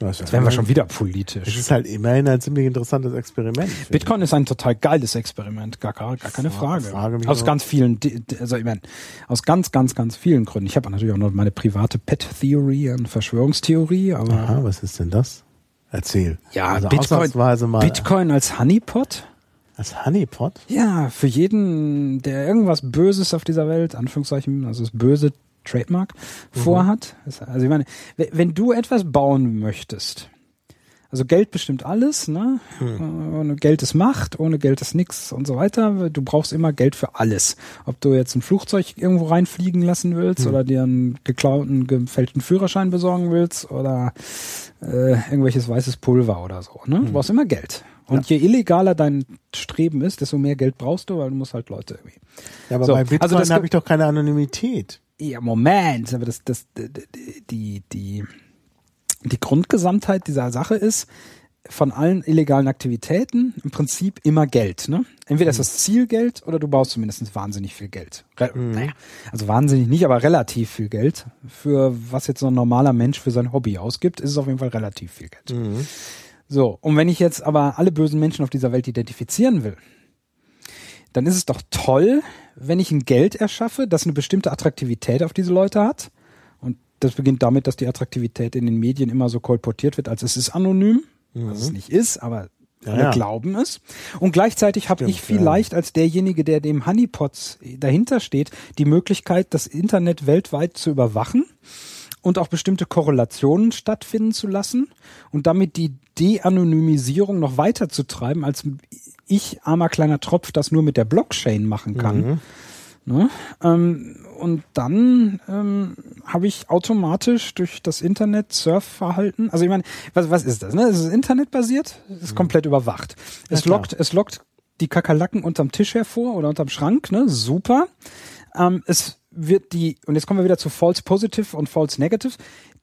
Jetzt wären wir schon wieder politisch. Es ist halt immerhin ein ziemlich interessantes Experiment. Bitcoin ist ein total geiles Experiment, gar, gar, gar keine Frage. Frage aus ganz vielen, also ich meine, aus ganz, ganz, ganz vielen Gründen. Ich habe natürlich auch noch meine private Pet-Theory und Verschwörungstheorie. Aber Aha, was ist denn das? Erzähl. Ja, also Bitcoin, Bitcoin als Honeypot? Als Honeypot? Ja, für jeden, der irgendwas Böses auf dieser Welt, Anführungszeichen, also das böse Trademark, mhm. vorhat. Also ich meine, wenn du etwas bauen möchtest, also Geld bestimmt alles, ne? Hm. Ohne Geld ist Macht, ohne Geld ist nix und so weiter. Du brauchst immer Geld für alles. Ob du jetzt ein Flugzeug irgendwo reinfliegen lassen willst hm. oder dir einen geklauten, gefälschten Führerschein besorgen willst oder äh, irgendwelches weißes Pulver oder so. Ne? Du hm. brauchst immer Geld. Und ja. je illegaler dein Streben ist, desto mehr Geld brauchst du, weil du musst halt Leute irgendwie. Ja, aber so, bei Bitcoin also habe ich doch keine Anonymität. Ja, Moment, aber das, das, die, die, die Grundgesamtheit dieser Sache ist, von allen illegalen Aktivitäten im Prinzip immer Geld. Ne? Entweder ist das Ziel Geld oder du baust zumindest wahnsinnig viel Geld. Re mhm. naja, also wahnsinnig nicht, aber relativ viel Geld. Für was jetzt so ein normaler Mensch für sein Hobby ausgibt, ist es auf jeden Fall relativ viel Geld. Mhm. So, und wenn ich jetzt aber alle bösen Menschen auf dieser Welt identifizieren will, dann ist es doch toll, wenn ich ein Geld erschaffe, das eine bestimmte Attraktivität auf diese Leute hat. Und das beginnt damit, dass die Attraktivität in den Medien immer so kolportiert wird, als es ist anonym mhm. was es nicht ist, aber alle ja, glauben es. Und gleichzeitig habe ich vielleicht ja. als derjenige, der dem Honeypots dahinter steht, die Möglichkeit, das Internet weltweit zu überwachen und auch bestimmte Korrelationen stattfinden zu lassen und damit die De-Anonymisierung noch weiter zu treiben, als ich, armer kleiner Tropf, das nur mit der Blockchain machen kann. Mhm. Ne? Ähm, und dann ähm, habe ich automatisch durch das Internet Surfverhalten, also ich meine, was, was ist das? Ne? Es ist internetbasiert, es ist mhm. komplett überwacht. Es ja, lockt, es lockt die Kakerlaken unterm Tisch hervor oder unterm Schrank, ne? Super. Ähm, es wird die, und jetzt kommen wir wieder zu False Positive und False Negative.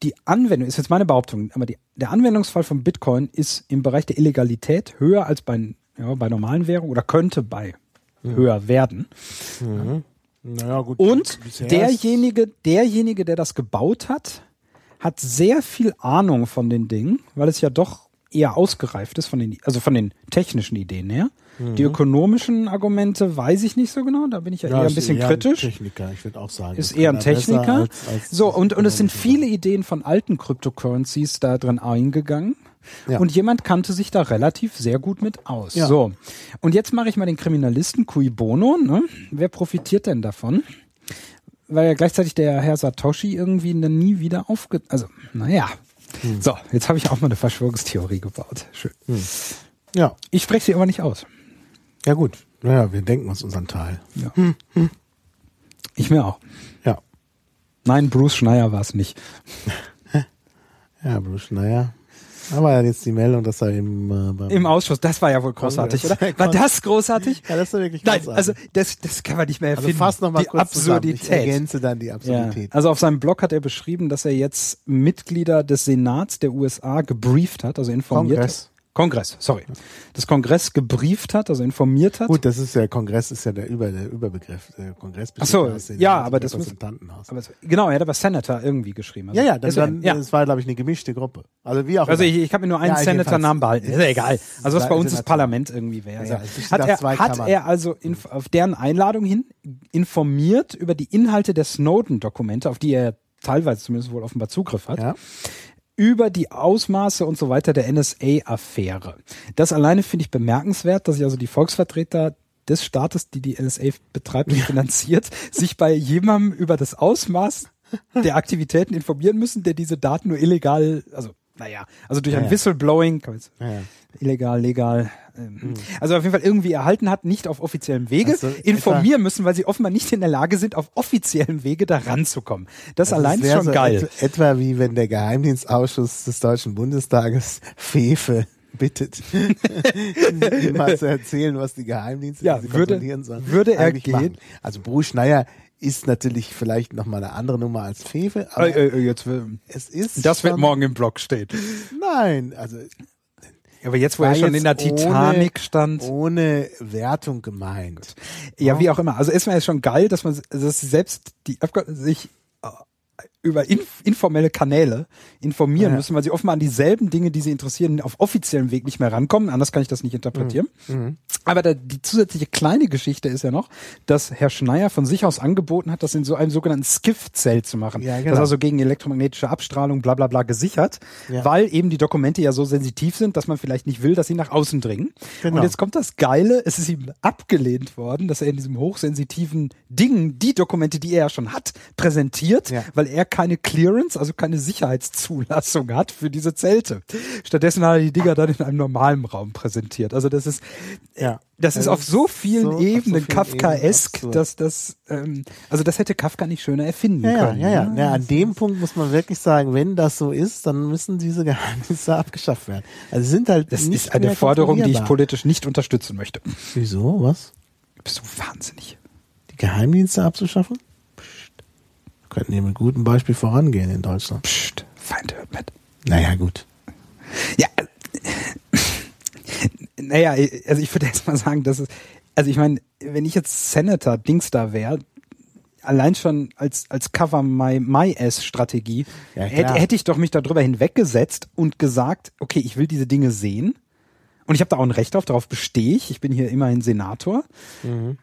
Die Anwendung, ist jetzt meine Behauptung, aber die, der Anwendungsfall von Bitcoin ist im Bereich der Illegalität höher als bei, ja, bei normalen Währungen oder könnte bei mhm. höher werden. Mhm. Naja, gut. Und derjenige, derjenige, der das gebaut hat, hat sehr viel Ahnung von den Dingen, weil es ja doch eher ausgereift ist von den, also von den technischen Ideen her. Mhm. Die ökonomischen Argumente weiß ich nicht so genau, da bin ich ja, ja eher ein bisschen eher kritisch. Ein Techniker, ich würde auch sagen. Ist eher ein Techniker. Als, als so, und, und es sind viele Ideen von alten Cryptocurrencies da drin eingegangen. Ja. Und jemand kannte sich da relativ sehr gut mit aus. Ja. So. Und jetzt mache ich mal den Kriminalisten Cui Bono. Ne? Wer profitiert denn davon? Weil ja gleichzeitig der Herr Satoshi irgendwie nie wieder aufge... Also, naja. Hm. So, jetzt habe ich auch mal eine Verschwörungstheorie gebaut. Schön. Hm. Ja. Ich spreche sie aber nicht aus. Ja gut. Naja, wir denken uns unseren Teil. Ja. Hm. Hm. Ich mir auch. Ja. Nein, Bruce Schneier war es nicht. ja, Bruce Schneier. Da war ja jetzt die Meldung, dass er im, äh, im Ausschuss, das war ja wohl großartig, oder? War das großartig? Ja, das war wirklich großartig. Nein, also das, das kann man nicht mehr also erfinden. Also fass noch mal die kurz Absurdität. Zusammen. Ich ergänze dann die Absurdität. Ja. Also auf seinem Blog hat er beschrieben, dass er jetzt Mitglieder des Senats der USA gebrieft hat, also informiert Kongress. Kongress, sorry. Das Kongress gebrieft hat, also informiert hat. Gut, das ist ja Kongress ist ja der, Über, der Überbegriff. Der Kongress Ach so, ja, aber das muss, aber genau, er hat aber Senator irgendwie geschrieben. Also, ja, ja, das, dann, ja. das war glaube ich eine gemischte Gruppe. Also wie auch Also immer. ich, ich habe mir nur einen ja, Senator-Namen behalten. Ist ja egal. Also was bei uns das Parlament irgendwie wäre. Ja, hat, er, hat er also auf deren Einladung hin informiert über die Inhalte der Snowden-Dokumente, auf die er teilweise zumindest wohl offenbar Zugriff hat. Ja über die Ausmaße und so weiter der NSA-Affäre. Das alleine finde ich bemerkenswert, dass sich also die Volksvertreter des Staates, die die NSA betreibt und finanziert, sich bei jemandem über das Ausmaß der Aktivitäten informieren müssen, der diese Daten nur illegal, also naja, also durch ein ja, Whistleblowing, ja. illegal, legal, ähm, mhm. also auf jeden Fall irgendwie erhalten hat, nicht auf offiziellem Wege, also informieren müssen, weil sie offenbar nicht in der Lage sind, auf offiziellem Wege da ranzukommen. Das also allein ist schon so geil. Etwa wie wenn der Geheimdienstausschuss des Deutschen Bundestages Fefe bittet, mal zu erzählen, was die Geheimdienste ja, die würde, kontrollieren sollen. Würde er gehen? Machen. Also Bruce Schneier ist natürlich vielleicht nochmal eine andere Nummer als Fefe, aber äh, äh, jetzt, es ist das wird morgen im Blog stehen. Nein, also aber jetzt, wo er schon in der Titanic ohne, stand. Ohne Wertung gemeint. Ja, wie auch immer. Also erstmal ist schon geil, dass man dass selbst die sich über inf informelle Kanäle informieren ja. müssen, weil sie offenbar an dieselben Dinge, die sie interessieren, auf offiziellem Weg nicht mehr rankommen. Anders kann ich das nicht interpretieren. Mhm. mhm. Aber da, die zusätzliche kleine Geschichte ist ja noch, dass Herr Schneier von sich aus angeboten hat, das in so einem sogenannten Skiff-Zelt zu machen. Ja, genau. Das ist also gegen elektromagnetische Abstrahlung bla bla bla gesichert, ja. weil eben die Dokumente ja so sensitiv sind, dass man vielleicht nicht will, dass sie nach außen dringen. Genau. Und jetzt kommt das Geile, es ist ihm abgelehnt worden, dass er in diesem hochsensitiven Ding die Dokumente, die er ja schon hat, präsentiert, weil er keine Clearance, also keine Sicherheitszulassung hat für diese Zelte. Stattdessen hat er die Dinger dann in einem normalen Raum präsentiert. Also das ist, ja, das ist auf so vielen so, Ebenen so Kafkaesk, dass das, ähm, also das hätte Kafka nicht schöner erfinden ja, können. Ja, ja, ja. ja an dem Punkt muss man wirklich sagen, wenn das so ist, dann müssen diese Geheimnisse abgeschafft werden. Also sind halt das ist eine Forderung, die ich politisch nicht unterstützen möchte. Wieso? Was? Bist du wahnsinnig? Die Geheimdienste abzuschaffen? Könnten hier mit gutem Beispiel vorangehen in Deutschland. Psst, Feind hört mit. Naja, gut. Ja, naja, also ich würde erst mal sagen, dass es, also ich meine, wenn ich jetzt Senator Dings da wäre, allein schon als, als Cover My, My S Strategie, ja, hätte, hätte ich doch mich darüber hinweggesetzt und gesagt, okay, ich will diese Dinge sehen. Und ich habe da auch ein Recht drauf, darauf bestehe ich. Ich bin hier immerhin Senator. Mhm.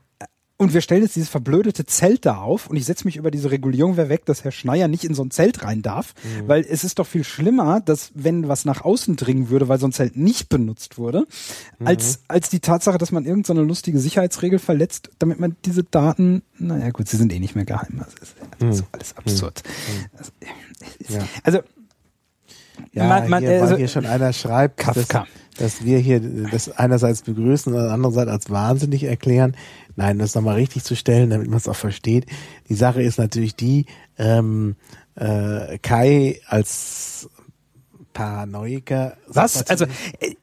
Und wir stellen jetzt dieses verblödete Zelt da auf und ich setze mich über diese Regulierung weg, dass Herr Schneier nicht in so ein Zelt rein darf, mhm. weil es ist doch viel schlimmer, dass wenn was nach außen dringen würde, weil so ein Zelt nicht benutzt wurde, mhm. als, als die Tatsache, dass man irgendeine so lustige Sicherheitsregel verletzt, damit man diese Daten, naja gut, sie sind eh nicht mehr geheim. Das ist, das ist mhm. alles absurd. Mhm. Also, ja. also ja, man, man, hier, also, hier schon einer schreibt, Kafka. Dass, dass wir hier das einerseits begrüßen und andererseits als wahnsinnig erklären. Nein, das nochmal richtig zu stellen, damit man es auch versteht. Die Sache ist natürlich die, ähm, äh, Kai als Paranoiker. Was? Also, äh,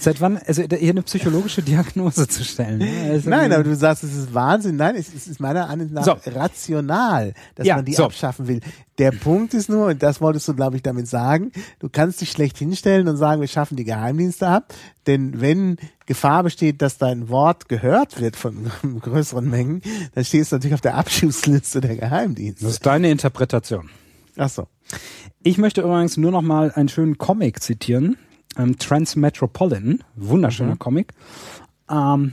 Seit wann, also hier eine psychologische Diagnose zu stellen? Ne? Also Nein, aber du sagst, es ist Wahnsinn. Nein, es ist meiner Ansicht nach so. rational, dass ja, man die so. abschaffen will. Der Punkt ist nur, und das wolltest du, glaube ich, damit sagen, du kannst dich schlecht hinstellen und sagen, wir schaffen die Geheimdienste ab. Denn wenn Gefahr besteht, dass dein Wort gehört wird von größeren Mengen, dann stehst du natürlich auf der Abschussliste der Geheimdienste. Das ist deine Interpretation. Ach so. Ich möchte übrigens nur noch mal einen schönen Comic zitieren ähm, Transmetropolitan, wunderschöner mhm. Comic, ähm,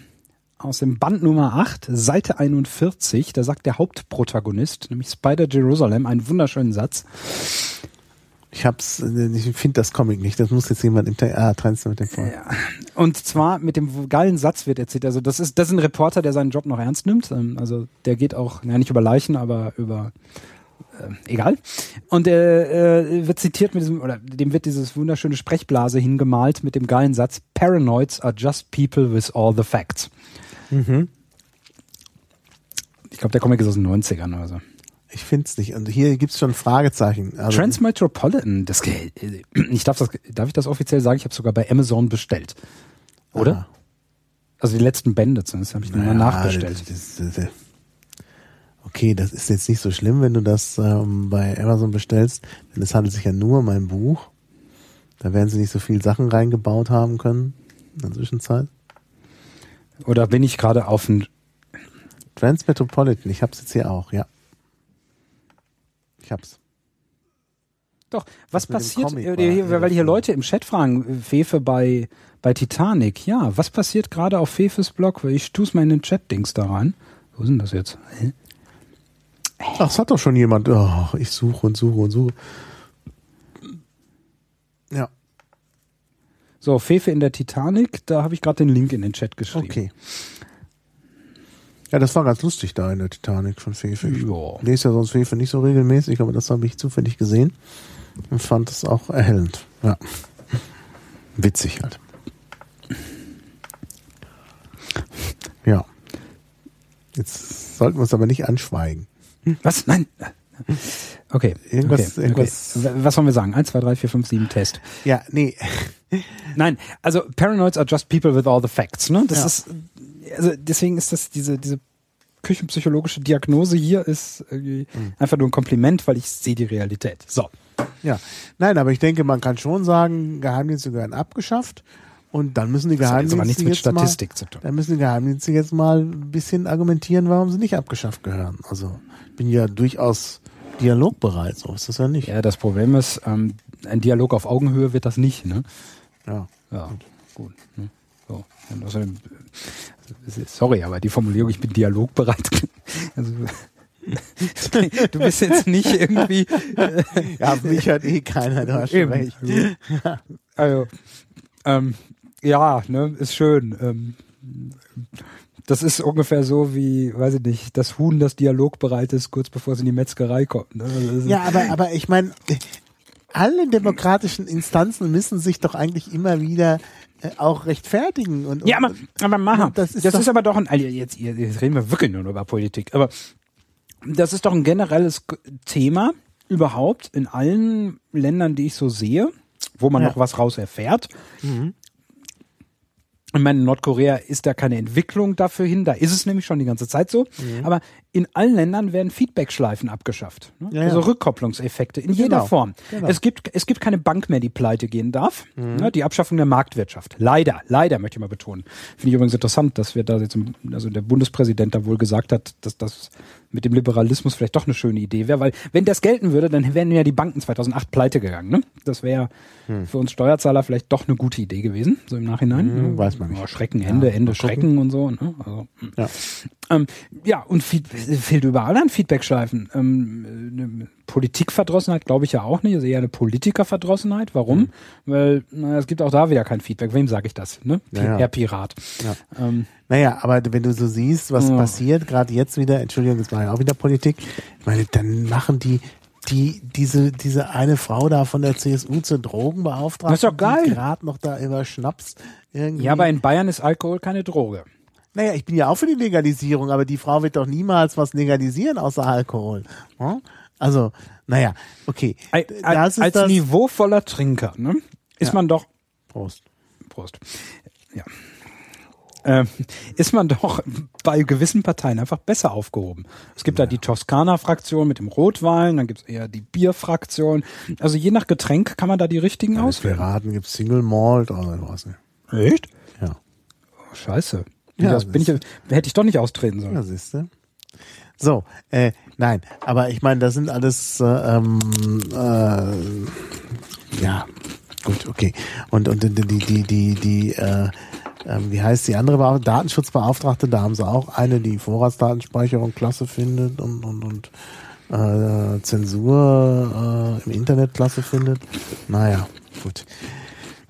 aus dem Band Nummer 8, Seite 41, da sagt der Hauptprotagonist, nämlich Spider Jerusalem, einen wunderschönen Satz. Ich hab's, ich finde das Comic nicht. Das muss jetzt jemand im ah, Transmetropolitan. Ja. Und zwar mit dem geilen Satz wird erzählt. Also das ist, das ist ein Reporter, der seinen Job noch ernst nimmt. Ähm, also der geht auch, ja nicht über Leichen, aber über äh, egal. Und er äh, wird zitiert mit diesem, oder dem wird dieses wunderschöne Sprechblase hingemalt mit dem geilen Satz, Paranoids are just people with all the facts. Mhm. Ich glaube, der Comic ist aus den 90ern oder so. Ich finde es nicht. Und hier gibt es schon Fragezeichen. Also Transmetropolitan, das, ich darf, das, darf ich das offiziell sagen? Ich habe sogar bei Amazon bestellt. Oder? Aha. Also die letzten Bände zumindest habe ich naja, nochmal nachbestellt. Das, das, das, okay, das ist jetzt nicht so schlimm, wenn du das ähm, bei Amazon bestellst, denn es handelt sich ja nur um ein Buch. Da werden sie nicht so viel Sachen reingebaut haben können in der Zwischenzeit. Oder bin ich gerade auf ein Transmetropolitan, ich hab's jetzt hier auch, ja. Ich hab's. Doch, was passiert, äh, weil hier Leute im Chat fragen, Fefe bei, bei Titanic, ja, was passiert gerade auf Fefes Blog? Ich tu's mal in den Chat-Dings da rein. Wo sind das jetzt? Hä? Ach, es hat doch schon jemand. Oh, ich suche und suche und suche. Ja. So, Fefe in der Titanic, da habe ich gerade den Link in den Chat geschrieben. Okay. Ja, das war ganz lustig da in der Titanic von Fefe. Ich ja. lese ja sonst Fefe nicht so regelmäßig, aber das habe ich zufällig gesehen und fand es auch erhellend. Ja. Witzig halt. Ja. Jetzt sollten wir uns aber nicht anschweigen. Was? Nein. Okay. Irgendwas, okay. irgendwas. Okay. Was sollen wir sagen? 1, 2, 3, 4, 5, 7, Test. Ja, nee. Nein, also Paranoids are just people with all the facts, ne? Das ja. ist, also deswegen ist das diese, diese küchenpsychologische Diagnose hier ist mhm. einfach nur ein Kompliment, weil ich sehe die Realität. So. Ja. Nein, aber ich denke, man kann schon sagen, Geheimdienste gehören abgeschafft. Und dann müssen die Geheimdienste das jetzt Statistik mal, zu tun. Dann müssen die Geheimdienste jetzt mal ein bisschen argumentieren, warum sie nicht abgeschafft gehören. Also bin ja durchaus dialogbereit, so ist das ja nicht. Ja, das Problem ist, ähm, ein Dialog auf Augenhöhe wird das nicht, ne? Ja. Ja, gut. gut ne? so. außerdem, sorry, aber die Formulierung, ich bin dialogbereit, also, du bist jetzt nicht irgendwie. ja, mich hört eh keiner, hast schon recht. Also, ähm, ja, ne, ist schön. Ähm, das ist ungefähr so wie, weiß ich nicht, das Huhn, das dialogbereit ist, kurz bevor es in die Metzgerei kommt. Ne? Ja, aber, aber ich meine, alle demokratischen Instanzen müssen sich doch eigentlich immer wieder äh, auch rechtfertigen. Und, ja, aber, aber Maha, das, ist, das ist aber doch ein, also jetzt, jetzt reden wir wirklich nur über Politik, aber das ist doch ein generelles Thema überhaupt in allen Ländern, die ich so sehe, wo man ja. noch was raus erfährt. Mhm. Ich meine, in Nordkorea ist da keine Entwicklung dafür hin, da ist es nämlich schon die ganze Zeit so. Mhm. Aber in allen Ländern werden Feedback-Schleifen abgeschafft. Ne? Ja, also ja. Rückkopplungseffekte in genau. jeder Form. Genau. Es gibt es gibt keine Bank mehr, die pleite gehen darf. Mhm. Ne? Die Abschaffung der Marktwirtschaft. Leider, leider möchte ich mal betonen. Finde ich übrigens interessant, dass wir da jetzt, also der Bundespräsident da wohl gesagt hat, dass das mit dem Liberalismus vielleicht doch eine schöne Idee wäre, weil wenn das gelten würde, dann wären ja die Banken 2008 pleite gegangen. Ne? Das wäre hm. für uns Steuerzahler vielleicht doch eine gute Idee gewesen, so im Nachhinein. Hm, ne? Weiß man nicht. Oh, Schrecken, Ende, ja, Ende, Schrecken und so. Ne? Also, hm. ja. Ähm, ja, und fehlt überall an Feedbackschleifen. Ähm, eine Politikverdrossenheit glaube ich ja auch nicht, also eher eine Politikerverdrossenheit. Warum? Mhm. Weil na, es gibt auch da wieder kein Feedback. Wem sage ich das? Ne? Ja, Herr Pirat. Ja. Ähm, naja, aber wenn du so siehst, was ja. passiert, gerade jetzt wieder, Entschuldigung, das war ja auch wieder Politik, ich meine, dann machen die die diese diese eine Frau da von der CSU zur Drogenbeauftragten, das ist doch geil. gerade noch da über Schnaps irgendwie. Ja, aber in Bayern ist Alkohol keine Droge. Naja, ich bin ja auch für die Legalisierung, aber die Frau wird doch niemals was legalisieren außer Alkohol. Hm? Also, naja, okay. Das als das niveauvoller Trinker, ne, ist ja. man doch. Prost. Prost. Ja. Ähm, ist man doch bei gewissen Parteien einfach besser aufgehoben. Es gibt ja. da die Toskana-Fraktion mit dem Rotwein, dann gibt es eher die Bier-Fraktion. Also je nach Getränk kann man da die richtigen ja, auswählen. Piraten gibt Single Malt oder was nicht. Echt? Ja. Oh, scheiße. Ja, das bin ich, hätte ich doch nicht austreten sollen. Ja, siehst du. So, äh, nein, aber ich meine, das sind alles, äh, ähm, äh, ja, gut, okay. Und und die die die die äh, äh, wie heißt die andere Datenschutzbeauftragte? Da haben sie auch eine, die Vorratsdatenspeicherung klasse findet und und und äh, Zensur äh, im Internet klasse findet. Naja, gut.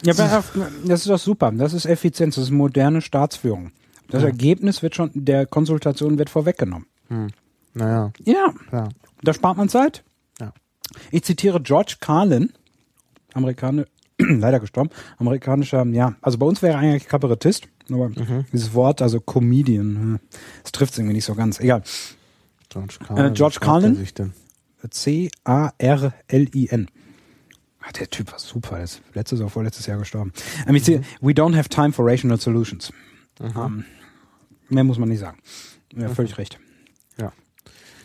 Ja, das ist doch super. Das ist Effizienz, das ist moderne Staatsführung. Das ja. Ergebnis wird schon, der Konsultation wird vorweggenommen. Hm. Naja. Ja. ja. Da spart man Zeit. Ja. Ich zitiere George Carlin, Amerikaner, leider gestorben, amerikanischer, ja, also bei uns wäre er eigentlich Kabarettist, aber mhm. dieses Wort, also Comedian, das trifft es irgendwie nicht so ganz. Egal. George Carlin. Äh, George Carlin. C-A-R-L-I-N. Ach, der Typ war super. Er ist letztes oder vorletztes Jahr gestorben. Mhm. We don't have time for rational solutions. Ähm, mehr muss man nicht sagen. Ja, völlig mhm. recht. Ja.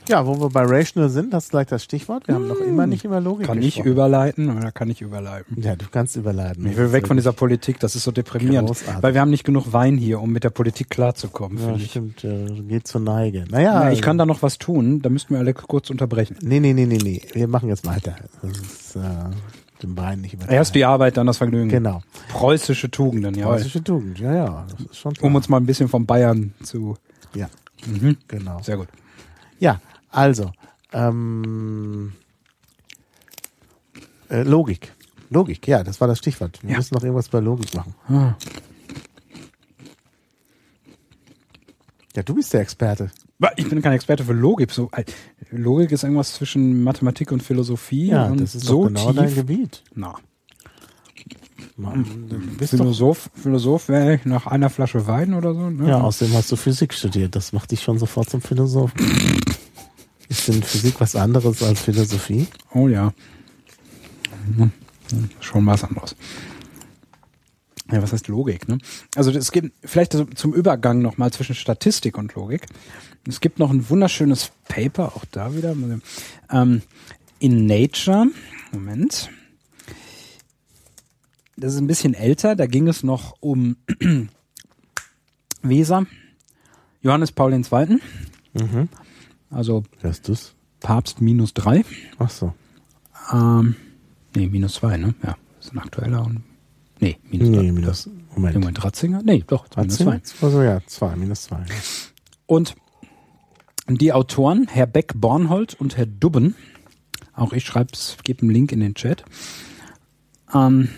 Ja, wo wir bei Rational sind, das ist gleich das Stichwort. Wir haben noch immer nicht über Logik Kann gesprochen. ich überleiten oder kann ich überleiten? Ja, du kannst überleiten. Ich will weg von dieser Politik, das ist so deprimierend. Großartig. Weil wir haben nicht genug Wein hier, um mit der Politik klarzukommen. Ja, stimmt, äh, geht zur Neige. Naja. Ja, ich kann da noch was tun, da müssten wir alle kurz unterbrechen. Nee, nee, nee, nee, nee. Wir machen jetzt weiter. Das ist, äh, den Wein nicht übertreiben. Erst die Arbeit, dann das Vergnügen. Genau. Preußische Tugenden, ja. Preußische Tugend, ja, ja. Das ist schon klar. Um uns mal ein bisschen von Bayern zu. Ja. Mhm. Genau. Sehr gut. Ja, also, ähm, äh, Logik. Logik, ja, das war das Stichwort. Wir ja. müssen noch irgendwas bei Logik machen. Ah. Ja, du bist der Experte. Ich bin kein Experte für Logik. So, äh, Logik ist irgendwas zwischen Mathematik und Philosophie. Ja, und das ist so genau tief. dein Gebiet. Na. Man, Philosoph, Philosoph wäre ich nach einer Flasche Wein oder so. Ne? Ja, außerdem hast du Physik studiert. Das macht dich schon sofort zum Philosophen. ist denn Physik was anderes als Philosophie? Oh ja. Hm, schon was anderes. Ja, was heißt Logik? Ne? Also es gibt vielleicht zum Übergang nochmal zwischen Statistik und Logik. Es gibt noch ein wunderschönes Paper, auch da wieder, ähm, in Nature. Moment. Das ist ein bisschen älter, da ging es noch um Weser, Johannes Paul II. Mhm. Also Wer ist das? Papst minus drei. Ach so. Ähm, nee, minus zwei, ne? Ja, ist ein aktueller und Nee, minus nee. Minus, Moment. Moment, Ratzinger? Nee, doch, Ratzinger? minus zwei. Also ja, zwei, minus zwei. Und die Autoren, Herr Beck Bornhold und Herr Dubben, auch ich schreibe es, gebe einen Link in den Chat, ähm,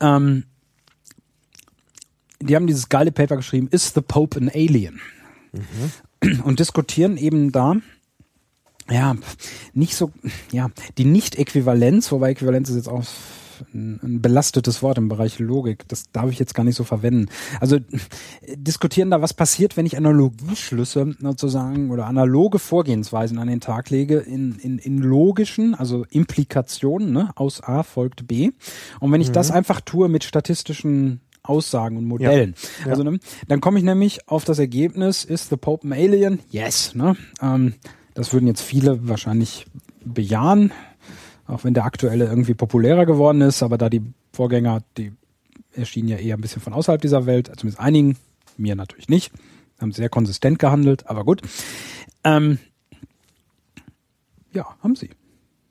ähm, die haben dieses geile Paper geschrieben, Is the Pope an Alien? Mhm. Und diskutieren eben da, ja, nicht so, ja, die Nicht-Äquivalenz, wobei Äquivalenz ist jetzt auch ein, belastetes Wort im Bereich Logik. Das darf ich jetzt gar nicht so verwenden. Also diskutieren da, was passiert, wenn ich Analogieschlüsse sozusagen oder analoge Vorgehensweisen an den Tag lege in, in, in logischen, also Implikationen, ne? aus A folgt B. Und wenn ich mhm. das einfach tue mit statistischen Aussagen und Modellen. Ja. Ja. Also ne, dann komme ich nämlich auf das Ergebnis, ist the Pope an Alien? Yes. Ne? Ähm, das würden jetzt viele wahrscheinlich bejahen, auch wenn der aktuelle irgendwie populärer geworden ist, aber da die Vorgänger, die erschienen ja eher ein bisschen von außerhalb dieser Welt, zumindest einigen, mir natürlich nicht, haben sehr konsistent gehandelt, aber gut. Ähm, ja, haben sie.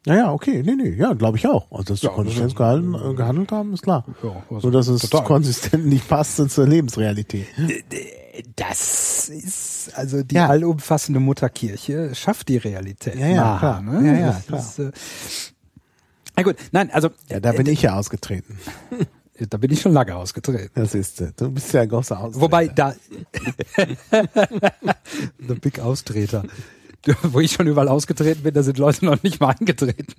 Ja, ja, okay, nee, nee, ja, glaube ich auch. Also, dass sie ja, konsistent gehalten, äh, gehandelt haben, ist klar. Ja, also Nur, dass es total. konsistent nicht passt zur Lebensrealität. Das ist, also die ja. allumfassende Mutterkirche schafft die Realität. Ja, ja, nah, klar. Ne? Ja, ja, klar. Ist, äh, na gut, nein, also. Ja, da bin äh, ich ja ausgetreten. Da bin ich schon lange ausgetreten. Das ist, du bist ja ein großer Austreter. Wobei, da, The Big Austreter. wo ich schon überall ausgetreten bin, da sind Leute noch nicht mal eingetreten.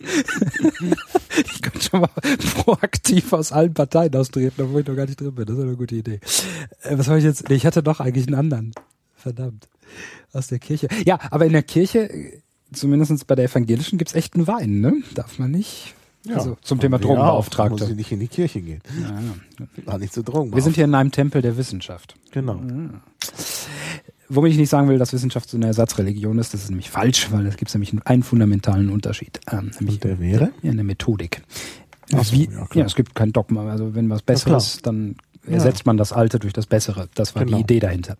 ich könnte schon mal proaktiv aus allen Parteien austreten, obwohl ich noch gar nicht drin bin. Das ist eine gute Idee. Äh, was habe ich jetzt? Ich hatte doch eigentlich einen anderen. Verdammt. Aus der Kirche. Ja, aber in der Kirche, zumindest bei der evangelischen, gibt's echt einen Wein, ne? Darf man nicht ja, also zum Thema Drogenbeauftragte. Muss sie nicht in die Kirche gehen. Ja, ja. War nicht so Drogen. Wir sind hier in einem Tempel der Wissenschaft. Genau. Ja womit ich nicht sagen will, dass Wissenschaft so eine Ersatzreligion ist, das ist nämlich falsch, weil es gibt nämlich einen fundamentalen Unterschied. Ähm, nämlich Und der wäre? Ja, eine Methodik. So, Wie, ja, ja, es gibt kein Dogma. Also wenn was Besseres, dann ersetzt man das Alte durch das Bessere. Das war genau. die Idee dahinter.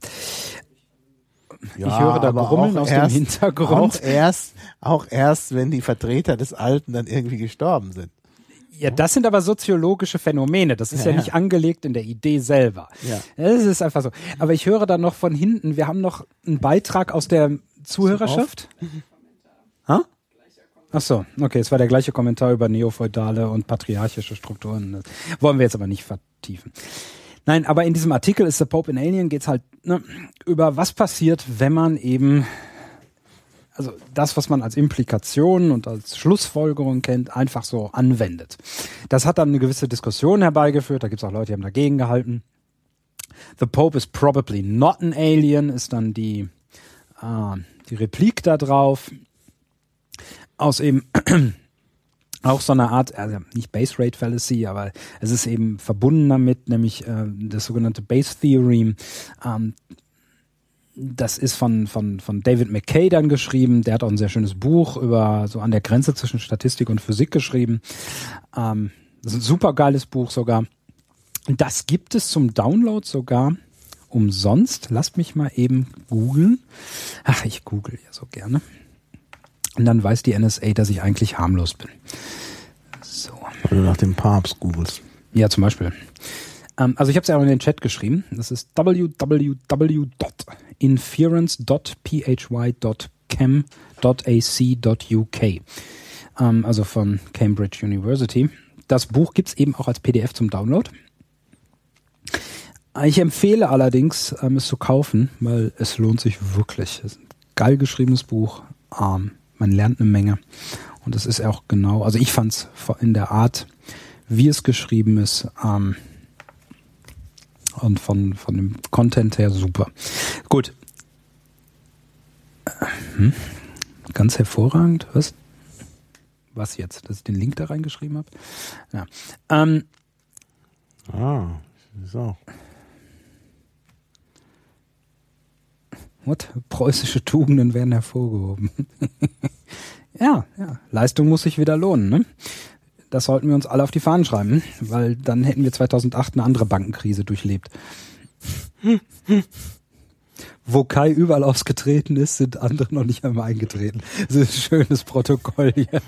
Ja, ich höre da Grummeln aus erst, dem Hintergrund. Auch erst, auch erst, wenn die Vertreter des Alten dann irgendwie gestorben sind. Ja, das sind aber soziologische Phänomene. Das ist ja, ja nicht angelegt in der Idee selber. Ja. Das ist einfach so. Aber ich höre da noch von hinten, wir haben noch einen Beitrag aus der Zuhörerschaft. Ha? Ach so, okay, es war der gleiche Kommentar über neofeudale und patriarchische Strukturen. Das wollen wir jetzt aber nicht vertiefen. Nein, aber in diesem Artikel ist The Pope in Alien geht's halt ne, über was passiert, wenn man eben also das, was man als Implikation und als Schlussfolgerung kennt, einfach so anwendet. Das hat dann eine gewisse Diskussion herbeigeführt. Da gibt es auch Leute, die haben dagegen gehalten. The Pope is probably not an alien, ist dann die, äh, die Replik da drauf. Aus eben auch so einer Art, also nicht Base Rate Fallacy, aber es ist eben verbunden damit, nämlich äh, das sogenannte Base Theorem. Ähm, das ist von, von, von David McKay dann geschrieben. Der hat auch ein sehr schönes Buch über so an der Grenze zwischen Statistik und Physik geschrieben. Ähm, das ist ein super geiles Buch sogar. Das gibt es zum Download sogar umsonst. Lasst mich mal eben googeln. Ach, ich google ja so gerne. Und dann weiß die NSA, dass ich eigentlich harmlos bin. So. Du nach dem Papst googelst. Ja, zum Beispiel. Ähm, also ich habe es ja auch in den Chat geschrieben. Das ist www.inference.phy.chem.ac.uk. Ähm, also von Cambridge University. Das Buch gibt's eben auch als PDF zum Download. Ich empfehle allerdings, ähm, es zu kaufen, weil es lohnt sich wirklich. Es ist ein geil geschriebenes Buch. Ähm, man lernt eine Menge. Und es ist auch genau, also ich fand es in der Art, wie es geschrieben ist, ähm, und von, von dem Content her super. Gut. Hm. Ganz hervorragend. Was? Was jetzt? Dass ich den Link da reingeschrieben habe? Ja. Ähm, ah, so. What? Preußische Tugenden werden hervorgehoben. ja, ja. Leistung muss sich wieder lohnen, ne? Das sollten wir uns alle auf die Fahnen schreiben, weil dann hätten wir 2008 eine andere Bankenkrise durchlebt. Wo Kai überall ausgetreten ist, sind andere noch nicht einmal eingetreten. Das ist ein schönes Protokoll hier.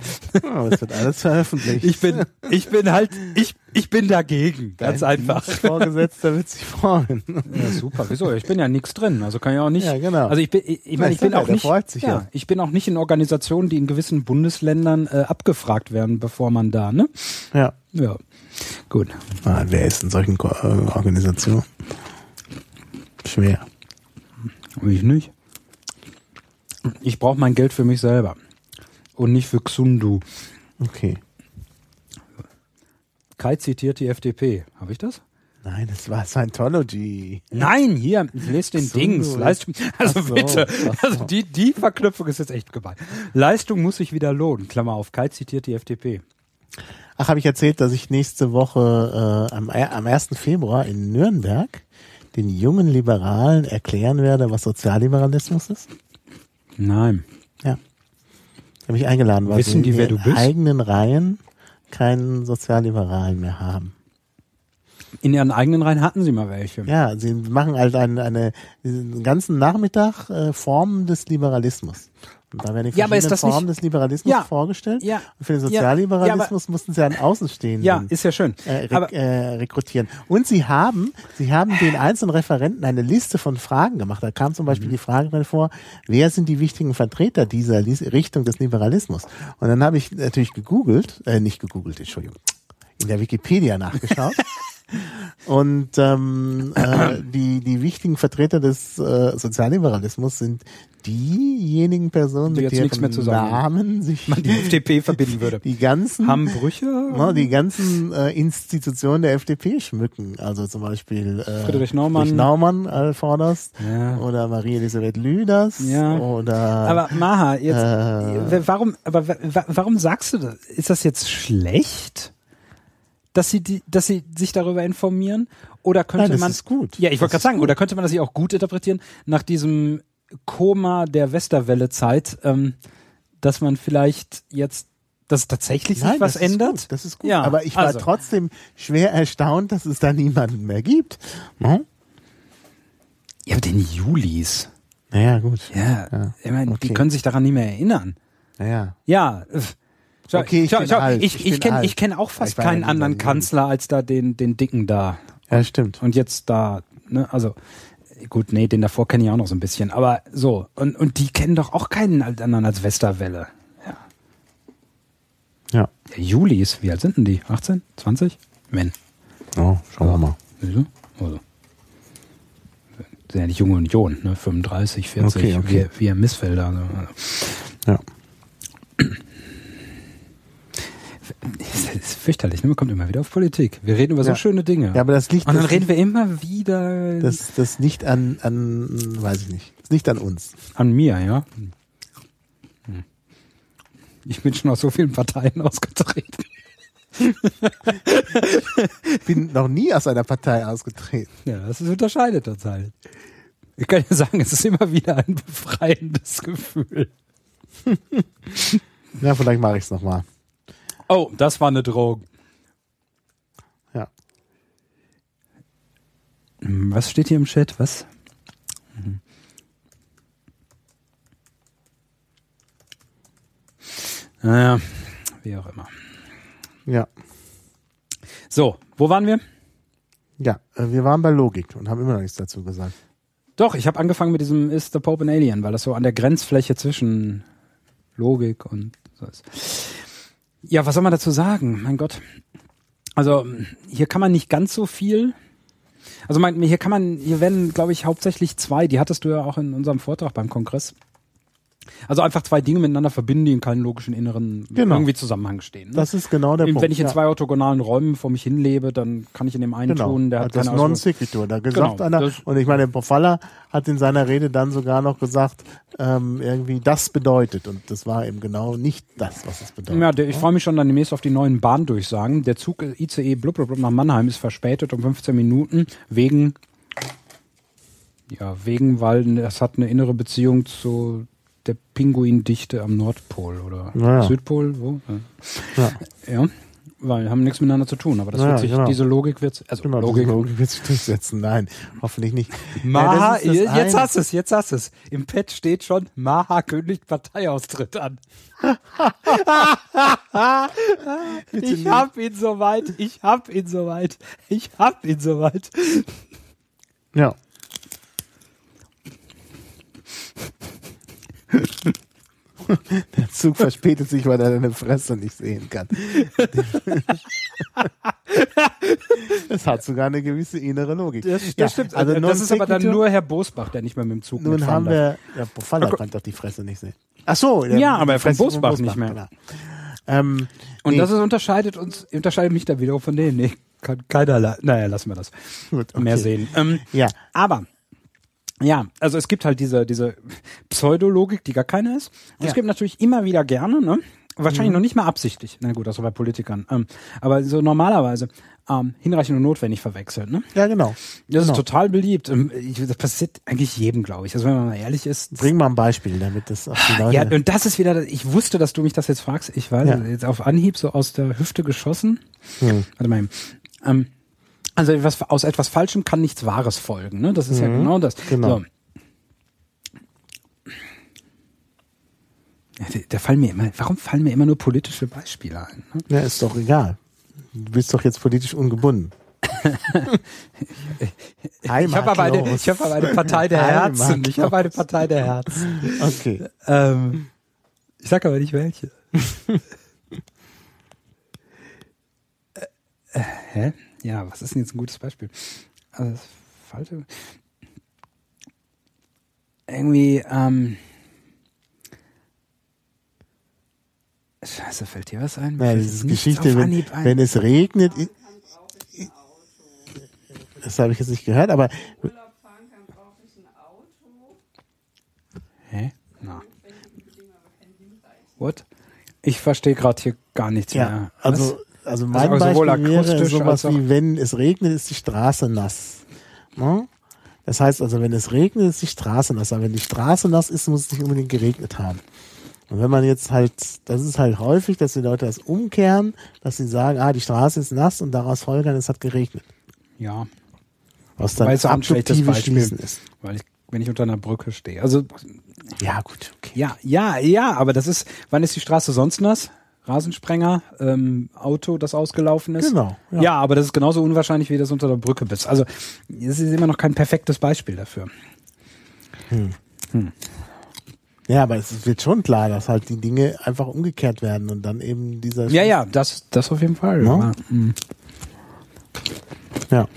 Oh, es wird alles veröffentlicht. Ich bin, ich bin halt, ich, ich bin dagegen. Ganz Dein einfach. Vorgesetzter wird sich freuen. Ja, super. Wieso? Ich bin ja nichts drin. Also kann ja auch nicht. Ja, genau. Also ich bin, ich, ich meine, ich bin auch nicht, ja, ja, ich bin auch nicht in Organisationen, die in gewissen Bundesländern äh, abgefragt werden, bevor man da, ne? Ja. Ja. Gut. Ah, wer ist in solchen Ko äh, Organisationen? Schwer. Ich nicht. Ich brauche mein Geld für mich selber. Und nicht für Xundu. Okay. Kai zitiert die FDP. Habe ich das? Nein, das war Scientology. Nein, hier, lest den Dings. Leistung, also so, bitte. Also die, die Verknüpfung ist jetzt echt gemein. Leistung muss sich wieder lohnen. Klammer auf, Kai zitiert die FDP. Ach, habe ich erzählt, dass ich nächste Woche äh, am, am 1. Februar in Nürnberg den jungen Liberalen erklären werde, was Sozialliberalismus ist? Nein. Ja. Habe ich eingeladen, weil Wissen sie die, wer in du bist? eigenen Reihen keinen Sozialliberalen mehr haben. In ihren eigenen Reihen hatten sie mal welche. Ja, sie machen halt eine, eine diesen ganzen Nachmittag äh, Formen des Liberalismus. Da werden die Ja, verschiedenen Formen des Liberalismus Ja. vorgestellt. Ja. Und für den Ja, Sozialliberalismus mussten sie einen Außenstehenden Ja, ist ja schön. äh, rek äh, rekrutieren. Und sie haben, sie haben den einzelnen Referenten eine Liste von Fragen gemacht. Da kam zum Mhm. Beispiel die Frage drin vor, wer sind die wichtigen Vertreter dieser Lis- Richtung des Liberalismus? Und dann habe ich natürlich gegoogelt, äh, nicht gegoogelt, Entschuldigung, in der Wikipedia nachgeschaut. Und ähm, äh, die, die wichtigen Vertreter des äh, Sozialliberalismus sind diejenigen Personen, Die mit deren. Namen sich man die FDP verbinden würde. die ganzen Haben Brüche? Ne, die ganzen äh, Institutionen der FDP schmücken. Also zum Beispiel äh, Friedrich Naumann. Friedrich Naumann vorderst Ja. oder Marie-Elisabeth Lüders Ja. oder Aber Maha, jetzt, Äh. warum, aber wa- wa- warum sagst du das? Ist das jetzt schlecht, dass sie die, dass sie sich darüber informieren? Oder könnte Nein, das man, ist gut. ja, ich wollte gerade sagen, gut. oder könnte man das auch gut interpretieren nach diesem Koma der Westerwelle-Zeit, ähm, dass man vielleicht jetzt, dass tatsächlich sich Nein, was das ändert? Gut, das ist gut. Ja, Aber ich war also. trotzdem schwer erstaunt, dass es da niemanden mehr gibt. Ne? Ja, aber den Julis. Naja, gut. Ja, Ja, ich meine, die okay. können sich daran nicht mehr erinnern. Naja. Ja. Schau, Okay, ich schau, bin schau, alt, ich, ich ich, kenne kenn auch fast ja keinen nie anderen Kanzler als da den, den Dicken da. Ja, stimmt. Und jetzt da, ne, also gut, nee, den davor kenne ich auch noch so ein bisschen. Aber so, und, und die kennen doch auch keinen anderen als Westerwelle. Ja. Ja. Der Julis, wie alt sind denn die? 18? 20? Men. Oh, schauen wir mal. Du? Also. Sind ja nicht junge Union, ne? 35, 40, Okay, okay. Wie, wie ein Missfelder. Also. Ja. Das ist fürchterlich, ne? man kommt immer wieder auf Politik. Wir reden über so Ja. schöne Dinge. Ja, aber das liegt Und dann reden wir immer wieder das, das nicht an, an, weiß ich nicht, das nicht an uns. an mir, ja. Hm. Ich bin schon aus so vielen Parteien ausgetreten. Ich bin noch nie aus einer Partei ausgetreten. Ja, das ist unterscheidet das halt. Ich kann ja sagen, es ist immer wieder ein befreiendes Gefühl. Ja, vielleicht mache ich es nochmal. Oh, das war eine Drohung. Ja. Was steht hier im Chat? Was? Mhm. Naja, wie auch immer. Ja. So, wo waren wir? Ja, äh, wir waren bei Logik und haben immer noch nichts dazu gesagt. Doch, ich habe angefangen mit diesem Is the Pope an Alien, weil das so an der Grenzfläche zwischen Logik und so ist. Ja, was soll man dazu sagen? Mein Gott. Also, hier kann man nicht ganz so viel. Also, mein, hier kann man, hier werden, glaube ich, hauptsächlich zwei, die hattest du ja auch in unserem Vortrag beim Kongress. Also einfach zwei Dinge miteinander verbinden, die in keinem logischen inneren Genau. irgendwie Zusammenhang stehen. Ne? Das ist genau der Wenn Punkt. ich in ja. zwei orthogonalen Räumen vor mich hinlebe, dann kann ich in dem einen Genau. tun, der hat das keine Non sequitur. Da gesagt Genau, einer, und ich meine, Pofalla hat in seiner Rede dann sogar noch gesagt, ähm, irgendwie das bedeutet. Und das war eben genau nicht das, was es bedeutet. Ja, der, ich freue mich schon dann demnächst auf die neuen Bahndurchsagen. Der Zug ICE blub, blub, blub nach Mannheim ist verspätet um 15 Minuten wegen, ja, wegen, weil das hat eine innere Beziehung zu der Pinguindichte am Nordpol oder Ja, ja. Südpol, wo? Ja. Ja. weil haben nichts miteinander zu tun, aber das Ja, wird sich, genau. diese Logik wird, also Genau, Logik. Logik wird sich durchsetzen. Nein, hoffentlich nicht. Maha, Ja, jetzt eine. hast du es, jetzt hast du es. Im Pad steht schon, Maha kündigt Parteiaustritt an. ich hab ihn soweit, ich hab ihn soweit, ich hab ihn soweit. Ja. Der Zug verspätet sich, weil er deine Fresse nicht sehen kann. Es hat sogar eine gewisse innere Logik. Das, das Ja, stimmt. Also das ist aber dann nur Herr Bosbach, der nicht mehr mit dem Zug Nun haben wir, ja, Pofalla kann doch die Fresse nicht sehen. Ach so. Ja, aber von Fresse Bosbach nicht mehr. genau. Ähm, Und nee, das ist, unterscheidet uns, unterscheidet mich da wiederum von denen. Nee, kann keiner, naja, lassen wir das. gut, okay. Mehr sehen. Ähm, Ja, Aber ja, also es gibt halt diese, diese Pseudologik, die gar keine ist. Und Ja. es gibt natürlich immer wieder gerne, ne? Wahrscheinlich mhm. noch nicht mal absichtlich. Na gut, war bei Politikern. Ähm, aber so normalerweise ähm, hinreichend und notwendig verwechselt. Ne? Ja, genau. Das genau. ist total beliebt. Ähm, das passiert eigentlich jedem, glaube ich. Also wenn man mal ehrlich ist. Bring mal ein Beispiel, damit das auf die Leute. Ja, und das ist wieder, ich wusste, dass du mich das jetzt fragst. Ich weiß, ja. jetzt auf Anhieb so aus der Hüfte geschossen. Hm. Warte mal. Ähm, also etwas, aus etwas Falschem kann nichts Wahres folgen. Ne? Das ist mhm. ja genau das. Genau. So. Ja, da fallen mir immer, warum fallen mir immer nur politische Beispiele ein? Ne? Ja, ist doch egal. Du bist doch jetzt politisch ungebunden. ich habe aber, eine, hab aber eine Partei der Herzen. Ich habe eine Partei der Herzen. Okay. Ähm, ich sag aber nicht welche. äh, äh, hä? Ja, was ist denn jetzt ein gutes Beispiel? Also das falsche. Irgendwie, ähm, Scheiße, fällt dir was ein? Ja, diese Geschichte, wenn, wenn es regnet, das habe ich jetzt nicht gehört, aber Hä? Na. What? Ich verstehe gerade hier gar nichts ja, mehr. Also, also mein also Beispiel wäre sowas wie, wenn es regnet, ist die Straße nass. Ne? Das heißt also, wenn es regnet, ist die Straße nass. Aber wenn die Straße nass ist, muss es nicht unbedingt geregnet haben. Und wenn man jetzt halt, das ist halt häufig, dass die Leute das umkehren, dass sie sagen, ah, die Straße ist nass und daraus folgern, es hat geregnet. Ja. Was dann weil ein schlechtes Beispiel ist. Weil ich, wenn ich unter einer Brücke stehe. Also. Ja, gut. Okay. Ja, ja, ja, aber das ist, wann ist die Straße sonst nass? Rasensprenger, ähm, Auto, das ausgelaufen ist. Genau. Ja. ja, aber das ist genauso unwahrscheinlich, wie das unter der Brücke bist. Also, es ist immer noch kein perfektes Beispiel dafür. Hm. Hm. Ja, aber es wird schon klar, dass halt die Dinge einfach umgekehrt werden und dann eben dieser. Ja, ja, das, das auf jeden Fall. No? Hm. Ja.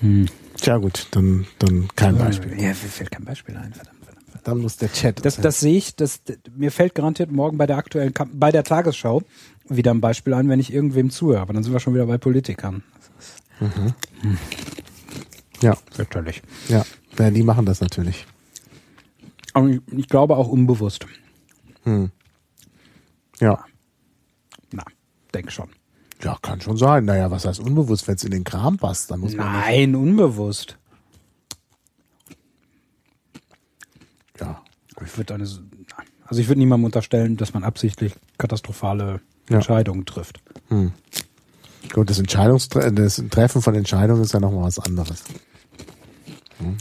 Hm. Tja gut, dann, dann kein Beispiel. Ja, mir fällt kein Beispiel ein, verdammt. Dann muss der Chat. Das, das sehe ich, das, mir fällt garantiert morgen bei der aktuellen, bei der Tagesschau wieder ein Beispiel ein, wenn ich irgendwem zuhöre. Aber dann sind wir schon wieder bei Politikern. Mhm. Hm. Ja. Natürlich. Ja. ja, die machen das natürlich. Aber ich, ich glaube auch unbewusst. Hm. Ja. Na, denke schon. Ja, kann schon sein. Naja, was heißt unbewusst? Wenn es in den Kram passt, dann muss man. Nein, unbewusst. Ich würde eine, also ich würde niemandem unterstellen, dass man absichtlich katastrophale ja. Entscheidungen trifft. Hm. Gut, das Entscheidungstre das Treffen von Entscheidungen ist ja nochmal was anderes. Hm.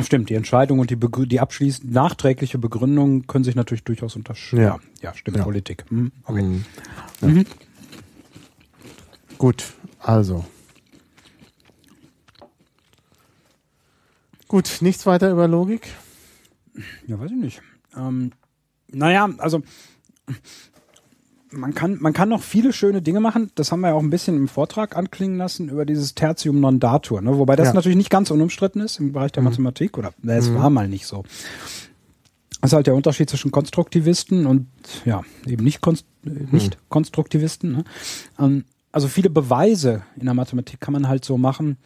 Stimmt, die Entscheidung und die, Begrü die abschließend nachträgliche Begründung können sich natürlich durchaus unterscheiden. Ja. ja, stimmt, ja. Politik. Hm, okay. Hm. Ja. Mhm. Gut, also. Gut, nichts weiter über Logik? Ja, weiß ich nicht. Ähm, naja, also man kann, man kann noch viele schöne Dinge machen. Das haben wir ja auch ein bisschen im Vortrag anklingen lassen über dieses Tertium non datur. Ne? Wobei das ja. natürlich nicht ganz unumstritten ist im Bereich der mhm. Mathematik oder ne, es mhm. war mal nicht so. Das ist halt der Unterschied zwischen Konstruktivisten und ja eben nicht, konst nicht mhm. Konstruktivisten. Ne? Ähm, also viele Beweise in der Mathematik kann man halt so machen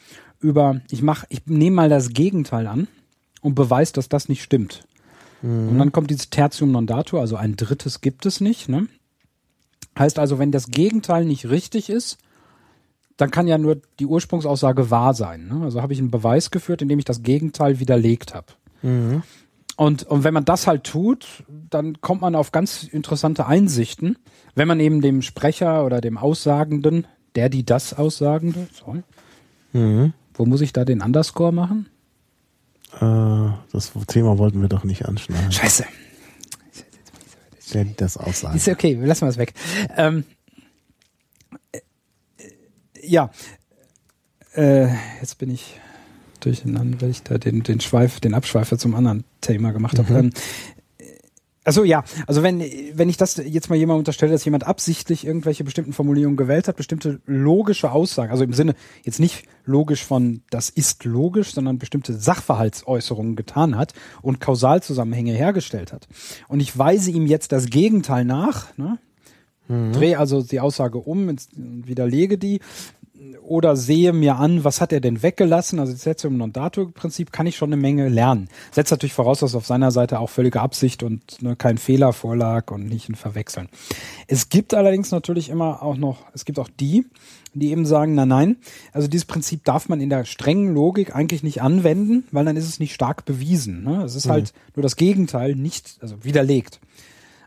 über ich mach ich nehme mal das Gegenteil an und beweise, dass das nicht stimmt. Und dann kommt dieses Tertium non datur, also ein drittes gibt es nicht. Ne? Heißt also, wenn das Gegenteil nicht richtig ist, dann kann ja nur die Ursprungsaussage wahr sein. Ne? Also habe ich einen Beweis geführt, indem ich das Gegenteil widerlegt habe. Mhm. Und, und wenn man das halt tut, dann kommt man auf ganz interessante Einsichten, wenn man eben dem Sprecher oder dem Aussagenden, der, die das Aussagende, sorry, mhm. wo muss ich da den Underscore machen? Äh, das Thema wollten wir doch nicht anschneiden. Scheiße wenn das aussagen. Ist okay, lassen wir es weg. Ähm, äh, ja, äh, jetzt bin ich durcheinander, weil ich da den, den Schweif, den Abschweifer zum anderen Thema gemacht habe. Mhm. Also ja, also wenn, wenn ich das jetzt mal jemand unterstelle, dass jemand absichtlich irgendwelche bestimmten Formulierungen gewählt hat, bestimmte logische Aussagen, also im Sinne jetzt nicht logisch von das ist logisch, sondern bestimmte Sachverhaltsäußerungen getan hat und Kausalzusammenhänge hergestellt hat. Und ich weise ihm jetzt das Gegenteil nach, ne? Mhm. drehe also die Aussage um und widerlege die, oder sehe mir an, was hat er denn weggelassen? Also Setzium non datur Prinzip kann ich schon eine Menge lernen. Setzt natürlich voraus, dass auf seiner Seite auch völlige Absicht und ne, kein Fehler vorlag und nicht ein Verwechseln. Es gibt allerdings natürlich immer auch noch, es gibt auch die, die eben sagen, na nein, also dieses Prinzip darf man in der strengen Logik eigentlich nicht anwenden, weil dann ist es nicht stark bewiesen. Ne? Es ist mhm. halt nur das Gegenteil nicht, also widerlegt.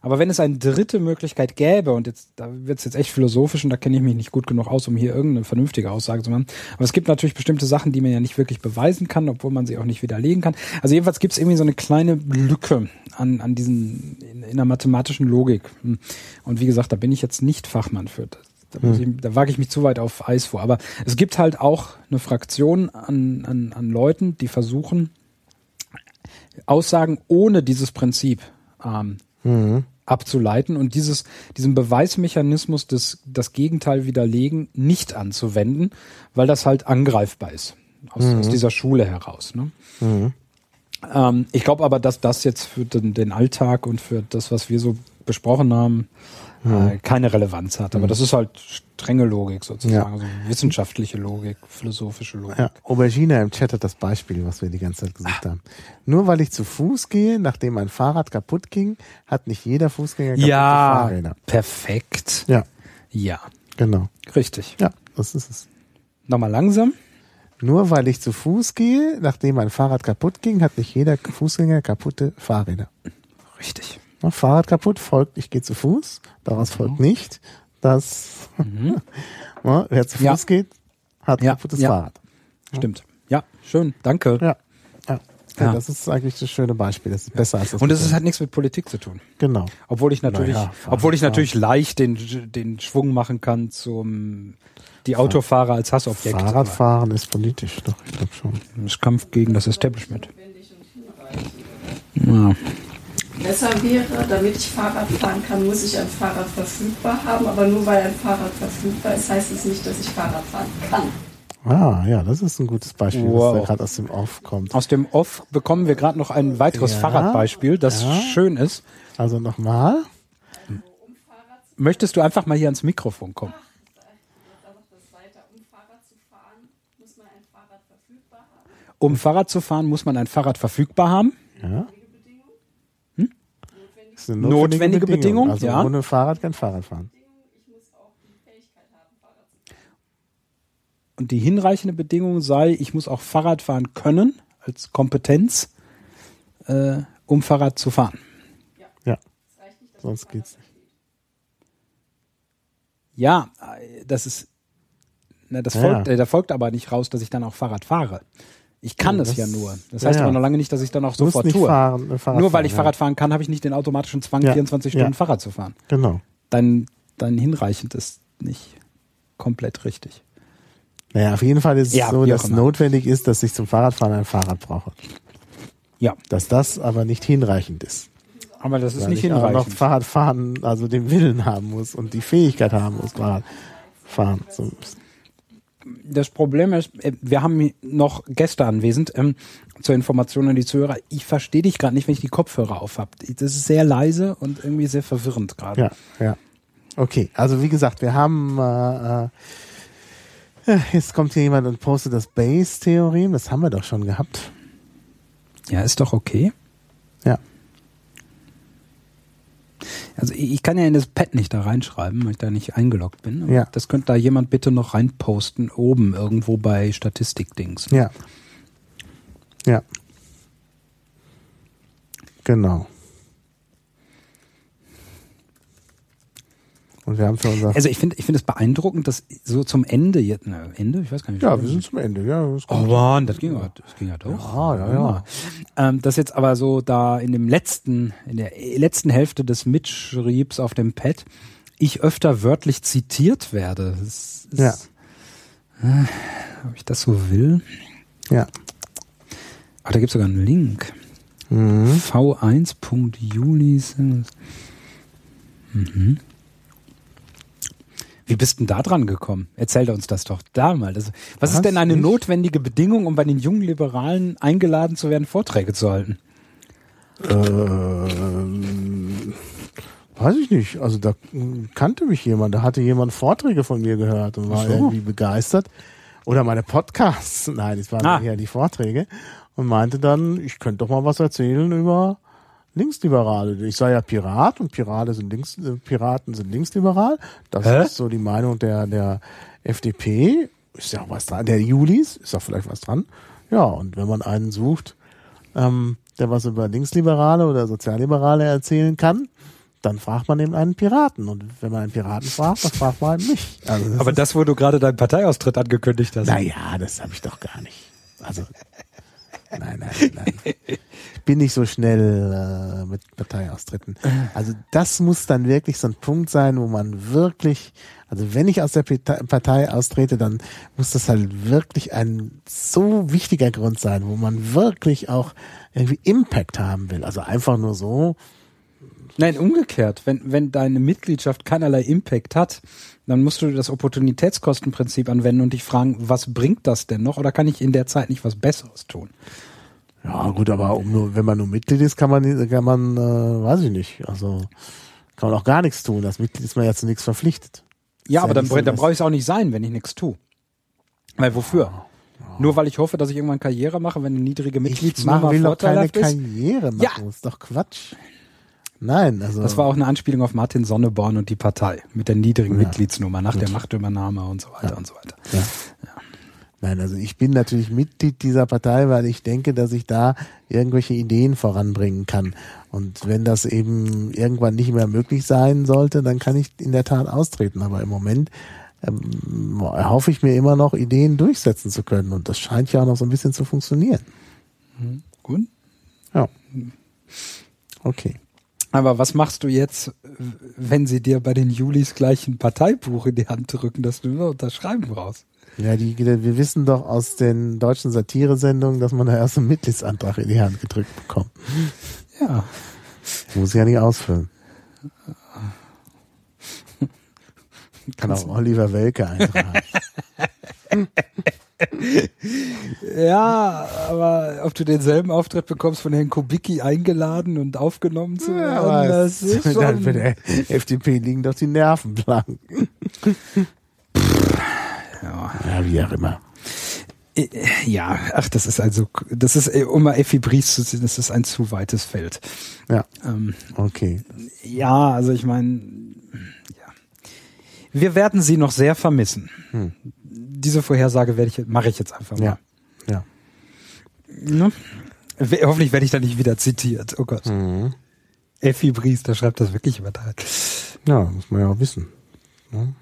Aber wenn es eine dritte Möglichkeit gäbe, und jetzt, da wird es jetzt echt philosophisch und da kenne ich mich nicht gut genug aus, um hier irgendeine vernünftige Aussage zu machen. Aber es gibt natürlich bestimmte Sachen, die man ja nicht wirklich beweisen kann, obwohl man sie auch nicht widerlegen kann. Also jedenfalls gibt es irgendwie so eine kleine Lücke an, an diesen, in, in der mathematischen Logik. Und wie gesagt, da bin ich jetzt nicht Fachmann für. Das. Da, hm. ich, da wage ich mich zu weit auf Eis vor. Aber es gibt halt auch eine Fraktion an, an, an Leuten, die versuchen, Aussagen ohne dieses Prinzip ähm, mhm abzuleiten und dieses, diesen Beweismechanismus des, das Gegenteil widerlegen nicht anzuwenden, weil das halt angreifbar ist. Aus, mhm. aus dieser Schule heraus. Ne? Mhm. Ähm, ich glaube aber, dass das jetzt für den, den Alltag und für das, was wir so besprochen haben, äh, keine Relevanz hat. Aber mhm. das ist halt strenge Logik sozusagen, ja. also wissenschaftliche Logik, philosophische Logik. Ja, Aubergine im Chat hat das Beispiel, was wir die ganze Zeit gesagt ah. haben. Nur weil ich zu Fuß gehe, nachdem mein Fahrrad kaputt ging, hat nicht jeder Fußgänger kaputte ja, Fahrräder. Perfekt. Ja. Ja. Genau. Richtig. Ja, das ist es. Nochmal langsam. Nur weil ich zu Fuß gehe, nachdem mein Fahrrad kaputt ging, hat nicht jeder Fußgänger kaputte Fahrräder. Richtig. Fahrrad kaputt, folgt, ich gehe zu Fuß. Daraus mhm. folgt nicht, dass mhm. wer zu Fuß ja. geht, hat ja. kaputtes ja. Fahrrad. Stimmt. Ja, schön. Danke. Ja. ja. Ja. das ist eigentlich das schöne Beispiel. Das ist besser als das. Und es hat nichts mit Politik zu tun. Genau. Obwohl ich natürlich, naja, obwohl ich natürlich leicht den, den Schwung machen kann zum die Autofahrer als Hassobjekt. Fahrradfahren ist politisch, doch, ich glaube schon. Das ist Kampf gegen das Establishment. Ja. Besser wäre, damit ich Fahrrad fahren kann, muss ich ein Fahrrad verfügbar haben. Aber nur weil ein Fahrrad verfügbar ist, heißt es nicht, dass ich Fahrrad fahren kann. Ah, ja, das ist ein gutes Beispiel, wow. was da gerade aus dem Off kommt. Aus dem Off bekommen wir gerade noch ein weiteres ja, Fahrradbeispiel, das ja. schön ist. Also nochmal. Möchtest du einfach mal hier ans Mikrofon kommen? Um Fahrrad zu fahren, muss man ein Fahrrad verfügbar haben. Ja. Das ist eine notwendige, notwendige Bedingung. Bedingung. Also ja. ohne Fahrrad kein Fahrrad fahren. Und die hinreichende Bedingung sei, ich muss auch Fahrrad fahren können als Kompetenz, äh, um Fahrrad zu fahren. Ja, sonst geht's nicht. Ja, das ist, na, das ja, folgt, ja. Äh, da folgt aber nicht raus, dass ich dann auch Fahrrad fahre. Ich kann ja, es ja nur. Das heißt ja, aber noch lange nicht, dass ich dann auch sofort tue. Fahren, nur weil ich Fahrrad fahren kann, habe ich nicht den automatischen Zwang, 24 Stunden Fahrrad zu fahren. Genau. Dein, dein hinreichend ist nicht komplett richtig. Naja, auf jeden Fall ist es so, dass notwendig ist, dass ich zum Fahrradfahren ein Fahrrad brauche. Ja. Dass das aber nicht hinreichend ist. Aber das ist weil nicht ich hinreichend. Auch noch Fahrradfahren, also den Willen haben muss und die Fähigkeit haben muss, Fahrrad fahren zu müssen das Problem ist, äh, wir haben noch Gäste anwesend. Ähm, zur Information an die Zuhörer. Ich verstehe dich gerade nicht, wenn ich die Kopfhörer auf habe. Das ist sehr leise und irgendwie sehr verwirrend gerade. Ja, ja. Okay, also wie gesagt, wir haben äh, äh, jetzt kommt hier jemand und postet das Base-Theorem. Das haben wir doch schon gehabt. Ja, ist doch okay. Ja. Also ich kann ja in das Pad nicht da reinschreiben, weil ich da nicht eingeloggt bin. Ja. Das könnte da jemand bitte noch reinposten, oben irgendwo bei Statistikdings. Ja. Ja. Genau. Und wir haben für unser also ich finde ich finde es beeindruckend, dass so zum Ende jetzt ne, Ende, ich weiß gar nicht. Ja, wir sind zum Ende, ja. Das oh Mann, das ging ja, das ging ja doch. Ja, ja, ja. Ähm, das jetzt aber so da in dem letzten, in der letzten Hälfte des Mitschriebs auf dem Pad, ich öfter wörtlich zitiert werde. Das ist, ja. Äh, ob ich das so will? Ja. Ach, da gibt es sogar einen Link. Mhm. v1.juli. Mhm. Wie bist denn da dran gekommen? Erzähl uns das doch da mal. Das, was, was, ist denn eine nicht? notwendige Bedingung, um bei den jungen Liberalen eingeladen zu werden, Vorträge zu halten? Ähm, Weiß ich nicht. Also da kannte mich jemand, da hatte jemand Vorträge von mir gehört und war so. irgendwie begeistert. Oder meine Podcasts. Nein, das waren ah. eher die Vorträge. Und meinte dann, ich könnte doch mal was erzählen über Linksliberale. Ich sei ja Pirat und Pirate sind Links, äh, Piraten sind linksliberal. Das Hä? ist so die Meinung der, der FDP. Ist ja auch was dran. Der Julis, ist auch vielleicht was dran. Ja, und wenn man einen sucht, ähm, der was über Linksliberale oder Sozialliberale erzählen kann, dann fragt man eben einen Piraten. Und wenn man einen Piraten fragt, dann fragt man mich. Also das Aber das, wo du gerade deinen Parteiaustritt angekündigt hast. Naja, das habe ich doch gar nicht. Also, nein, nein, nein. Ich bin nicht so schnell äh, mit Parteiaustritten. Also das muss dann wirklich so ein Punkt sein, wo man wirklich, also wenn ich aus der Partei austrete, dann muss das halt wirklich ein so wichtiger Grund sein, wo man wirklich auch irgendwie Impact haben will. Also einfach nur so, Nein, umgekehrt. Wenn, wenn deine Mitgliedschaft keinerlei Impact hat, dann musst du das Opportunitätskostenprinzip anwenden und dich fragen, was bringt das denn noch oder kann ich in der Zeit nicht was Besseres tun? Ja, gut, aber um nur, wenn man nur Mitglied ist, kann man, kann man, äh, weiß ich nicht, also kann man auch gar nichts tun. Das Mitglied ist man ja zu nichts verpflichtet. Ja, aber ja dann, so, dann brauche ich es auch nicht sein, wenn ich nichts tue. Weil wofür? Ja. Nur weil ich hoffe, dass ich irgendwann Karriere mache, wenn eine niedrige Mitgliedsnummer ich will doch keine Karriere machen. Ja. ist doch Quatsch. Nein, also. Das war auch eine Anspielung auf Martin Sonneborn und die Partei mit der niedrigen ja, Mitgliedsnummer nach gut. der Machtübernahme und so weiter ja. und so weiter. Ja. Nein, also ich bin natürlich Mitglied dieser Partei, weil ich denke, dass ich da irgendwelche Ideen voranbringen kann. Und wenn das eben irgendwann nicht mehr möglich sein sollte, dann kann ich in der Tat austreten. Aber im Moment ähm, hoffe ich mir immer noch, Ideen durchsetzen zu können. Und das scheint ja auch noch so ein bisschen zu funktionieren. Mhm. Gut. Ja. Okay. Aber was machst du jetzt, wenn sie dir bei den Julis gleich ein Parteibuch in die Hand drücken, dass du nur unterschreiben brauchst? Ja, die, wir wissen doch aus den deutschen Satiresendungen, dass man da erst einen Mitgliedsantrag in die Hand gedrückt bekommt. Ja. Muss ich ja nicht ausfüllen. Kann auch Oliver Welke eintragen. ja, aber ob du denselben Auftritt bekommst von Herrn Kubicki eingeladen und aufgenommen zu werden, ja, das ist schon... Dann für der FDP liegen doch die Nerven blank. ja. ja, wie auch immer. Äh, ja, ach, das ist also, das ist, äh, um mal Effi Bries zu sehen, das ist ein zu weites Feld. Ja. Ähm, okay. Ja, also ich meine, ja. Wir werden sie noch sehr vermissen. Hm diese Vorhersage werde ich, mache ich jetzt einfach mal. Ja. ja. Ne? Hoffentlich werde ich da nicht wieder zitiert. Oh Gott. Mhm. Effi Bries, der schreibt das wirklich übertreibt. Ja, muss man ja auch wissen. Ne?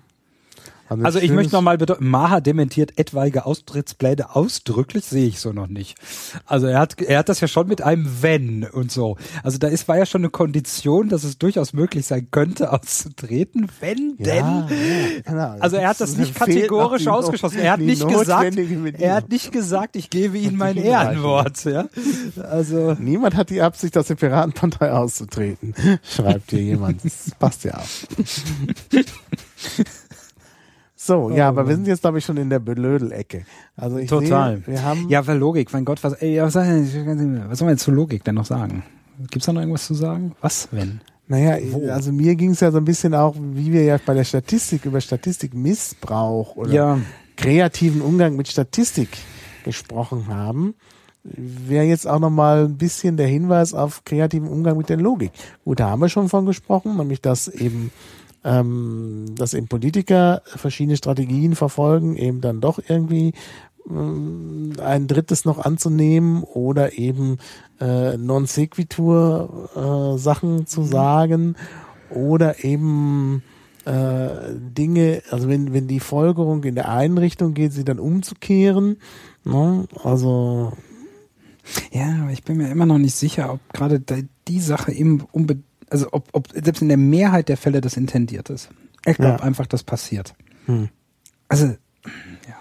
Also, ich möchte nochmal bedeuten, Maha dementiert etwaige Austrittspläne ausdrücklich, sehe ich so noch nicht. Also er hat, er hat das ja schon mit einem Wenn und so. Also da ist, war ja schon eine Kondition, dass es durchaus möglich sein könnte, auszutreten, wenn ja, denn. Ja. Also er hat das nicht kategorisch ausgeschlossen. Er hat nicht gesagt, er hat nicht gesagt, ich gebe Ihnen mein Ehrenwort, ja. Also. Niemand hat die Absicht, aus der Piratenpartei auszutreten, schreibt hier jemand. Das passt ja auch. So, ja, aber wir sind jetzt, glaube ich, schon in der Belödel-Ecke. Also ich Total. Sehe, wir haben ja, für Logik, mein Gott, was, ey, was, was soll man jetzt zu Logik denn noch sagen? Gibt's da noch irgendwas zu sagen? Was, wenn? Naja, Wo? also mir ging es ja so ein bisschen auch, wie wir ja bei der Statistik über Statistikmissbrauch oder ja. kreativen Umgang mit Statistik gesprochen haben, wäre jetzt auch nochmal ein bisschen der Hinweis auf kreativen Umgang mit der Logik. Gut, da haben wir schon von gesprochen, nämlich dass eben ähm, dass eben Politiker verschiedene Strategien verfolgen, eben dann doch irgendwie ähm, ein drittes noch anzunehmen oder eben äh, non sequitur äh, Sachen zu mhm. sagen oder eben äh, Dinge, also wenn, wenn die Folgerung in der einen Richtung geht, sie dann umzukehren. Ne? Also ja, aber ich bin mir immer noch nicht sicher, ob gerade die Sache eben unbedingt also ob, ob selbst in der Mehrheit der Fälle das intendiert ist. Ich glaube ja. einfach, das passiert. Hm. Also, ja.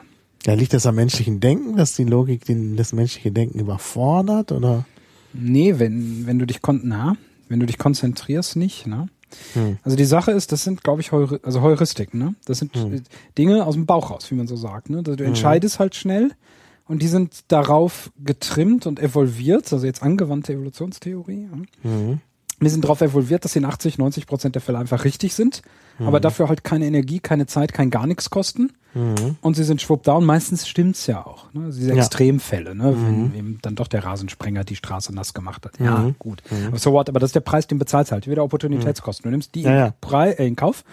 Ja, liegt das am menschlichen Denken, dass die Logik den, das menschliche Denken überfordert, oder? Nee, wenn, wenn du dich kon na, wenn du dich konzentrierst, nicht, ne? Hm. Also die Sache ist, das sind, glaube ich, Heuri also Heuristiken, ne? Das sind hm. Dinge aus dem Bauch raus, wie man so sagt. Ne? Du hm. entscheidest halt schnell und die sind darauf getrimmt und evolviert, also jetzt angewandte Evolutionstheorie. Ja? Mhm wir sind darauf evolviert, dass sie in 80, 90 Prozent der Fälle einfach richtig sind, mhm. aber dafür halt keine Energie, keine Zeit, kein gar nichts kosten. Mhm. Und sie sind schwupp da und meistens stimmt's ja auch. Ne? Diese ja. Extremfälle, ne? Mhm. wenn dann doch der Rasensprenger die Straße nass gemacht hat. Ja, mhm. gut. Mhm. So what, aber das ist der Preis, den bezahlst halt. Wieder Opportunitätskosten. Du nimmst die ja, in, ja. äh, in Kauf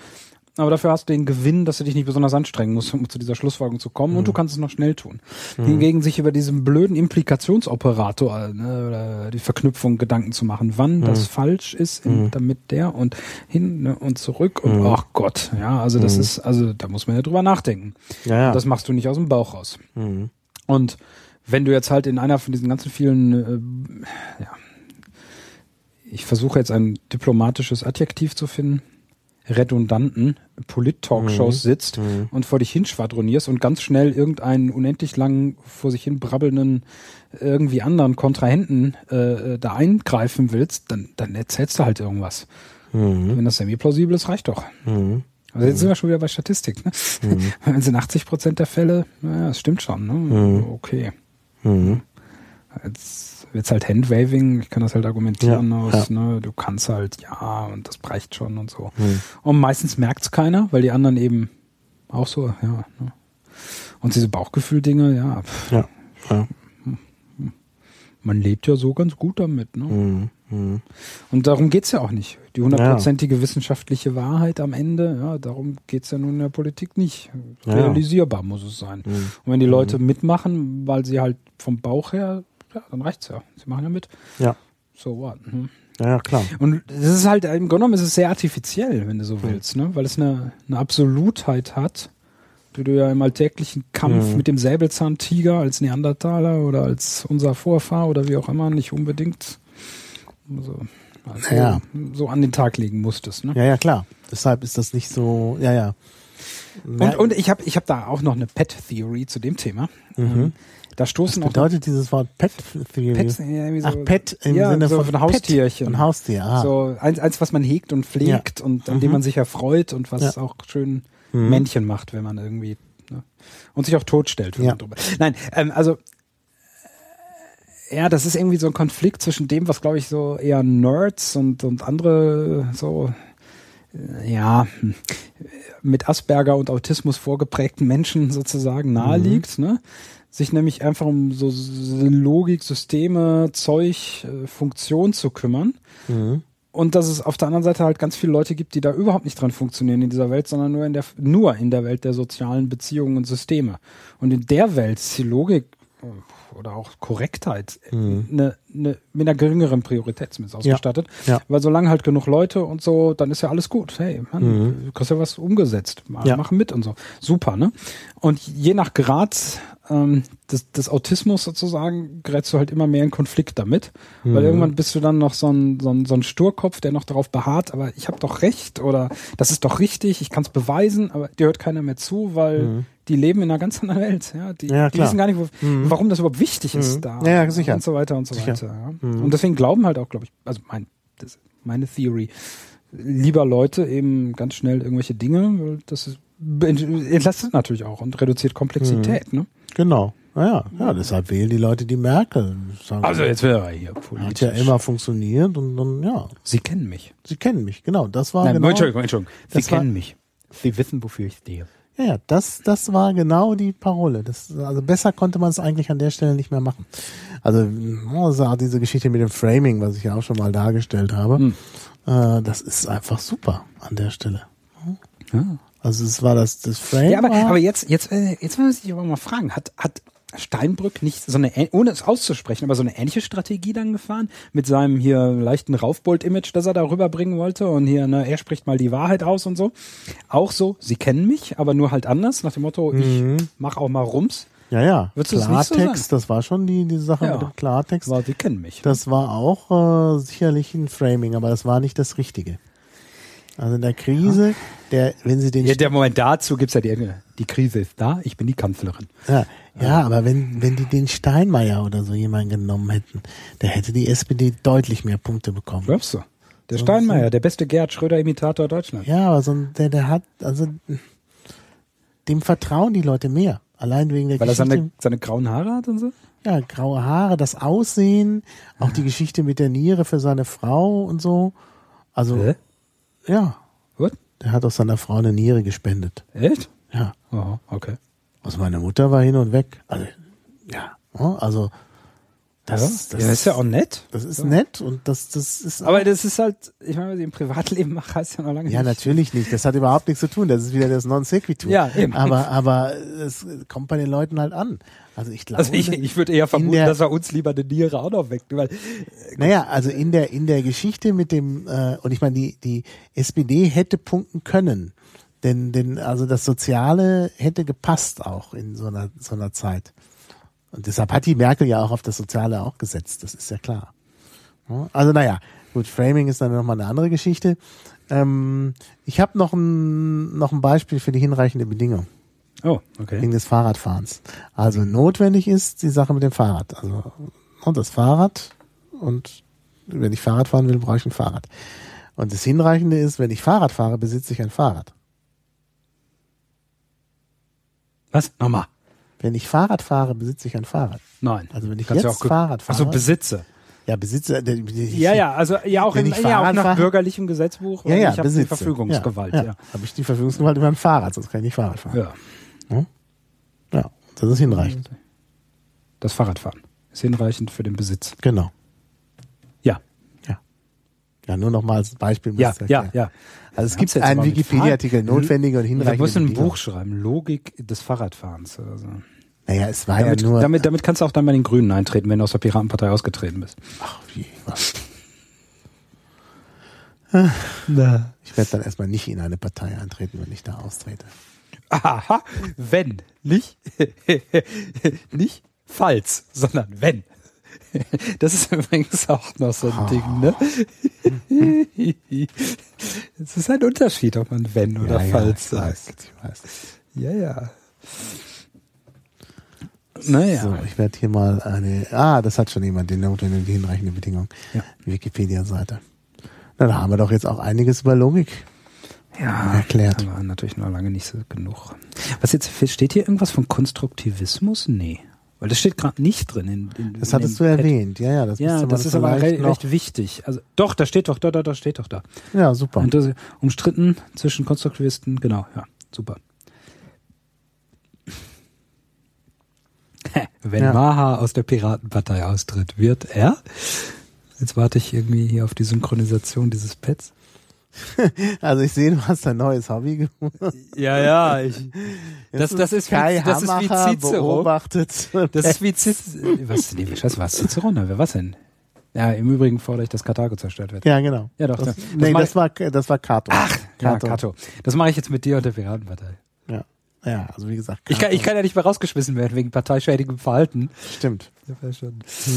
aber dafür hast du den Gewinn, dass du dich nicht besonders anstrengen musst, um zu dieser Schlussfolgerung zu kommen mhm. und du kannst es noch schnell tun. Mhm. Hingegen sich über diesen blöden Implikationsoperator ne, oder die Verknüpfung Gedanken zu machen, wann mhm. das falsch ist, in, mhm. damit der und hin ne, und zurück und mhm. ach Gott, ja, also das mhm. ist, also da muss man ja drüber nachdenken. Ja, ja. Das machst du nicht aus dem Bauch raus. Und wenn du jetzt halt in einer von diesen ganzen vielen, äh, ja, ich versuche jetzt ein diplomatisches Adjektiv zu finden redundanten Polit-Talkshows mhm. sitzt mhm. und vor dich hinschwadronierst und ganz schnell irgendeinen unendlich langen, vor sich hin brabbelnden, irgendwie anderen Kontrahenten äh, äh, da eingreifen willst, dann, dann erzählst du halt irgendwas. Mhm. Wenn das semi-plausibel ist, reicht doch. Mhm. Also jetzt sind wir schon wieder bei Statistik. Ne? Mhm. Wenn sind 80 Prozent der Fälle, naja, das stimmt schon. Ne? Mhm. Okay. Jetzt jetzt halt Handwaving, ich kann das halt argumentieren ja, aus, ja. ne, du kannst halt, ja, und das reicht schon und so. Hm. Und meistens merkt's keiner, weil die anderen eben auch so, ja. Ne. Und diese Bauchgefühl-Dinge, ja, ja, ja. Man lebt ja so ganz gut damit, ne? Hm, hm. Und darum geht's ja auch nicht. Die hundertprozentige wissenschaftliche Wahrheit am Ende, ja, darum geht's ja nun in der Politik nicht. Realisierbar muss es sein. Hm. Und wenn die Leute hm. mitmachen, weil sie halt vom Bauch her ja, dann reicht's ja. Sie machen ja mit. Ja. So what? Hm. Ja, klar. Und das ist halt, im Grunde genommen ist es sehr artifiziell, wenn du so willst, ne? Weil es eine, eine Absolutheit hat, die du ja im alltäglichen Kampf mhm. mit dem Säbelzahntiger als Neandertaler oder als unser Vorfahr oder wie auch immer nicht unbedingt so, also ja. so an den Tag legen musstest, ne? Ja, ja, klar. Deshalb ist das nicht so, ja, ja. Und, und ich habe ich hab da auch noch eine Pet-Theory zu dem Thema. Mhm. Da stoßen Was bedeutet auch dieses Wort Pet Theory? Pet, ja, so, Ach, Pet im ja, Sinne so von, von Haustierchen. Ein Haustier, ah. So eins, eins, was man hegt und pflegt ja. und an mhm. dem man sich erfreut und was auch schön mhm. Männchen macht, wenn man irgendwie ne? und sich auch totstellt. Wenn ja. man drüber. Nein, ähm, also ja, das ist irgendwie so ein Konflikt zwischen dem, was glaube ich so eher Nerds und und andere so äh, ja mit Asperger und Autismus vorgeprägten Menschen sozusagen naheliegt, mhm. ne? Sich nämlich einfach um so Logik, Systeme, Zeug, äh, Funktion zu kümmern. Mhm. Und dass es auf der anderen Seite halt ganz viele Leute gibt, die da überhaupt nicht dran funktionieren in dieser Welt, sondern nur in der, nur in der Welt der sozialen Beziehungen und Systeme. Und in der Welt ist die Logik oder auch Korrektheit mhm. eine, eine, mit einer geringeren Priorität zumindest ausgestattet. Ja. Ja. Weil solange halt genug Leute und so, dann ist ja alles gut. Hey, Mann, mhm. du kriegst ja was umgesetzt. Mal, ja. Machen mit und so. Super, ne? Und je nach Grad ähm, des, des Autismus sozusagen gerätst du halt immer mehr in Konflikt damit. Mhm. Weil irgendwann bist du dann noch so ein, so, ein, so ein Sturkopf, der noch darauf beharrt, aber ich habe doch recht oder das ist doch richtig, ich kann es beweisen, aber dir hört keiner mehr zu, weil mhm. die leben in einer ganz anderen Welt. Ja? Die, ja, die wissen gar nicht, wo, mhm. warum das überhaupt wichtig ist mhm. da. Ja, sicher. Und so weiter und so sicher. weiter. Ja? Mhm. Und deswegen glauben halt auch, glaube ich, also mein, das, meine Theory, lieber Leute eben ganz schnell irgendwelche Dinge, weil das ist, entlastet natürlich auch und reduziert Komplexität. Mhm. Ne? Genau. Naja, ja, deshalb wählen die Leute die Merkel. Also jetzt wäre er hier politisch. Hat ja immer funktioniert und dann, ja. Sie kennen mich. Sie kennen mich, genau. Das war Nein, genau. Entschuldigung, Entschuldigung. Sie kennen war, mich. Sie wissen, wofür ich stehe. Ja, ja, das, das war genau die Parole. Das, also besser konnte man es eigentlich an der Stelle nicht mehr machen. Also, also diese Geschichte mit dem Framing, was ich ja auch schon mal dargestellt habe, hm. äh, das ist einfach super an der Stelle. Ja. Also es war das, das Frame. Ja, aber, aber jetzt, jetzt, äh, jetzt muss ich aber mal fragen, hat, hat Steinbrück nicht so eine, ohne es auszusprechen, aber so eine ähnliche Strategie dann gefahren mit seinem hier leichten Raufbold-Image, das er da rüberbringen wollte und hier, ne, er spricht mal die Wahrheit aus und so. Auch so, sie kennen mich, aber nur halt anders, nach dem Motto, mhm. ich mach auch mal Rums. Ja, ja. Würdest Klartext, so das war schon die, die Sache ja. mit dem Klartext. War, sie kennen mich. Das war auch äh, sicherlich ein Framing, aber das war nicht das Richtige. Also in der Krise, ja. der, wenn sie den. Ja, der Moment dazu gibt's ja die, die Krise ist da, ich bin die Kanzlerin. Ja, ja, aber wenn, wenn die den Steinmeier oder so jemanden genommen hätten, der hätte die SPD deutlich mehr Punkte bekommen. Glaubst du? Der so, Steinmeier, so. der beste Gerd Schröder-Imitator Deutschlands. Ja, aber so, der, der hat, also, dem vertrauen die Leute mehr. Allein wegen der Weil er Geschichte. seine, seine grauen Haare hat und so? ja, graue Haare, das Aussehen, auch die Geschichte mit der Niere für seine Frau und so. Also, Hä? Ja, What? der hat auch seiner Frau eine Niere gespendet. Echt? Ja. Oh, okay. Also meine Mutter war hin und weg. Also, ja, ne, also das, ja, das, ja, ist ja auch nett. das ist nett und das, das ist Aber das ist halt, ich meine, was ich im Privatleben mache, heißt ja noch lange ja nicht. natürlich nicht. Das hat überhaupt nichts zu tun. Das ist wieder das Non Sequitur. Ja, eben. Aber aber es kommt bei den Leuten halt an. Also ich glaube, Also ich, ich würde eher vermuten, der- dass er uns lieber eine Niere auch noch weckt, weil naja, also in der in der Geschichte mit dem äh, und ich meine die die SPD hätte punkten können, denn denn also das Soziale hätte gepasst auch in so einer so einer Zeit. Und deshalb hat die Merkel ja auch auf das Soziale auch gesetzt. Das ist ja klar. Also naja, gut, Framing ist dann nochmal eine andere Geschichte. Ähm, ich habe noch ein, noch ein Beispiel für die hinreichende Bedingung Oh, okay. wegen des Fahrradfahrens. Also notwendig ist die Sache mit dem Fahrrad. Also und das Fahrrad und wenn ich Fahrrad fahren will, brauche ich ein Fahrrad. Und das Hinreichende ist, wenn ich Fahrrad fahre, besitze ich ein Fahrrad. Was? Nochmal. Wenn ich Fahrrad fahre, besitze ich ein Fahrrad. Nein. Also wenn ich Kannst jetzt Fahrrad fahre- Besitze. Ja, besitze. ich- Ja, ja, also ja auch, in, ich ja, auch nach fahre- bürgerlichem Gesetzbuch. Ja, ja, ich habe die. Verfügungsgewalt. Ja, Ja, ja. Habe ich die Verfügungsgewalt über ein Fahrrad, sonst kann ich nicht Fahrrad fahren. ja. Ja, das ist hinreichend. Das Fahrradfahren ist hinreichend für den Besitz. Genau. Ja, Ja. Ja, nur noch mal als Beispiel. ja, ja, ja. Also es Wir gibt einen Wikipedia-Artikel, notwendige und hinreichende musst du ein. Buch schreiben, Logik des Fahrradfahrens oder so. Naja, es war Damit, ja nur... damit, damit kannst du auch dann bei den Grünen eintreten, wenn du aus der Piratenpartei ausgetreten bist. Ach, wie, was? Na. Ich werde dann erstmal nicht in eine Partei eintreten, wenn ich da austrete. Aha, wenn, nicht, nicht falls, sondern wenn. Das ist übrigens auch noch so ein Ding, ne? Es ist ein Unterschied, ob man wenn oder ja, falls ja, sagt. weiß. Ja, ja. Naja. So, ich werde hier mal eine... Ah, das hat schon jemand, die notwendige und hinreichende Bedingung. Ja. Die Wikipedia-Seite. Na, da haben wir doch jetzt auch einiges über Logik. Ja, erklärt. aber natürlich noch lange nicht so genug. Was jetzt, steht hier irgendwas von Konstruktivismus? Nee. Weil das steht gerade nicht drin. In, in, Das in hattest du Pad. erwähnt. Ja, ja, das Ja, das ist aber vielleicht re noch... recht wichtig. Also, doch, da steht doch, da, da, da steht doch da. Ja, super. Und das, umstritten zwischen Konstruktivisten, genau, ja, super. Wenn Ja. Maha aus der Piratenpartei austritt, wird er? Jetzt warte ich irgendwie hier auf die Synchronisation dieses Pads. Also ich sehe, du hast ein neues Hobby gefunden. Ja, ja, ich, das, das ist wie, Kai das ist wie Cicero. beobachtet. Das ist wie Cicero. Was, nee, scheiße, was Cicero? Na, wer was denn? Ja, im Übrigen fordere ich, dass Karthago zerstört wird. Ja, genau. Ja, doch, Das, das- nee, das das war, das war Kato. Ach, Ja, Kato. Das mache ich jetzt mit dir und der Piratenpartei. Ja. Ja, also wie gesagt. Ich kann, ich kann ja nicht mehr rausgeschmissen werden wegen parteischädigem Verhalten. Stimmt.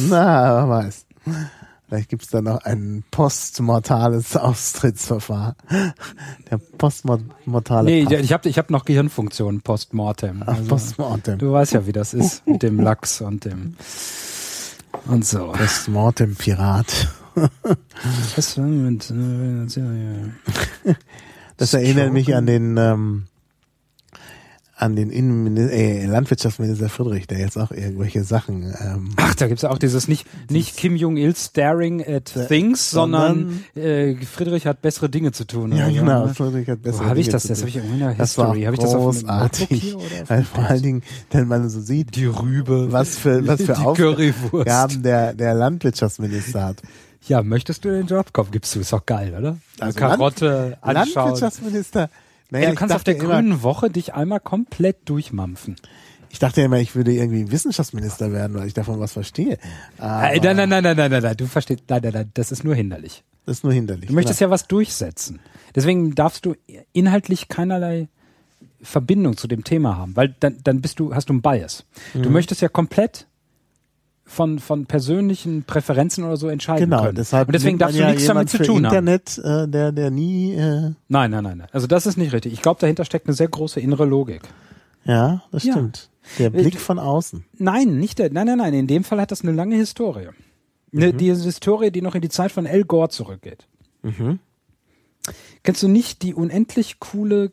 Na, wer weiß. Vielleicht gibt's da noch ein postmortales Austrittsverfahren. Der postmortale Nee, Pass. ich habe ich hab noch Gehirnfunktionen postmortem. Ach, Also, Postmortem. du weißt ja, wie das ist mit dem Lachs und dem und so. Postmortem Pirat. Das erinnert mich an den ähm, an den Innenminister, äh, Landwirtschaftsminister Friedrich, der jetzt auch irgendwelche Sachen ähm, Ach, da gibt's ja auch dieses nicht, nicht Kim Jong-il staring at things, sondern, äh, Friedrich hat bessere Dinge zu tun. ja oder genau, ne? Friedrich hat Wo bessere habe ich Dinge das? zu Das tun. habe ich irgendwo in der Das History. Habe ich das großartig. hier oder auf dem vor allen Dingen, wenn man so sieht, Die Rübe. was für was für. Aufgaben der der Landwirtschaftsminister hat. Ja, möchtest du den Job? Komm, gibst du. Ist doch geil, oder? Also Karotte anschauen. Landwirtschaftsminister. Naja, Ey, du kannst auf der immer, grünen Woche dich einmal komplett durchmampfen. Ich dachte immer, ich würde irgendwie Wissenschaftsminister werden, weil ich davon was verstehe. Äh, nein, nein, nein, nein, nein, nein, nein, du verstehst, nein, nein, nein, das ist nur hinderlich. Das ist nur hinderlich. Du möchtest ja was durchsetzen. Deswegen darfst du inhaltlich keinerlei Verbindung zu dem Thema haben, weil dann, dann bist du, hast du einen Bias. Mhm. Du möchtest ja komplett von, von persönlichen Präferenzen oder so entscheiden Genau, können. deshalb Und deswegen darfst du ja nichts damit zu tun haben. Internet, äh, der, der nie, äh, Nein, nein, nein, nein. Also das ist nicht richtig. Ich glaube, dahinter steckt eine sehr große innere Logik. ja, das Ja. stimmt. Der Äh, Blick von außen. Nein, nicht der, nein, nein, nein. In dem Fall hat das eine lange Historie. Eine, Die Historie, die noch in die Zeit von Al Gore zurückgeht. Mhm. Kennst du nicht die unendlich coole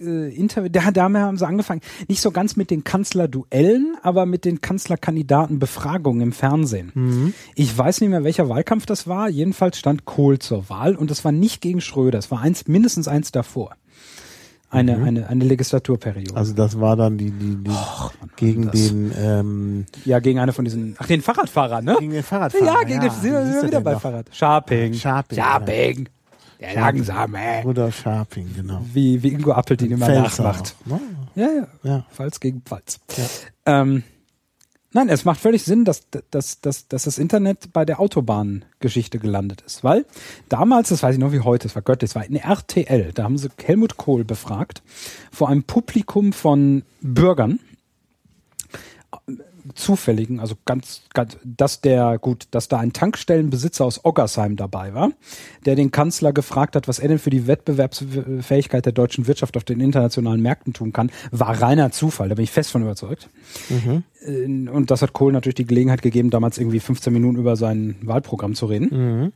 äh, Interview, da, da haben sie angefangen, nicht so ganz mit den Kanzlerduellen, aber mit den Kanzlerkandidatenbefragungen im Fernsehen. Mhm. Ich weiß nicht mehr, welcher Wahlkampf das war. Jedenfalls stand Kohl zur Wahl und das war nicht gegen Schröder, es war eins, mindestens eins davor. Eine, mhm. eine, eine Legislaturperiode. Also das war dann die, die, die Och, gegen den ähm, Ja, gegen eine von diesen Ach, den Fahrradfahrer, ne? Gegen den Fahrradfahrer. Ja, gegen ja, den sind wir wieder bei Fahrrad. Sharping. Sharping. Sharping. Der langsame. Bruder Sharping, genau. Wie, wie Ingo Appelt ihn immer Pfälzer nachmacht. Ne? Ja, ja, ja. Pfalz gegen Pfalz. Ja. Ähm, Nein, es macht völlig Sinn, dass, dass, dass, dass das Internet bei der Autobahngeschichte gelandet ist. Weil damals, das weiß ich noch wie heute, es war göttlich, es war in RTL, da haben sie Helmut Kohl befragt vor einem Publikum von Bürgern, zufälligen, also ganz, ganz, dass der, gut, dass da ein Tankstellenbesitzer aus Oggersheim dabei war, der den Kanzler gefragt hat, was er denn für die Wettbewerbsfähigkeit der deutschen Wirtschaft auf den internationalen Märkten tun kann, war reiner Zufall, da bin ich fest von überzeugt. Mhm. Äh, und das hat Kohl natürlich die Gelegenheit gegeben, damals irgendwie 15 Minuten über sein Wahlprogramm zu reden. Mhm.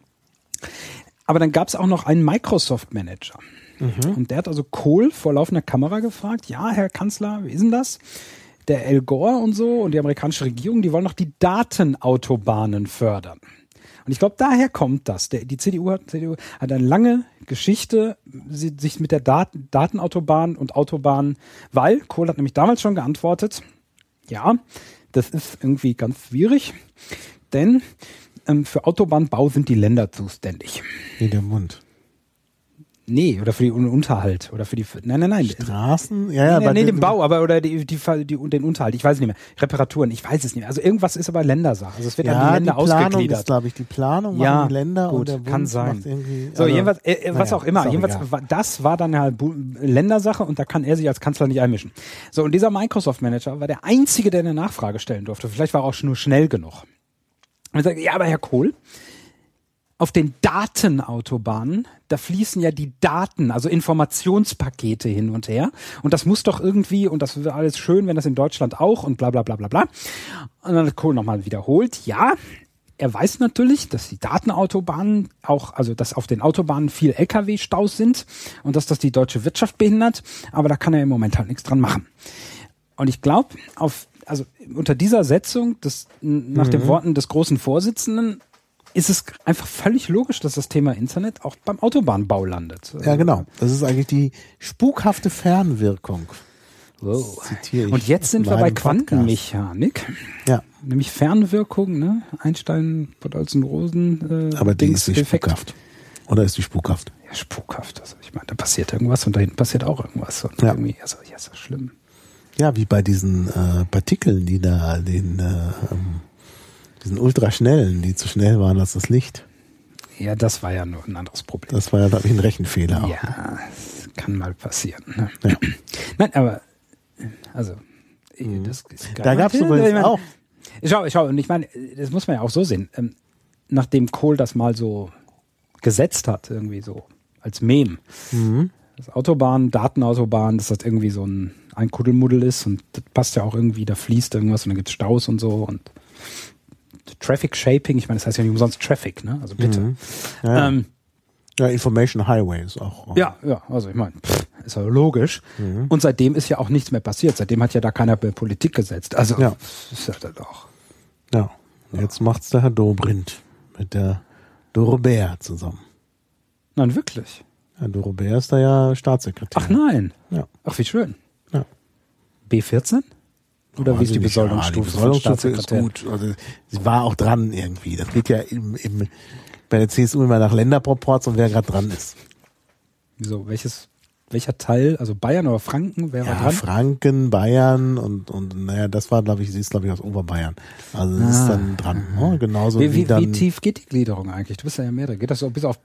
Aber dann gab es auch noch einen Microsoft-Manager. Mhm. Und der hat also Kohl vor laufender Kamera gefragt, ja, Herr Kanzler, wie ist denn das? Der El Gore und so und die amerikanische Regierung, die wollen noch die Datenautobahnen fördern. Und ich glaube, daher kommt das. Der, die CDU hat, CDU hat eine lange Geschichte, sie, sich mit der Daten, Datenautobahn und Autobahn, weil Kohl hat nämlich damals schon geantwortet, ja, das ist irgendwie ganz schwierig, denn ähm, für Autobahnbau sind die Länder zuständig. Wie der Mund. Nee, oder für den Unterhalt oder für die nein nein nein. Straßen? Ja ja nee, nee, den Bau aber oder die, die, die, den Unterhalt ich weiß es nicht mehr. Reparaturen ich weiß es nicht mehr. Also irgendwas ist aber Ländersache. Also es wird ja, an die Länder die Planung ausgegliedert. ist glaube ich die Planung ja, die Länder gut, und der Bund kann sein. so also, jedenfalls äh, äh was naja, auch immer auch jedenfalls egal. das war dann halt Ländersache und da kann er sich als Kanzler nicht einmischen. So und dieser Microsoft Manager war der einzige der eine Nachfrage stellen durfte. Vielleicht war er auch nur schnell genug. Und er sagt ja aber Herr Kohl auf den Datenautobahnen, da fließen ja die Daten, also Informationspakete hin und her. Und das muss doch irgendwie, und das wäre alles schön, wenn das in Deutschland auch und bla bla bla bla bla. Und dann hat Kohl nochmal wiederholt, ja, er weiß natürlich, dass die Datenautobahnen auch, also dass auf den Autobahnen viel Lkw-Staus sind und dass das die deutsche Wirtschaft behindert, aber da kann er im Moment halt nichts dran machen. Und ich glaube, auf also unter dieser Setzung des, nach mhm. den Worten des großen Vorsitzenden ist es einfach völlig logisch, dass das Thema Internet auch beim Autobahnbau landet. Ja, genau. Das ist eigentlich die spukhafte Fernwirkung. Wow. Und jetzt sind wir bei Quantenmechanik. Ja. Nämlich Fernwirkung, ne? Einstein, Podolzen-Rosen. Äh, Aber die ist nicht spukhaft. Oder ist die spukhaft? Ja, spukhaft. Also ich meine, da passiert irgendwas und da hinten passiert auch irgendwas. Und ja. irgendwie, also, ja, ist das schlimm. Ja, wie bei diesen äh, Partikeln, die da den äh, ähm, diesen ultraschnellen, die zu schnell waren als das Licht. Ja, das war ja nur ein anderes Problem. Das war ja, glaube ich, ein Rechenfehler auch. Ja, kann mal passieren. Ne? Ja. Nein, aber, also, mhm. das ist Da gab es übrigens ich mein, auch. Schau, schau, und ich meine, das muss man ja auch so sehen. Ähm, nachdem Kohl das mal so gesetzt hat, irgendwie so, als Mem. Mhm. Das Autobahn, Datenautobahn, dass das irgendwie so ein, ein Kuddelmuddel ist und das passt ja auch irgendwie, da fließt irgendwas und dann gibt es Staus und so und Traffic Shaping, ich meine, das heißt ja nicht umsonst Traffic, ne? Also bitte. Mhm. Ja, ähm, ja, Information Highways auch. Ja, ja, also ich meine, ist ja logisch. Mhm. Und seitdem ist ja auch nichts mehr passiert. Seitdem hat ja da keiner mehr Politik gesetzt. Also ja. ist ja dann auch. Ja, jetzt macht's der Herr Dobrindt mit der Dorobert zusammen. Nein, wirklich. Herr Dorobert ist da ja Staatssekretär. Ach nein. Ja. Ach, wie schön. Ja. B14? Oder oh, wie ist die Besoldungsstufe? Ja, die Besoldungsstufe ist gut. Also sie war auch dran irgendwie. Das geht ja im, im, bei der CSU immer nach Länderproports und wer gerade dran ist. Wieso? Welches, welcher Teil? Also Bayern oder Franken? Wer ja, war dran? Franken, Bayern und, und naja, das war, glaube ich, sie ist, glaube ich, aus Oberbayern. Also sie ah. ist dann dran. Ne? Genauso wie, wie, wie, dann, wie tief geht die Gliederung eigentlich? Du bist ja mehrere. Geht das so bis auf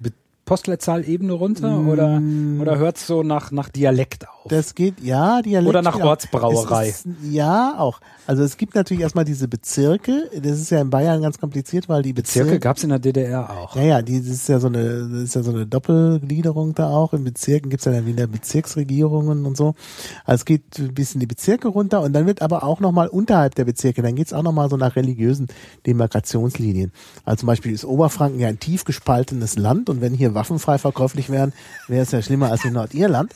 Postleitzahlebene runter mm. oder, oder hört es so nach, nach Dialekt auf? Das geht, ja, Dialekt. Oder nach Ortsbrauerei. Ist, ja, auch. Also es gibt natürlich erstmal diese Bezirke. Das ist ja in Bayern ganz kompliziert, weil die Bezirke. Bezirke gab es in der DDR auch. Ja, ja, die, das ist ja so eine, das ist ja so eine Doppelgliederung da auch. In Bezirken gibt es ja dann wieder Bezirksregierungen und so. Also es geht ein bisschen die Bezirke runter und dann wird aber auch nochmal unterhalb der Bezirke, dann geht es auch nochmal so nach religiösen Demarkationslinien. Also zum Beispiel ist Oberfranken ja ein tief gespaltenes Land und wenn hier waffenfrei verkäuflich wären, wäre es ja schlimmer als in Nordirland.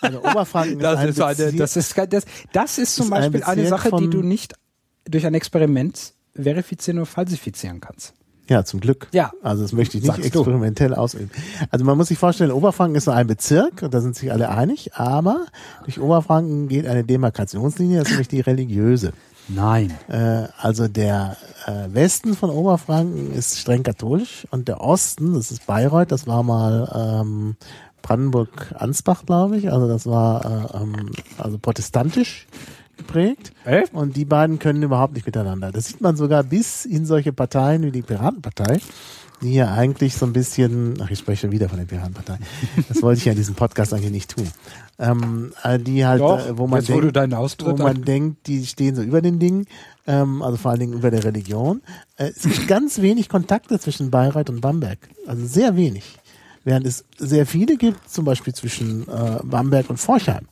Also Oberfranken Oberfranken das ist, eine, das ist das, das ist zum ist Beispiel ein eine Sache, die du nicht durch ein Experiment verifizieren oder falsifizieren kannst. Ja, zum Glück. Ja. Also das möchte ich nicht experimentell du. ausüben. Also man muss sich vorstellen, Oberfranken ist so ein Bezirk und da sind sich alle einig, aber durch Oberfranken geht eine Demarkationslinie, das ist nämlich die religiöse. Nein. Äh, also der äh, Westen von Oberfranken ist streng katholisch und der Osten, das ist Bayreuth, das war mal ähm, Brandenburg-Ansbach, glaube ich. Also das war äh, ähm, also protestantisch geprägt. Äh? Und die beiden können überhaupt nicht miteinander. Das sieht man sogar bis in solche Parteien wie die Piratenpartei, die ja eigentlich so ein bisschen, ach, ich spreche schon wieder von der Piratenpartei. Das wollte ich ja in diesem Podcast eigentlich nicht tun. Ähm, äh, die halt, Doch, äh, wo man denkt, wo, wo man denkt, die stehen so über den Dingen, ähm, also vor allen Dingen über der Religion. Äh, es gibt ganz wenig Kontakte zwischen Bayreuth und Bamberg. Also sehr wenig. Während es sehr viele gibt, zum Beispiel zwischen äh, Bamberg und Forchheim.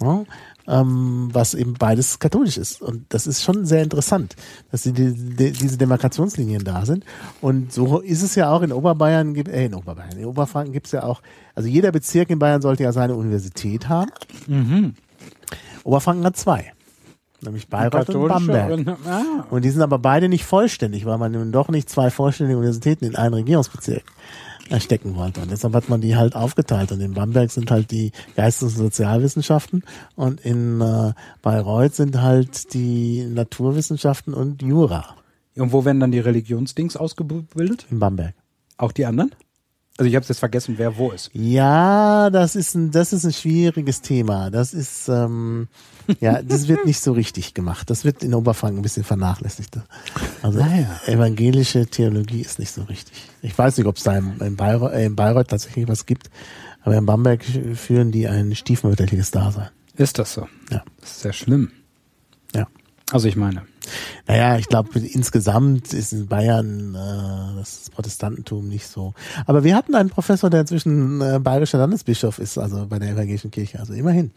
Ja? ähm, was eben beides katholisch ist. Und das ist schon sehr interessant, dass die, die, diese Demarkationslinien da sind. Und so ist es ja auch in Oberbayern, äh, in Oberbayern, in Oberfranken gibt es ja auch, also jeder Bezirk in Bayern sollte ja seine Universität haben. Mhm. Oberfranken hat zwei. Nämlich Bayreuth und Bamberg. Und, ah. und die sind aber beide nicht vollständig, weil man nun doch nicht zwei vollständige Universitäten in einen Regierungsbezirk erstecken wollte. Und deshalb hat man die halt aufgeteilt. Und in Bamberg sind halt die Geistes- und Sozialwissenschaften und in äh, Bayreuth sind halt die Naturwissenschaften und Jura. Und wo werden dann die Religionsdings ausgebildet? In Bamberg. Auch die anderen? Also ich habe jetzt vergessen, wer wo ist. Ja, das ist ein, das ist ein schwieriges Thema. Das ist, ähm, ja, das wird nicht so richtig gemacht. Das wird in Oberfranken ein bisschen vernachlässigt. Also naja. evangelische Theologie ist nicht so richtig. Ich weiß nicht, ob es da in, in, Bayreuth, äh, in Bayreuth tatsächlich was gibt, aber in Bamberg führen die ein stiefmütterliches Dasein. Ist das so? Ja. Das ist sehr schlimm. Ja. Also ich meine. Naja, ich glaube, insgesamt ist in Bayern äh, das Protestantentum nicht so. Aber wir hatten einen Professor, der inzwischen äh, bayerischer Landesbischof ist, also bei der evangelischen Kirche, also immerhin.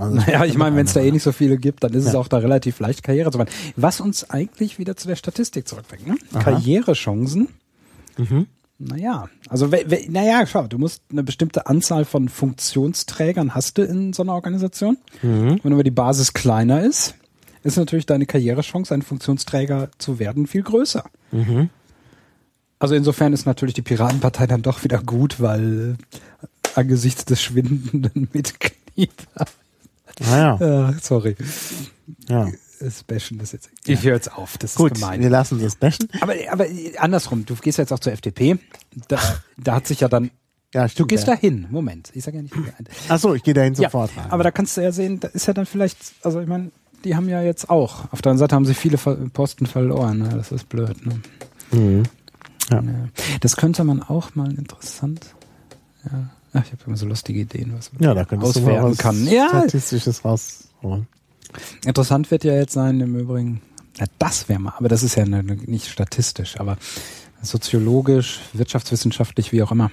Also naja, ich meine, wenn es da eh nicht so viele gibt, dann ist ja. es auch da relativ leicht, Karriere zu machen. Was uns eigentlich wieder zu der Statistik zurückbringt. Ne? Karrierechancen. Mhm. Naja, also naja, schau, du musst eine bestimmte Anzahl von Funktionsträgern hast du in so einer Organisation. Mhm. Wenn aber die Basis kleiner ist, ist natürlich deine Karrierechance, ein Funktionsträger zu werden, viel größer. Mhm. Also insofern ist natürlich die Piratenpartei dann doch wieder gut, weil angesichts des schwindenden Mitglieds. Ah, ja. Äh, sorry. Ja. Das Bashen ist jetzt. Ich höre jetzt auf. Das Gut, ist gemein. Wir lassen das Bashen. Aber, aber andersrum, du gehst jetzt auch zur FDP. Da, da hat sich ja dann ja, stimmt, du gehst ja. dahin. Moment, ich sage ja nicht. Ach so, ich gehe dahin sofort. Ja, aber da kannst du ja sehen, da ist ja dann vielleicht, also ich meine, die haben ja jetzt auch. Auf der anderen Seite haben sie viele Posten verloren. Ne? Das ist blöd. Ne? Mhm. Ja. Das könnte man auch mal interessant. Ja. Ach, ich habe immer so lustige Ideen, was man ja, da auswerten kann. Ja. Statistisches rausholen. Interessant wird ja jetzt sein, im Übrigen, ja, das wäre mal, aber das ist ja ne, nicht statistisch, aber soziologisch, wirtschaftswissenschaftlich, wie auch immer,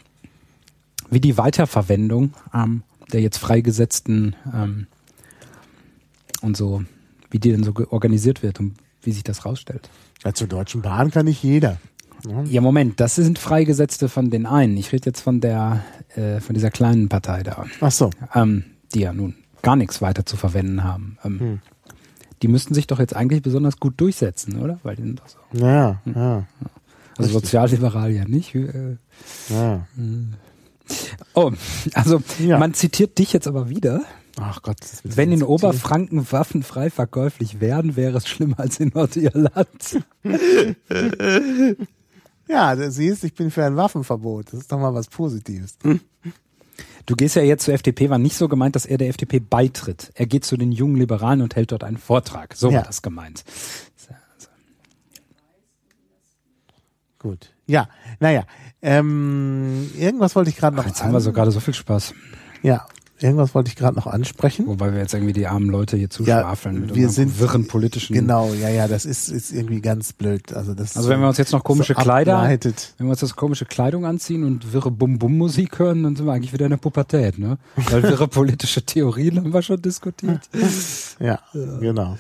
wie die Weiterverwendung ähm, der jetzt freigesetzten ähm, und so wie die denn so organisiert wird und wie sich das rausstellt. Ja, zur Deutschen Bahn kann nicht jeder. Ja Moment, das sind Freigesetzte von den einen. Ich rede jetzt von der, äh, von dieser kleinen Partei da. Ach so. Ähm, die ja nun gar nichts weiter zu verwenden haben. Ähm, hm. Die müssten sich doch jetzt eigentlich besonders gut durchsetzen, oder? Weil die sind doch so. Ja, hm. ja. Also sozialliberal ja nicht. Äh, ja. Hm. Oh, also ja. man zitiert dich jetzt aber wieder. Ach Gott. Wenn in Oberfranken Waffen frei verkäuflich wären, wäre es schlimmer als in Nordirland. ja, du siehst, ich bin für ein Waffenverbot. Das ist doch mal was Positives. Du gehst ja jetzt zur FDP, war nicht so gemeint, dass er der FDP beitritt. Er geht zu den jungen Liberalen und hält dort einen Vortrag. So ja. war das gemeint. Gut. Ja, naja. Ähm, irgendwas wollte ich gerade noch. Jetzt haben wir so gerade so viel Spaß. Ja, Irgendwas wollte ich gerade noch ansprechen. Wobei wir jetzt irgendwie die armen Leute hier zuschwafeln ja, mit wir sind wirren politischen. Genau, ja, ja, das ist, ist irgendwie ganz blöd. Also das. Also wenn wir uns jetzt noch komische so Kleider, ableitet. wenn wir uns jetzt komische Kleidung anziehen und wirre Bum-Bum-Musik hören, dann sind wir eigentlich wieder in der Pubertät, ne? Weil wirre politische Theorien haben wir schon diskutiert. ja, ja, genau.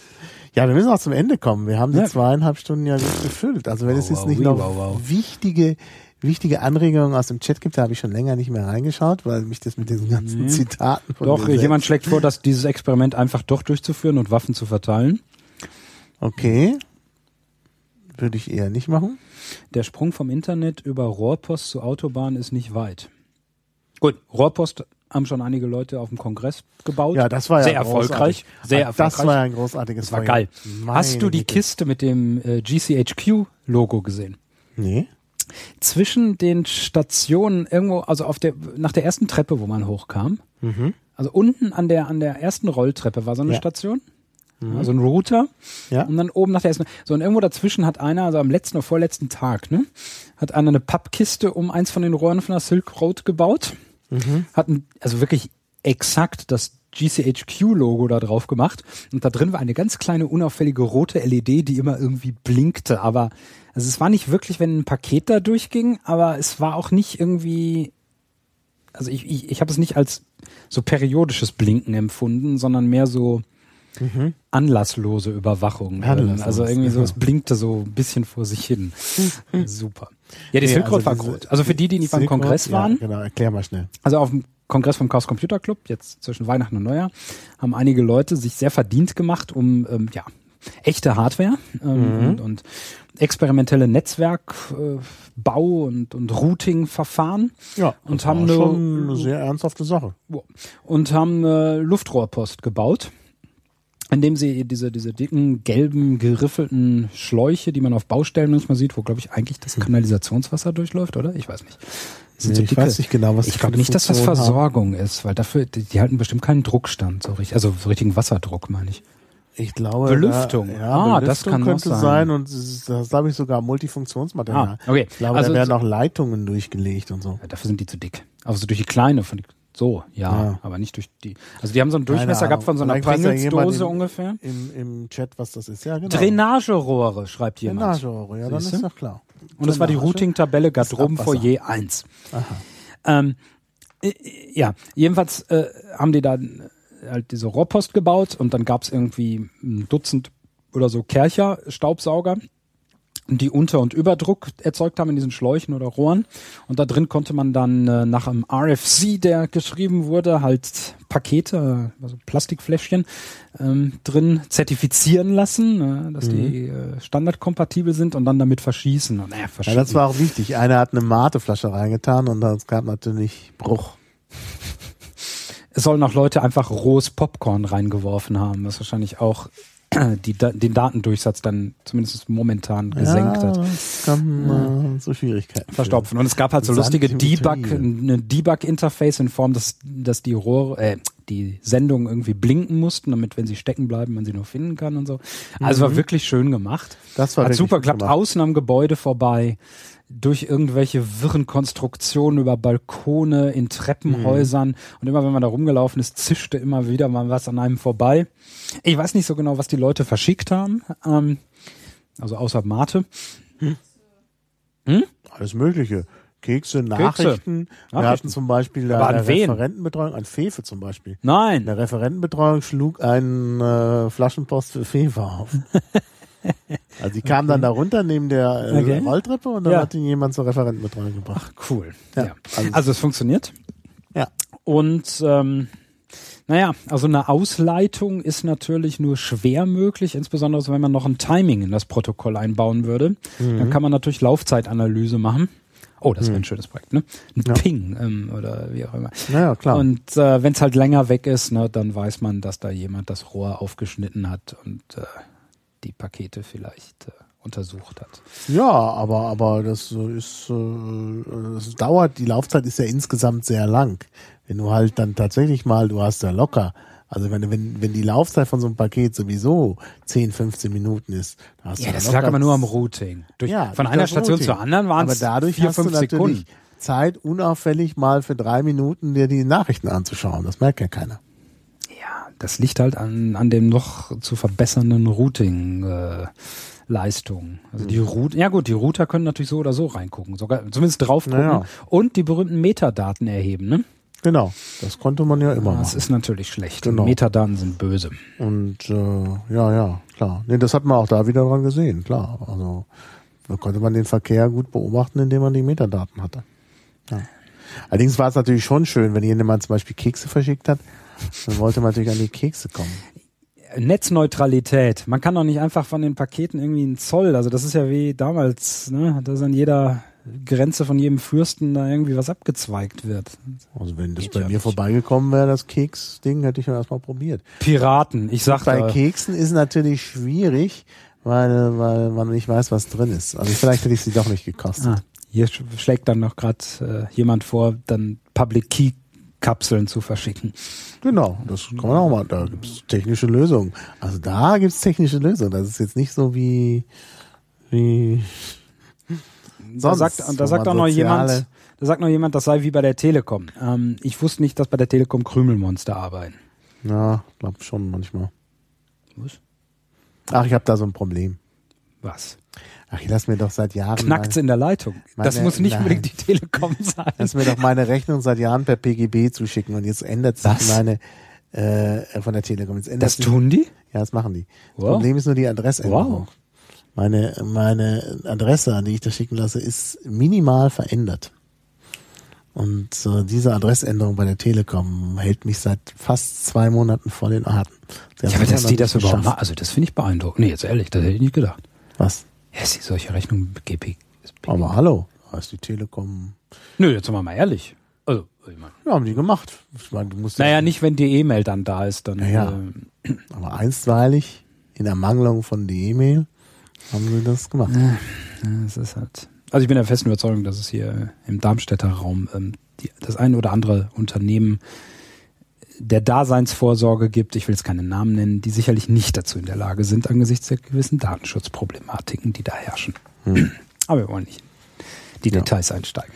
Ja, wir müssen auch zum Ende kommen. Wir haben die ja. zweieinhalb Stunden ja gut gefüllt. Also wenn wow, es jetzt nicht wow, noch wow, wichtige wichtige Anregungen aus dem Chat gibt, da habe ich schon länger nicht mehr reingeschaut, weil mich das mit diesen ganzen nee. Zitaten von Doch, jemand schlägt vor, dass dieses Experiment einfach doch durchzuführen und Waffen zu verteilen. Okay. Würde ich eher nicht machen. Der Sprung vom Internet über Rohrpost zur Autobahn ist nicht weit. Gut, Rohrpost haben schon einige Leute auf dem Kongress gebaut. Ja, das war ja sehr erfolgreich. Sehr erfolgreich. Das war ja ein großartiges Das war geil. Meine Hast du die. Kiste mit dem äh, GCHQ-Logo gesehen? Nee. Zwischen den Stationen irgendwo, also auf der, nach der ersten Treppe, wo man hochkam, mhm. also unten an der, an der ersten Rolltreppe war so eine ja. Station. Mhm. Also ein Router. Ja. Und dann oben nach der ersten. So, und irgendwo dazwischen hat einer, also am letzten oder vorletzten Tag, ne, hat einer eine Pappkiste um eins von den Rohren von der Silk Road gebaut. Mhm. Hat ein, also wirklich exakt das GCHQ-Logo da drauf gemacht. Und da drin war eine ganz kleine, unauffällige rote LED, die immer irgendwie blinkte. Aber also es war nicht wirklich, wenn ein Paket da durchging, aber es war auch nicht irgendwie. Also ich, ich, ich habe es nicht als so periodisches Blinken empfunden, sondern mehr so mhm. anlasslose Überwachung. Anlasslos, also irgendwie so, es blinkte so ein bisschen vor sich hin. Super. Ja, die nee, Silk Road also war gut. Also für die, die nicht beim Kongress waren. Ja, genau, erklär mal schnell. Also auf dem Kongress vom Chaos Computer Club, jetzt zwischen Weihnachten und Neujahr, haben einige Leute sich sehr verdient gemacht, um ähm, ja, echte Hardware ähm, mhm. und, und experimentelle Netzwerkbau äh, und, und Routing-Verfahren. Ja, und haben eine, schon eine sehr ernsthafte Sache. Und haben eine Luftrohrpost gebaut indem sie diese, diese dicken, gelben, geriffelten Schläuche, die man auf Baustellen manchmal sieht, wo, glaube ich, eigentlich das hm. Kanalisationswasser durchläuft, oder? Ich weiß nicht. Nee, so ich weiß nicht genau, was Ich glaube nicht, dass das Versorgung haben. ist, weil dafür, die, die, halten bestimmt keinen Druckstand, so richtig, also so richtigen Wasserdruck, meine ich. Ich glaube. Belüftung. Da, ja, ah, Belüftung das kann könnte sein. sein. und das glaube ich, sogar Multifunktionsmaterial. Ah, okay. Ich glaube, also, da werden auch Leitungen durchgelegt und so. Ja, dafür sind die zu dick. Also durch die kleine, von die so, ja, ja, aber nicht durch die. Also die haben so einen Durchmesser gehabt von so einer Pringles-Dose ungefähr. Im, Im Chat, was das ist, ja genau. Drainagerohre, schreibt jemand. Drainagerohre, ja, dann ist doch klar. Und das war die Routing-Tabelle Garderobenfoyer 1. Aha. Ähm, ja, jedenfalls äh, haben die da halt diese Rohrpost gebaut und dann gab's irgendwie ein Dutzend oder so Kercher-Staubsauger die Unter- und Überdruck erzeugt haben in diesen Schläuchen oder Rohren. Und da drin konnte man dann äh, nach einem RFC, der geschrieben wurde, halt Pakete, also Plastikfläschchen ähm, drin zertifizieren lassen, äh, dass mhm. die äh, standardkompatibel sind und dann damit verschießen. Und, äh, verschießen. Ja, das war auch wichtig. Einer hat eine Mateflasche reingetan und es gab natürlich Bruch. Es sollen auch Leute einfach rohes Popcorn reingeworfen haben, was wahrscheinlich auch die, den Datendurchsatz dann zumindest momentan gesenkt ja, hat. Das kann äh, so Schwierigkeiten verstopfen. Und es gab halt so lustige Debug, eine Debug-Interface in Form, dass, dass die Rohre, äh, die Sendungen irgendwie blinken mussten, damit, wenn sie stecken bleiben, man sie noch finden kann und so. Also mhm. war wirklich schön gemacht. Das war Hat super geklappt. Außen am Gebäude vorbei durch irgendwelche wirren Konstruktionen über Balkone in Treppenhäusern. Mhm. Und immer wenn man da rumgelaufen ist, zischte immer wieder mal was an einem vorbei. Ich weiß nicht so genau, was die Leute verschickt haben. Ähm, also außer Mate. Hm? Hm? Alles Mögliche. Kekse, Nachrichten. Kekse. Wir hatten zum Beispiel Aber eine Referentenbetreuung, an Fefe zum Beispiel. Nein. Der Referentenbetreuung schlug einen äh, Flaschenpost für Fefe auf. Also die kam okay. dann da runter neben der äh, okay. Rolltreppe und dann ja. hat ihn jemand zur Referentenbetreuung gebracht. Ach, cool. Ja. ja. Also, also, es funktioniert. Ja. Und ähm, naja, also eine Ausleitung ist natürlich nur schwer möglich, insbesondere wenn man noch ein Timing in das Protokoll einbauen würde. Mhm. Dann kann man natürlich Laufzeitanalyse machen. Oh, das wäre ein mhm. schönes Projekt, ne? Ein ja. Ping ähm, oder wie auch immer. Naja, klar. Und äh, wenn es halt länger weg ist, ne, dann weiß man, dass da jemand das Rohr aufgeschnitten hat und äh, die Pakete vielleicht äh, untersucht hat. Ja, aber aber das ist äh, das dauert. Die Laufzeit ist ja insgesamt sehr lang. Wenn du halt dann tatsächlich mal, du hast ja locker. Also wenn, wenn, wenn die Laufzeit von so einem Paket sowieso 10, 15 Minuten ist, da hast ja, du das lag aber nur am Routing. Durch, ja, von einer Station Routing. zur anderen waren es dadurch vier, fünf Sekunden. Zeit, unauffällig mal für drei Minuten dir die Nachrichten anzuschauen. Das merkt ja keiner das liegt halt an, an dem noch zu verbessernden Routing. Äh, Leistung. Also die mhm. Route, ja gut, die Router können natürlich so oder so reingucken, sogar zumindest drauf gucken naja. und die berühmten Metadaten erheben, ne? Genau, das konnte man ja immer das machen. Ist natürlich schlecht. Genau. Metadaten sind böse. Und äh, ja, ja, klar. Nee, das hat man auch da wieder dran gesehen, klar. Also Da konnte man den Verkehr gut beobachten, indem man die Metadaten hatte. Ja. Allerdings war es natürlich schon schön, wenn jemand zum Beispiel Kekse verschickt hat, dann wollte man natürlich an die Kekse kommen. Netzneutralität. Man kann doch nicht einfach von den Paketen irgendwie einen Zoll, also das ist ja wie damals, ne, dass an jeder Grenze von jedem Fürsten da irgendwie was abgezweigt wird. Also wenn das Geht bei ja mir nicht. vorbeigekommen wäre, das Keks-Ding, hätte ich ja erstmal probiert. Piraten, ich sag Bei Keksen ist natürlich schwierig, weil, weil man nicht weiß, was drin ist. Also vielleicht hätte ich sie doch nicht gekostet. Ah, hier schlägt dann noch gerade äh, jemand vor, dann Public Key Kapseln zu verschicken. Genau, das kann man auch mal. Da gibt es technische Lösungen. Also da gibt es technische Lösungen. Das ist jetzt nicht so wie wie. Da sagt, da sagt auch noch jemand, da sagt noch jemand, das sei wie bei der Telekom. Ähm, ich wusste nicht, dass bei der Telekom Krümelmonster arbeiten. Ja, glaub schon manchmal. Was? Ach, ich habe da so ein Problem. Was? Ach, ich lass mir doch seit Jahren. Knackt's in der Leitung. Meine, das muss nicht nein. unbedingt die Telekom sein. Lass mir doch meine Rechnung seit Jahren per PGB zuschicken und jetzt ändert sich meine äh, von der Telekom. Jetzt das sich, tun die? Ja, das machen die. Das wow. Problem ist nur die Adressänderung. Wow. Meine, meine Adresse, an die ich das schicken lasse, ist minimal verändert. Und äh, diese Adressänderung bei der Telekom hält mich seit fast zwei Monaten vor den Atem. Ja, aber dass die das überhaupt machen, also das finde ich beeindruckend. Nee, jetzt ehrlich, das hätte ich nicht gedacht. Was? Sie solche Rechnungen GP. Aber hallo, da ist die Telekom. Nö, jetzt sind wir mal ehrlich. Also, ich mein, ja, haben die gemacht. Ich mein, du musst naja, nicht, wenn die E-Mail dann da ist. Dann, naja, äh, aber einstweilig, in Ermangelung von der E-Mail, haben sie das gemacht. Ja, das ist halt. Also ich bin der festen Überzeugung, dass es hier im Darmstädter Raum ähm, die, das ein oder andere Unternehmen der Daseinsvorsorge gibt, ich will jetzt keine Namen nennen, die sicherlich nicht dazu in der Lage sind, angesichts der gewissen Datenschutzproblematiken, die da herrschen. Hm. Aber wir wollen nicht die ja. Details einsteigen.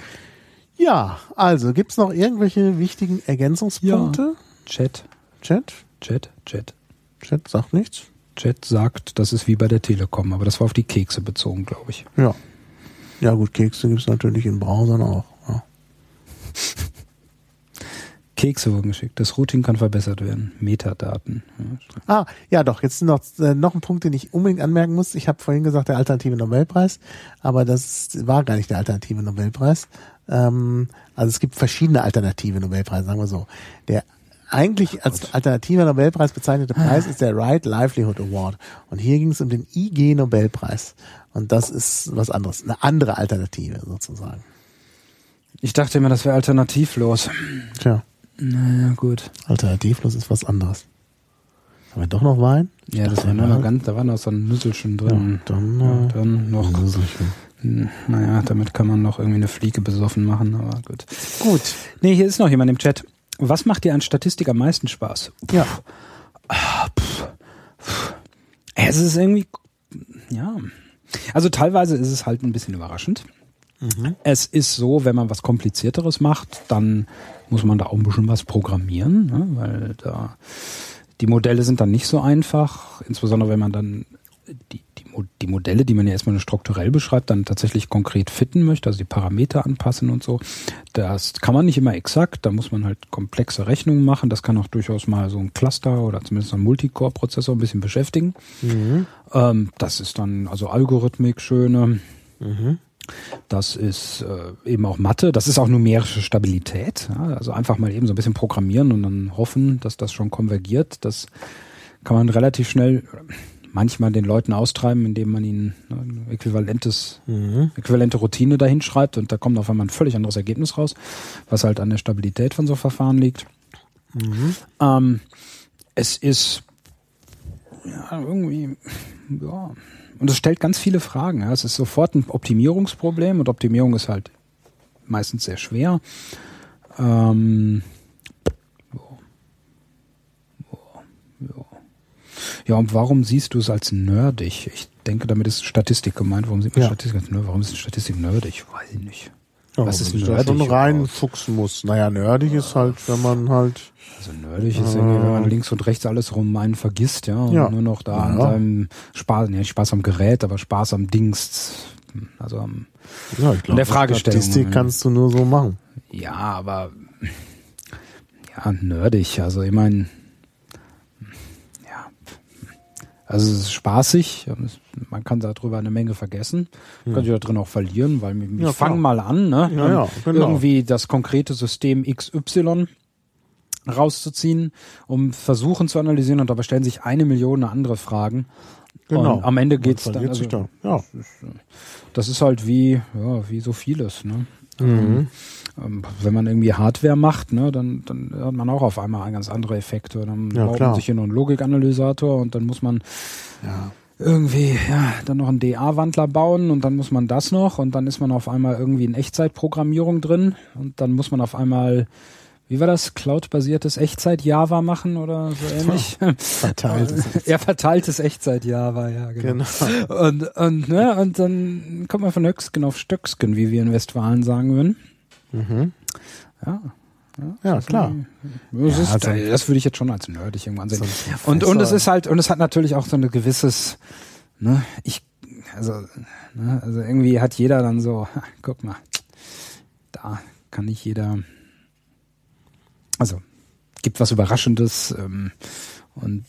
Ja, also gibt's noch irgendwelche wichtigen Ergänzungspunkte? Ja. Chat. Chat? Chat, Chat. Chat sagt nichts. Chat sagt, das ist wie bei der Telekom, aber das war auf die Kekse bezogen, glaube ich. Ja. Ja gut, Kekse gibt's natürlich in Browsern auch. Ja. Kekse wurden geschickt. Das Routing kann verbessert werden. Metadaten. Ja, ah, ja doch. Jetzt noch, äh, noch ein Punkt, den ich unbedingt anmerken muss. Ich habe vorhin gesagt, der alternative Nobelpreis, aber das war gar nicht der alternative Nobelpreis. Ähm, also es gibt verschiedene alternative Nobelpreise, sagen wir so. Der eigentlich als alternativer Nobelpreis bezeichnete Preis ist der Right Livelihood Award. Und hier ging es um den IG Nobelpreis. Und das ist was anderes, eine andere Alternative sozusagen. Ich dachte immer, das wäre alternativlos. Tja. Naja, gut. Alternativlos ist was anderes. Haben wir doch noch Wein? Ja, das war nur noch ganz, da war noch so ein Nüsselchen drin. Ja, dann, ja, dann noch. Nüsselchen. Hm, naja, damit kann man noch irgendwie eine Fliege besoffen machen, aber gut. Gut. Nee, hier ist noch jemand im Chat. Was macht dir an Statistik am meisten Spaß? Puh. Ja. Ah, es ist irgendwie, ja. Also teilweise ist es halt ein bisschen überraschend. Mhm. Es ist so, wenn man was Komplizierteres macht, dann muss man da auch ein bisschen was programmieren, ne? weil da die Modelle sind dann nicht so einfach, insbesondere wenn man dann die, die, die Modelle, die man ja erstmal strukturell beschreibt, dann tatsächlich konkret fitten möchte, also die Parameter anpassen und so. Das kann man nicht immer exakt, da muss man halt komplexe Rechnungen machen. Das kann auch durchaus mal so ein Cluster oder zumindest ein Multicore-Prozessor ein bisschen beschäftigen. Mhm. Ähm, das ist dann also Algorithmik, schöne. Mhm. Das ist äh, eben auch Mathe, das ist auch numerische Stabilität. Ja? Also einfach mal eben so ein bisschen programmieren und dann hoffen, dass das schon konvergiert. Das kann man relativ schnell manchmal den Leuten austreiben, indem man ihnen ne, äquivalentes, mhm. äquivalente Routine dahin schreibt und da kommt auf einmal ein völlig anderes Ergebnis raus, was halt an der Stabilität von so Verfahren liegt. Mhm. Ähm, es ist ja irgendwie ja und es stellt ganz viele Fragen. Ja. Es ist sofort ein Optimierungsproblem und Optimierung ist halt meistens sehr schwer. Ähm, ja. und warum siehst du es als nerdig? Ich denke, damit ist Statistik gemeint. Warum sieht man ja. Statistik als nerdig? Warum ist Statistik nerdig? Weiß ich nicht. Ja, Was ist nerdig? Da schon reinfuchsen muss. Naja, nerdig ist halt, wenn man halt also nerdig ist irgendwie, wenn man links und rechts alles rum einen vergisst, ja, und ja. nur noch da ja. an seinem Spaß, ja, Spaß am Gerät, aber Spaß am Dings, also am ja, ich glaub, der Fragestellung. Statistik kannst du nur so machen. Ja, aber ja, nerdig, also ich meine, ja, Also es ist spaßig, man kann darüber eine Menge vergessen, man kann sich da drin auch verlieren, weil ich ja, fange mal an, ne? Ja, ja, genau. irgendwie das konkrete System XY rauszuziehen, um versuchen zu analysieren und dabei stellen sich eine Million andere Fragen. Genau. Und am Ende geht's dann. Also, da. ja. das, ist, das ist halt wie, ja, wie so vieles, ne? Mhm. Ähm, wenn man irgendwie Hardware macht, ne, dann, dann hat man auch auf einmal ganz andere Effekte. Dann ja, baut man sich hier noch einen Logikanalysator und dann muss man ja. irgendwie ja, dann noch einen DA-Wandler bauen und dann muss man das noch und dann ist man auf einmal irgendwie in Echtzeitprogrammierung drin und dann muss man auf einmal wie war das, Cloud-basiertes Echtzeit-Java machen oder so ähnlich? verteiltes. ja, verteiltes Echtzeit-Java, ja, genau. genau. Und, und, ne, und dann kommt man von Höchsken auf Stöcksken, wie wir in Westfalen sagen würden. Mhm. Ja. Ja, ja klar. Das, ja, ist, also, das würde ich jetzt schon als nerdig irgendwann sehen. So und, und es ist halt, und es hat natürlich auch so ein gewisses, ne, ich, also, ne, also irgendwie hat jeder dann so, guck mal, da kann nicht jeder also gibt was Überraschendes ähm, und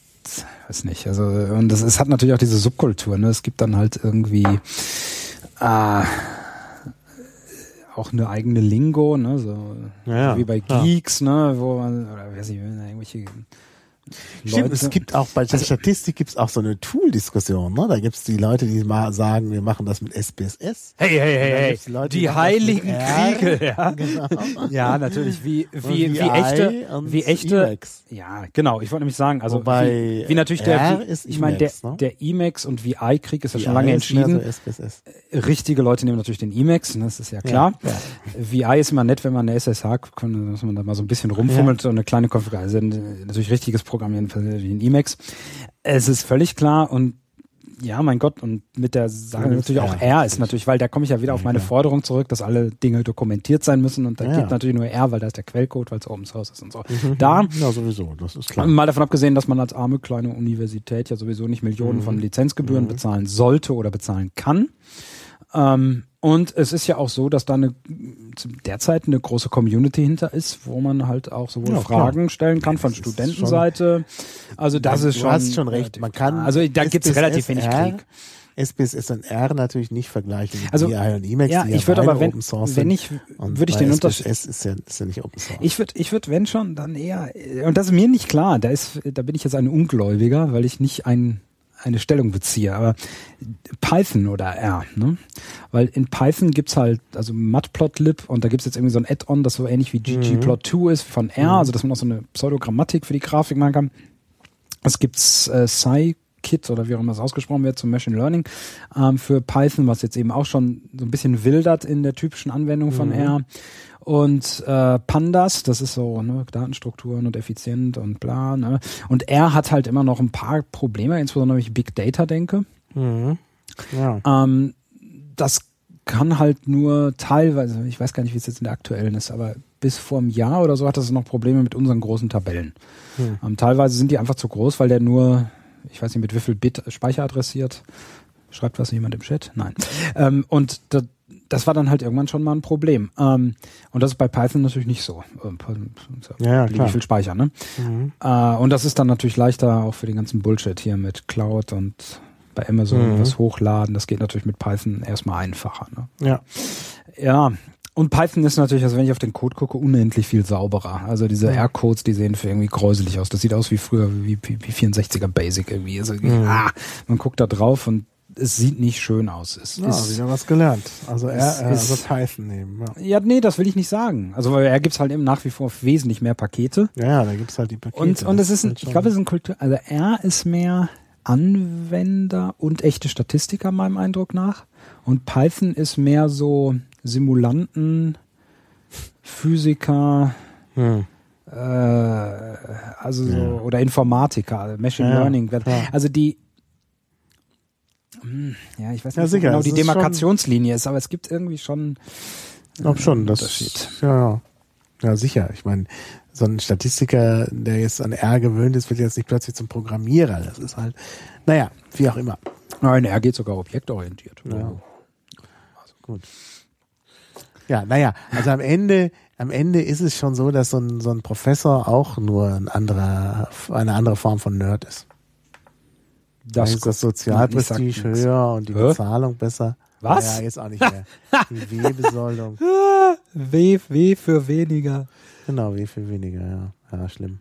weiß nicht. Also und das es hat natürlich auch diese Subkultur. Ne? Es gibt dann halt irgendwie äh, auch eine eigene Lingo, ne? so ja, wie bei Geeks, ja. ne, wo man oder weiß ich, irgendwelche Stimmt, es gibt auch bei der also, Statistik gibt's auch so eine Tool-Diskussion, ne? Da gibt's die Leute, die mal sagen, wir machen das mit SPSS. Hey, hey, hey, hey. Die, Leute, die heiligen Kriege, ja. Genau. Ja, natürlich, wie, wie, wie, echte, wie echte, Emacs. ja, genau, ich wollte nämlich sagen, also, Wobei wie, wie natürlich der, wie, ich meine, der, ne? der Emacs und VI-Krieg ist ja schon lange entschieden. So SPSS. Richtige Leute nehmen natürlich den Emacs, ne? das ist ja klar. Ja, ja. VI ist immer nett, wenn man eine SSH, dass man da mal so ein bisschen rumfummelt, ja. so eine kleine Konfiguration, also natürlich richtiges Programmieren in Emacs. Es ist völlig klar und ja, mein Gott, und mit der Sache ja, natürlich auch R ist natürlich, weil da komme ich ja wieder auf meine Forderung zurück, dass alle Dinge dokumentiert sein müssen und da ja. gibt natürlich nur R, weil da ist der Quellcode, weil es Open Source ist und so. Mhm. Da, ja, sowieso, das ist klar. Mal davon abgesehen, dass man als arme kleine Universität ja sowieso nicht Millionen mhm. von Lizenzgebühren mhm. bezahlen sollte oder bezahlen kann. Ähm, und es ist ja auch so, dass da eine, derzeit eine große Community hinter ist, wo man halt auch sowohl ja, Fragen klar. stellen kann von Studentenseite. Also das ist schon. Du hast schon recht. Man kann. Also da gibt es relativ wenig Krieg. SPSS und R natürlich nicht vergleichen mit also, DI und Emacs, ja, die ich würde aber wenn, wenn ich würde ich den Unterschied ist ja, ist ja nicht Open Source. Ich würde ich würde wenn schon dann eher und das ist mir nicht klar, da ist da bin ich jetzt ein Ungläubiger, weil ich nicht ein eine Stellung beziehe, aber Python oder R, ne? Weil in Python gibt's halt, also Matplotlib und da gibt's jetzt irgendwie so ein Add-on, das so ähnlich wie ggplot2 ist von R, mhm. also dass man auch so eine Pseudogrammatik für die Grafik machen kann. Es gibt's äh, Scikit oder wie auch immer das ausgesprochen wird zum Machine Learning ähm, für Python, was jetzt eben auch schon so ein bisschen wildert in der typischen Anwendung von mhm. R und äh, Pandas, das ist so ne, Datenstrukturen und effizient und bla. Ne? Und er hat halt immer noch ein paar Probleme, insbesondere wenn ich Big Data denke. Mhm. Ja. Ähm, das kann halt nur teilweise, ich weiß gar nicht, wie es jetzt in der aktuellen ist, aber bis vor einem Jahr oder so hat das noch Probleme mit unseren großen Tabellen. Mhm. Ähm, teilweise sind die einfach zu groß, weil der nur, ich weiß nicht, mit wie viel Bit Speicher adressiert. Schreibt was jemand im Chat? Nein. Ähm, und da, das war dann halt irgendwann schon mal ein Problem. Ähm, und das ist bei Python natürlich nicht so. Ähm, ja, ja, klar. Wie viel Speicher, ne? Mhm. Äh, und das ist dann natürlich leichter auch für den ganzen Bullshit hier mit Cloud und bei Amazon mhm. was hochladen. Das geht natürlich mit Python erstmal einfacher. Ne? Ja. Ja. Und Python ist natürlich, also wenn ich auf den Code gucke, unendlich viel sauberer. Also diese. R-Codes, die sehen für irgendwie gräuselig aus. Das sieht aus wie früher, wie, wie, wie 64er Basic irgendwie. Also, mhm. ah, man guckt da drauf und es sieht nicht schön aus. Es ja, ist, wieder was gelernt. Also er, äh, also Python nehmen. Ja. ja, nee, das will ich nicht sagen. Also weil er gibt's halt eben nach wie vor wesentlich mehr Pakete. Ja, da gibt's halt die Pakete. Und, und es ist, ein, ich glaube, es ist ein Kultur, also er ist mehr Anwender und echte Statistiker meinem Eindruck nach. Und Python ist mehr so Simulanten, Physiker, hm. äh, also so, ja. oder Informatiker, Machine ja, Learning. Also die hm, ja, ich weiß nicht, ja, sicher, genau die Demarkationslinie ist, aber es gibt irgendwie schon. Ich glaube schon, das Unterschied. Ja, ja, sicher. Ich meine, so ein Statistiker, der jetzt an R gewöhnt ist, wird jetzt nicht plötzlich zum Programmierer. Das ist halt, naja, wie auch immer. Nein, R geht sogar objektorientiert. Ja. Also gut. Ja, naja, also am Ende, am Ende ist es schon so, dass so ein, so ein Professor auch nur ein anderer, eine andere Form von Nerd ist. Das ist das Sozialprestige höher und die Bezahlung besser. Was? Ja, jetzt auch nicht mehr. Die W-Besoldung. W, w für weniger. Genau, W für weniger, ja. Ja, schlimm.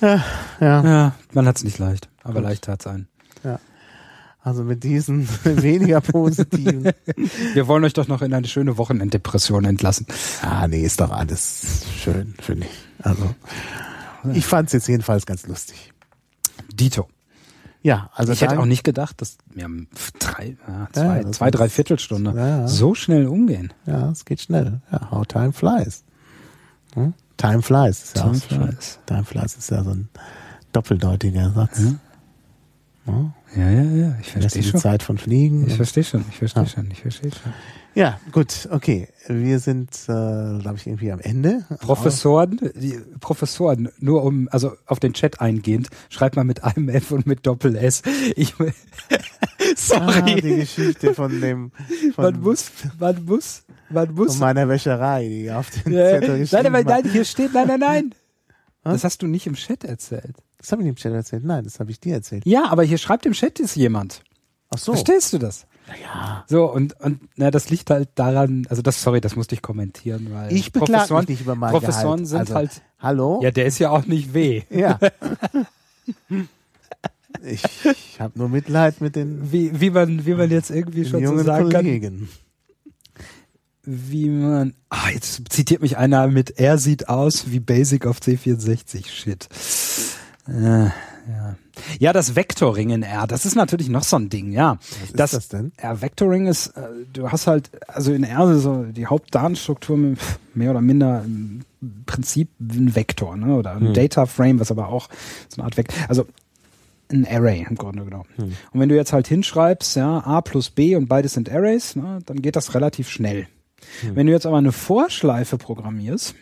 Ja, ja. ja man hat es nicht leicht, aber Gut. leicht hat es einen. Ja. Also mit diesen weniger positiven. Wir wollen euch doch noch in eine schöne Wochenenddepression entlassen. Ah, nee, ist doch alles schön, finde ich. Also ich fand es jetzt jedenfalls ganz lustig. Dito. Ja, also ich hätte auch nicht gedacht, dass wir haben drei, ja, zwei, ja, zwei drei Viertelstunde ja, so schnell umgehen. Ja, es geht schnell. Ja, how time flies. Hm? Time flies. Ist time flies. Time flies ist ja so ein doppeldeutiger Satz. Ja, ja, ja, ja. ich verstehe schon. Die Zeit von Fliegen. Ich verstehe schon, ich verstehe schon, ich verstehe schon. Ja, gut, okay. Wir sind, äh, glaube ich, irgendwie am Ende. Professoren, die Professoren, nur um, also auf den Chat eingehend, schreibt mal mit einem F und mit Doppel S. Ich, sorry. Ah, die Geschichte von dem. Von, man muss, man muss, man muss. Von meiner Wäscherei, die auf den ja, Zettel geschrieben Nein, nein, nein, hier steht, nein, nein, nein. Das hast du nicht im Chat erzählt. Das habe ich nicht im Chat erzählt. Nein, das habe ich dir erzählt. Ja, aber hier schreibt im Chat ist jemand. Ach so. Verstehst du das? Ja. So, und, und na, das liegt halt daran, also das, sorry, das musste ich kommentieren, weil ich beklage mich nicht über mein Professoren Gehalt. sind also, halt. Hallo? Ja, der ist ja auch nicht weh. Ja. ich ich habe nur Mitleid mit den. Wie, wie man, wie man jetzt irgendwie schon so sagen Kollegen. kann. Wie man, ah, jetzt zitiert mich einer mit, er sieht aus wie Basic auf C64. Shit. Äh, ja. Ja, das Vectoring in R, das ist natürlich noch so ein Ding, ja. Was das, ist das denn? R Vectoring ist, äh, du hast halt, also in R so die Hauptdatenstruktur mehr oder minder im Prinzip ein Vektor, ne? Oder ein hm. Data Frame, was aber auch so eine Art Vektor, also ein Array im Grunde genommen. Hm. Und wenn du jetzt halt hinschreibst, ja, A plus B und beides sind Arrays, ne, dann geht das relativ schnell. Hm. Wenn du jetzt aber eine Vorschleife programmierst,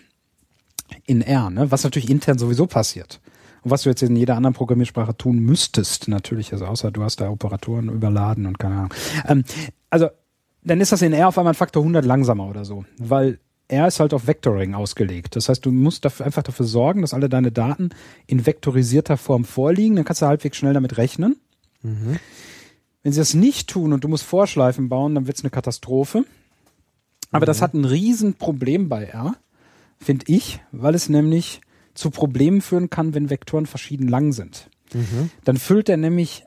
in R, ne, was natürlich intern sowieso passiert, und was du jetzt in jeder anderen Programmiersprache tun müsstest, natürlich, also außer du hast da Operatoren überladen und keine Ahnung. Ähm, also, dann ist das in R auf einmal ein Faktor 100 langsamer oder so, weil R ist halt auf Vectoring ausgelegt. Das heißt, du musst dafür, einfach dafür sorgen, dass alle deine Daten in vektorisierter Form vorliegen. Dann kannst du halbwegs schnell damit rechnen. Mhm. Wenn sie das nicht tun und du musst Vorschleifen bauen, dann wird es eine Katastrophe. Aber mhm. das hat ein Riesenproblem bei R, finde ich, weil es nämlich zu Problemen führen kann, wenn Vektoren verschieden lang sind. Mhm. Dann füllt er nämlich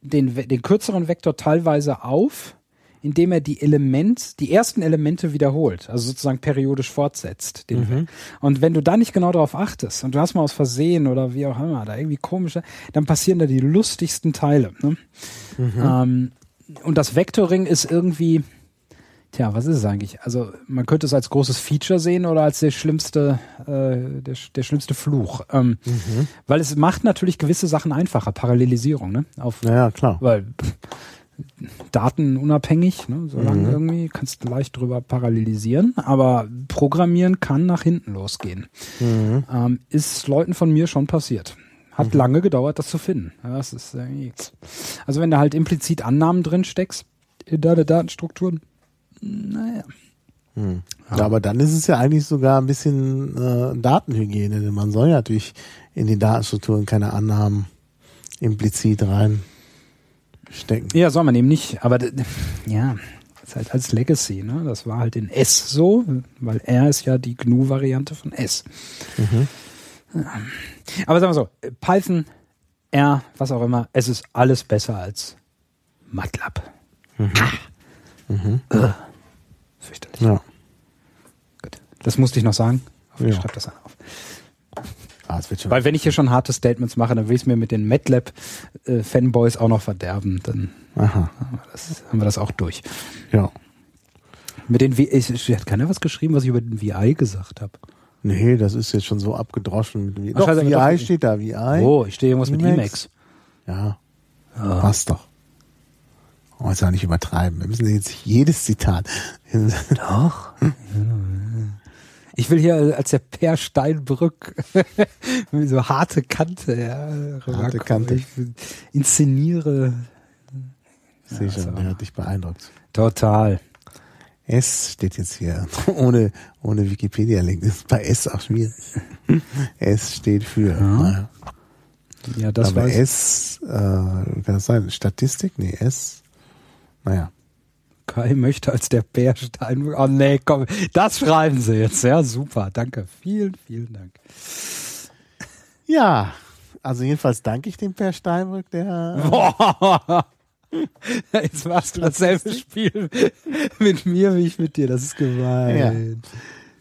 den, den kürzeren Vektor teilweise auf, indem er die Element, die ersten Elemente wiederholt, also sozusagen periodisch fortsetzt. Mhm. Und wenn du da nicht genau darauf achtest und du hast mal aus Versehen oder wie auch immer, da irgendwie komische, dann passieren da die lustigsten Teile. Ne? Mhm. Ähm, und das Vectoring ist irgendwie, Tja, was ist es eigentlich? Also man könnte es als großes Feature sehen oder als der schlimmste, äh, der, der schlimmste Fluch. Ähm, mhm. Weil es macht natürlich gewisse Sachen einfacher, Parallelisierung, ne? Auf, ja, klar. Weil Daten unabhängig, ne? solange mhm. irgendwie kannst du leicht drüber parallelisieren, aber Programmieren kann nach hinten losgehen. Mhm. Ähm, ist Leuten von mir schon passiert. Hat mhm. lange gedauert, das zu finden. Das ist also wenn du halt implizit Annahmen drin steckst in deine Datenstrukturen, naja. Hm. Ja, aber dann ist es ja eigentlich sogar ein bisschen äh, Datenhygiene, denn man soll ja natürlich in die Datenstrukturen keine Annahmen implizit reinstecken. Ja, soll man eben nicht, aber ja, ist halt als Legacy, ne? Das war halt in S so, weil R ist ja die GNU-Variante von S. Mhm. Aber sagen wir so, Python, R, was auch immer, es ist alles besser als MATLAB. Mhm. Mhm. Fürchterlich. Ja. Gut. Das musste ich noch sagen. Ich ja. schreibe das auf. Ah, Weil wenn ich hier schon harte Statements mache, dann will ich es mir mit den MATLAB-Fanboys äh, auch noch verderben. Dann Aha. Haben, wir das, haben wir das auch durch. Ja. Mit den VI, hat keiner was geschrieben, was ich über den VI gesagt habe. Nee, das ist jetzt schon so abgedroschen. Doch, doch VI doch, steht da, VI. Oh, ich stehe irgendwas mit Emacs. Ja, ja. passt doch. Oh, jetzt auch nicht übertreiben. Wir müssen jetzt jedes Zitat. Doch. Ich will hier als der Per Steinbrück so harte Kante, ja, harte Kante. Ich inszeniere. Sehe schon, der hat dich beeindruckt. Total. S steht jetzt hier ohne ohne Wikipedia-Link. Das ist bei S auch schwierig. S steht für. Ja. Ja, das Aber weiß S, äh, kann das sein? Statistik? Nee, S. Naja. Kai möchte als der Bär Steinbrück. Oh nee, komm, das schreiben sie jetzt. Ja, super. Danke. Vielen, vielen Dank. Ja, also jedenfalls danke ich dem Per Steinbrück, der. Boah. Jetzt machst du dasselbe Spiel mit mir wie ich mit dir. Das ist gemein.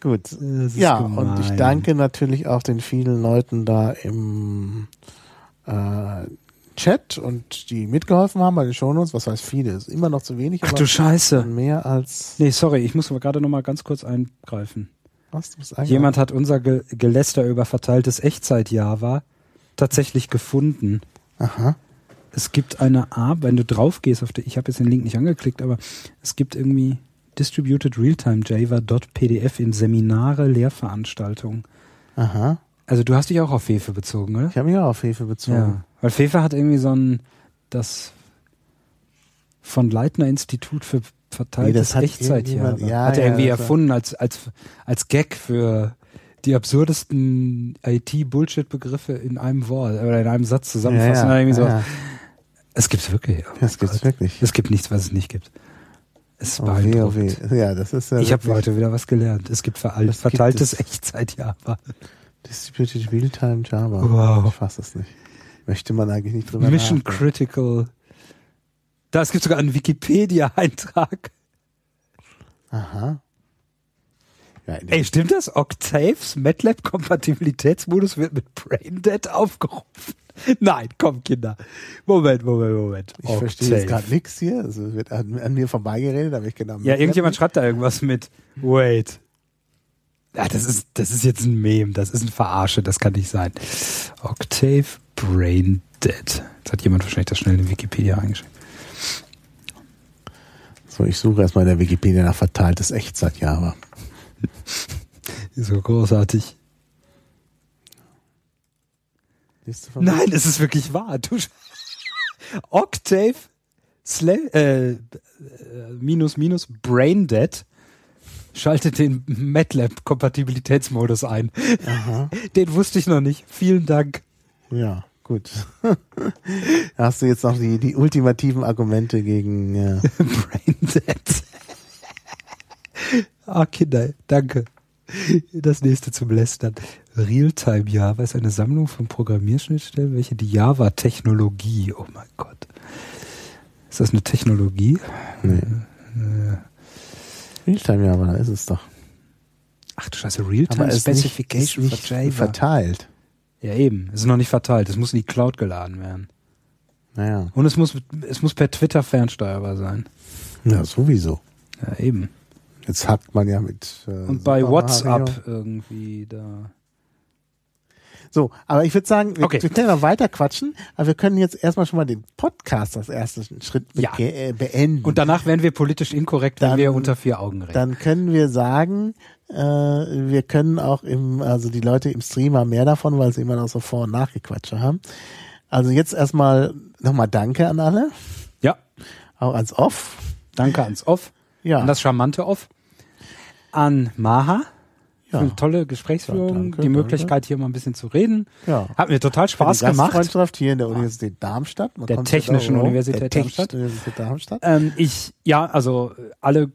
Gut. Ja, gemein. und ich danke natürlich auch den vielen Leuten da im äh, Chat und die mitgeholfen haben bei den Shownotes. Was heißt viele? Ist immer noch zu wenig. Ach du Scheiße. Mehr als. Nee, sorry, ich muss aber gerade noch mal ganz kurz eingreifen. Was? Du musst Jemand hat unser Ge Geläster über verteiltes Echtzeit-Java tatsächlich gefunden. Aha. Es gibt eine Art, wenn du drauf gehst auf die, ich habe jetzt den Link nicht angeklickt, aber es gibt irgendwie Distributed Realtime Java.pdf in Seminare, Lehrveranstaltungen. Aha. Also du hast dich auch auf Hefe bezogen, oder? Ich habe mich auch auf Hefe bezogen. Ja, weil Fefe hat irgendwie so ein das von Leitner Institut für verteiltes nee, Echtzeitjahre. Ja, hat er ja, irgendwie erfunden als als als Gag für die absurdesten IT-Bullshit-Begriffe in einem Wort oder in einem Satz zusammenfassen. Ja, ja, so. Es gibt's wirklich. Oh es gibt's wirklich. Es gibt nichts, was es nicht gibt. Es ist oh, beeindruckend. Oh, ja, das ist ja ich habe heute wieder was gelernt. Es gibt verteiltes Echtzeit-Java. Distributed Realtime Java. Wow. Ich fasse es nicht. Möchte man eigentlich nicht drüber Mission nachdenken. Critical. Da, es gibt sogar einen Wikipedia-Eintrag. Aha. Ja, Ey, stimmt das? Octaves MATLAB-Kompatibilitätsmodus wird mit Braindead aufgerufen. Nein, komm, Kinder. Moment, Moment, Moment. Ich Octave. verstehe jetzt gerade nichts hier. Also wird an, an mir vorbeigeredet, aber ich genau. Ja, irgendjemand schreibt da irgendwas mit. Wait. Ja, das ist, das ist jetzt ein Meme, das ist ein Verarsche, das kann nicht sein. Octave Brain Dead. Jetzt hat jemand wahrscheinlich das schnell in Wikipedia eingeschrieben. So, ich suche erstmal in der Wikipedia nach verteiltes Echtzeit-Java. so großartig. Nein, es ist wirklich wahr. Du Octave Sla äh, äh, minus minus Braindead schaltet den MATLAB-Kompatibilitätsmodus ein. Aha. Den wusste ich noch nicht. Vielen Dank. Ja, gut. hast du jetzt noch die, die ultimativen Argumente gegen ja. Braindead. ah, Kinder, danke. Das nächste zum Lästern. Realtime Java ist eine Sammlung von Programmierschnittstellen, welche die Java-Technologie, oh mein Gott. Ist das eine Technologie? Nee. Realtime Java, da ist es doch. Ach du Scheiße, Realtime Specification nicht, ist Java. verteilt. Ja, eben. Es ist noch nicht verteilt. Es muss in die Cloud geladen werden. Naja. Und es muss, es muss per Twitter fernsteuerbar sein. Ja, sowieso. Ja, eben. Jetzt hackt man ja mit. Äh, Und bei WhatsApp irgendwie da. So, aber ich würde sagen, wir, okay. wir können noch weiter quatschen, aber wir können jetzt erstmal schon mal den Podcast als ersten Schritt be ja. äh, beenden. Und danach werden wir politisch inkorrekt, dann, wenn wir unter vier Augen reden. Dann können wir sagen, äh, wir können auch im, also die Leute im Stream haben mehr davon, weil sie immer noch so Vor- und Nachgequatsche haben. Also jetzt erstmal nochmal Danke an alle. Ja. Auch ans Off. Danke ans Off. Ja. An das charmante Off. An Maha. Ja. Eine tolle Gesprächsführung, ja, danke, die Möglichkeit danke. hier mal ein bisschen zu reden. Ja. Hat mir total Spaß die gemacht. Freundschaft hier in der Universität Darmstadt. Man der Technischen Universität der Darmstadt. Universität Darmstadt. Ähm, ich, ja, also alle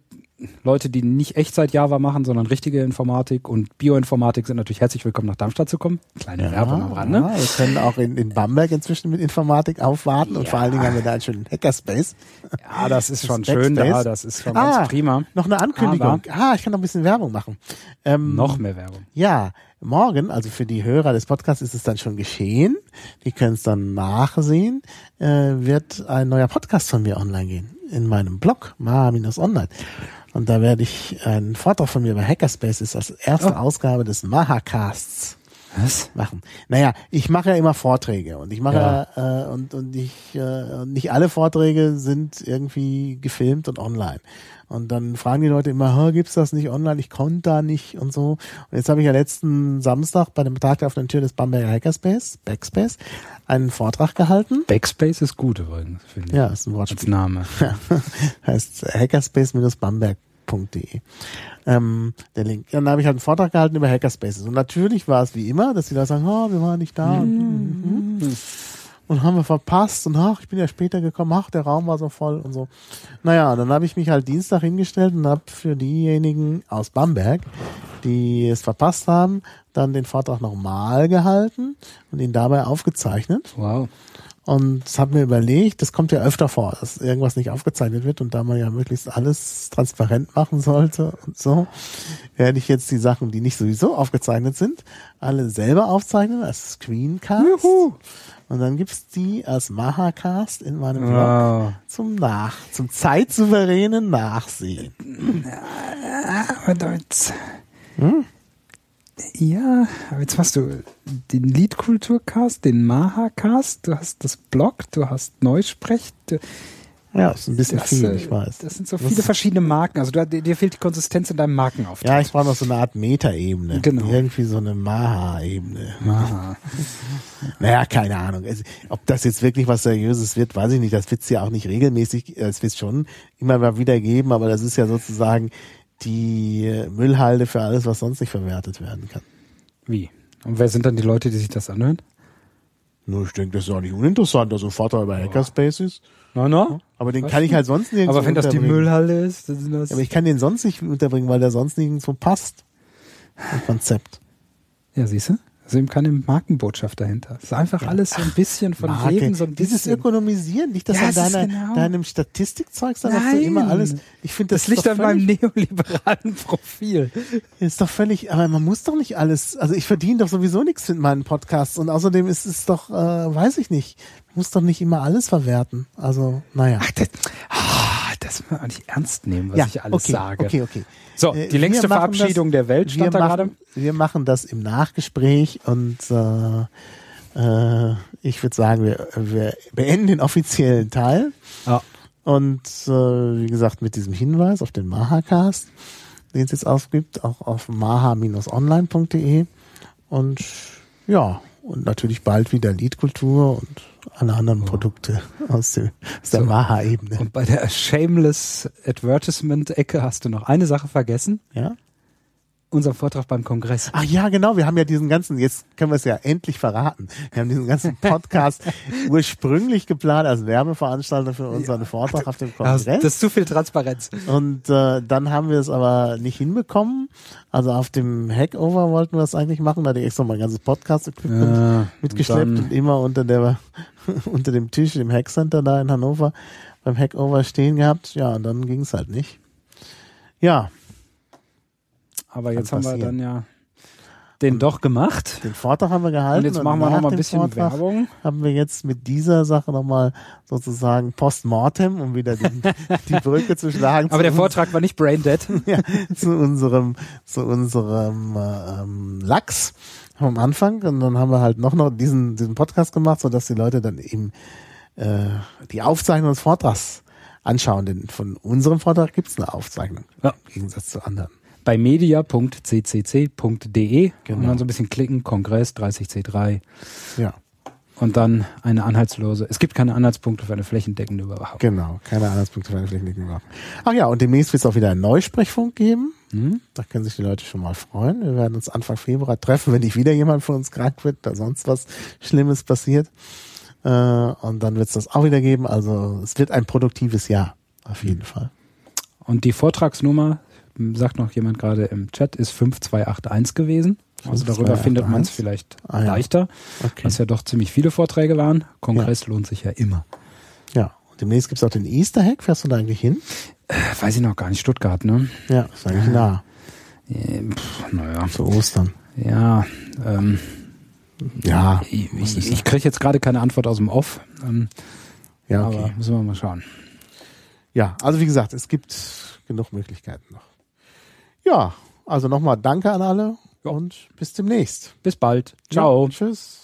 Leute, die nicht Echtzeit-Java machen, sondern richtige Informatik und Bioinformatik sind natürlich herzlich willkommen, nach Darmstadt zu kommen. Kleine ja, Werbung am Rande. Ja, wir können auch in, in Bamberg inzwischen mit Informatik aufwarten ja. und vor allen Dingen haben wir da einen schönen Hackerspace. Ja, das ist das schon schön da, das ist schon ah, ganz prima. Noch eine Ankündigung. Aber ah, ich kann noch ein bisschen Werbung machen. Ähm, noch mehr Werbung. Ja, morgen, also für die Hörer des Podcasts ist es dann schon geschehen. Die können es dann nachsehen. Äh, wird ein neuer Podcast von mir online gehen in meinem Blog, ma-online. Und da werde ich einen Vortrag von mir bei Hackerspaces als erste oh. Ausgabe des Mahacasts Was? machen. Naja, ich mache ja immer Vorträge und ich mache ja. äh, und und ich äh, nicht alle Vorträge sind irgendwie gefilmt und online. Und dann fragen die Leute immer, gibt's das nicht online? Ich konnte da nicht und so. Und jetzt habe ich ja letzten Samstag bei dem Tag der offenen Tür des Bamberger Hackerspace, Backspace, einen Vortrag gehalten. Backspace ist gut übrigens, finde ich. Ja, ist ein Wortspiel. Als Name. heißt hackerspace-bamberg.de. Ähm, der Link. Dann habe ich halt einen Vortrag gehalten über Hackerspaces. Und natürlich war es wie immer, dass die da sagen, oh, wir waren nicht da. Mhm. Hm. Und haben wir verpasst und ach, ich bin ja später gekommen, ach, der Raum war so voll und so. Naja, dann habe ich mich halt Dienstag hingestellt und habe für diejenigen aus Bamberg, die es verpasst haben, dann den Vortrag nochmal gehalten und ihn dabei aufgezeichnet. Wow. Und habe mir überlegt, das kommt ja öfter vor, dass irgendwas nicht aufgezeichnet wird und da man ja möglichst alles transparent machen sollte und so, werde ich jetzt die Sachen, die nicht sowieso aufgezeichnet sind, alle selber aufzeichnen als Screencast. Juhu. Und dann gibt's die als Mahacast in meinem Blog wow. zum Nach, zum zeitsouveränen Nachsehen. Aber jetzt, hm? Ja, aber jetzt hast du den Liedkulturcast, den Maha-Cast, du hast das Blog, du hast Neusprech. Du, ja, ist ein bisschen das, viel, ich weiß. Das sind so viele das verschiedene Marken. Also du, dir fehlt die Konsistenz in deinem Markenauftritt. Ja, ich brauche noch so eine Art Meta-Ebene. Genau. Irgendwie so eine Maha-Ebene. Maha. naja, keine Ahnung. ob das jetzt wirklich was Seriöses wird, weiß ich nicht. Das wird es ja auch nicht regelmäßig. Es wird schon immer mal wieder geben, aber das ist ja sozusagen die Müllhalde für alles, was sonst nicht verwertet werden kann. Wie? Und wer sind dann die Leute, die sich das anhören? Nur, ich denke, das ist auch nicht uninteressant. Also Vater über Hackerspaces. No, no. Aber den kann ich halt sonst nirgendwo Aber wenn das die Müllhalde ist, dann ist das. aber ich kann den sonst nicht unterbringen, weil der sonst nirgendwo passt. Ein Konzept. Ja, siehst du? Also eben keine Markenbotschaft dahinter. Es ist einfach ja. alles so ein bisschen von Marke. jedem so ein bisschen. Dieses Ökonomisieren, nicht das ja, an deiner, genau. deinem Statistikzeug, sondern dass du immer alles, ich finde das, das liegt an meinem neoliberalen Profil. Ist doch völlig, aber man muss doch nicht alles, also ich verdiene doch sowieso nichts mit meinen Podcasts und außerdem ist es doch, äh, weiß ich nicht, muss doch nicht immer alles verwerten. Also, naja. Ach, das, ah, das muss man nicht ernst nehmen, was ja, ich alles okay, sage. Okay, okay. So, äh, die längste Verabschiedung das, der Welt stand da gerade. Wir machen das im Nachgespräch und äh, äh, ich würde sagen, wir, wir beenden den offiziellen Teil. Ja. Und äh, wie gesagt, mit diesem Hinweis auf den Mahacast, den es jetzt aufgibt, auch auf maha-online.de. Und ja, und natürlich bald wieder Liedkultur und alle anderen. Produkte aus, der, aus der so. Maha-Ebene. Und bei der Shameless Advertisement-Ecke hast du noch eine Sache vergessen. Ja unserem Vortrag beim Kongress. Ach ja, genau. Wir haben ja diesen ganzen, jetzt können wir es ja endlich verraten. Wir haben diesen ganzen Podcast ursprünglich geplant als Werbeveranstalter für unseren ja. Vortrag auf dem Kongress. Das ist zu viel Transparenz. Und äh, dann haben wir es aber nicht hinbekommen. Also auf dem Hackover wollten wir es eigentlich machen. Da hatte ich extra mein ganzes Podcast-Equipment ja, mitgeschleppt und, und, immer unter der unter dem Tisch im Hackcenter da in Hannover beim Hackover stehen gehabt. Ja, und dann ging es halt nicht. Ja, aber jetzt haben wir dann ja den doch gemacht. Den Vortrag haben wir gehalten. Und jetzt machen wir noch mal ein bisschen Vortrag Werbung. Haben wir jetzt mit dieser Sache noch mal sozusagen postmortem, um wieder die, die Brücke zu schlagen. Aber der Vortrag war nicht brain dead. ja, zu unserem, zu unserem ähm, Lachs am Anfang. Und dann haben wir halt noch noch diesen, diesen Podcast gemacht, sodass die Leute dann eben äh, die Aufzeichnung des Vortrags anschauen. Denn von unserem Vortrag gibt es eine Aufzeichnung. Ja. Im Gegensatz zu anderen bei media.ccc.de genau. und dann so ein bisschen klicken, Kongress 30C3. Ja. Und dann eine anhaltslose. Es gibt keine Anhaltspunkte für eine flächendeckende Überwachung. Genau, keine Anhaltspunkte für eine flächendeckende Überwachung. Ach ja, und demnächst wird es auch wieder einen Neusprechfunk geben. Mhm. Da können sich die Leute schon mal freuen. Wir werden uns Anfang Februar treffen, wenn nicht wieder jemand von uns krank wird, da sonst was Schlimmes passiert. Äh, und dann wird es das auch wieder geben. Also es wird ein produktives Jahr, auf jeden. Fall. Und die Vortragsnummer sagt noch jemand gerade im Chat, ist 5281 gewesen. Also darüber findet man es vielleicht ah, ja. leichter, okay. was ja doch ziemlich viele Vorträge waren. Kongress ja. lohnt sich ja immer. Ja, und demnächst gibt es auch den Easter Hack. Fährst du da eigentlich hin? Äh, weiß ich noch gar nicht. Stuttgart, ne? Ja, ist eigentlich nah. Äh, naja. Zu Ostern. Ja, ähm, ja. Ich, ich, ich kriege jetzt gerade keine Antwort aus dem Off. Ähm, ja, okay. Aber müssen wir mal schauen. Ja, also wie gesagt, es gibt genug Möglichkeiten noch. Ja, also nochmal Danke an alle und bis demnächst. Bis bald. Ciao. Ja, tschüss.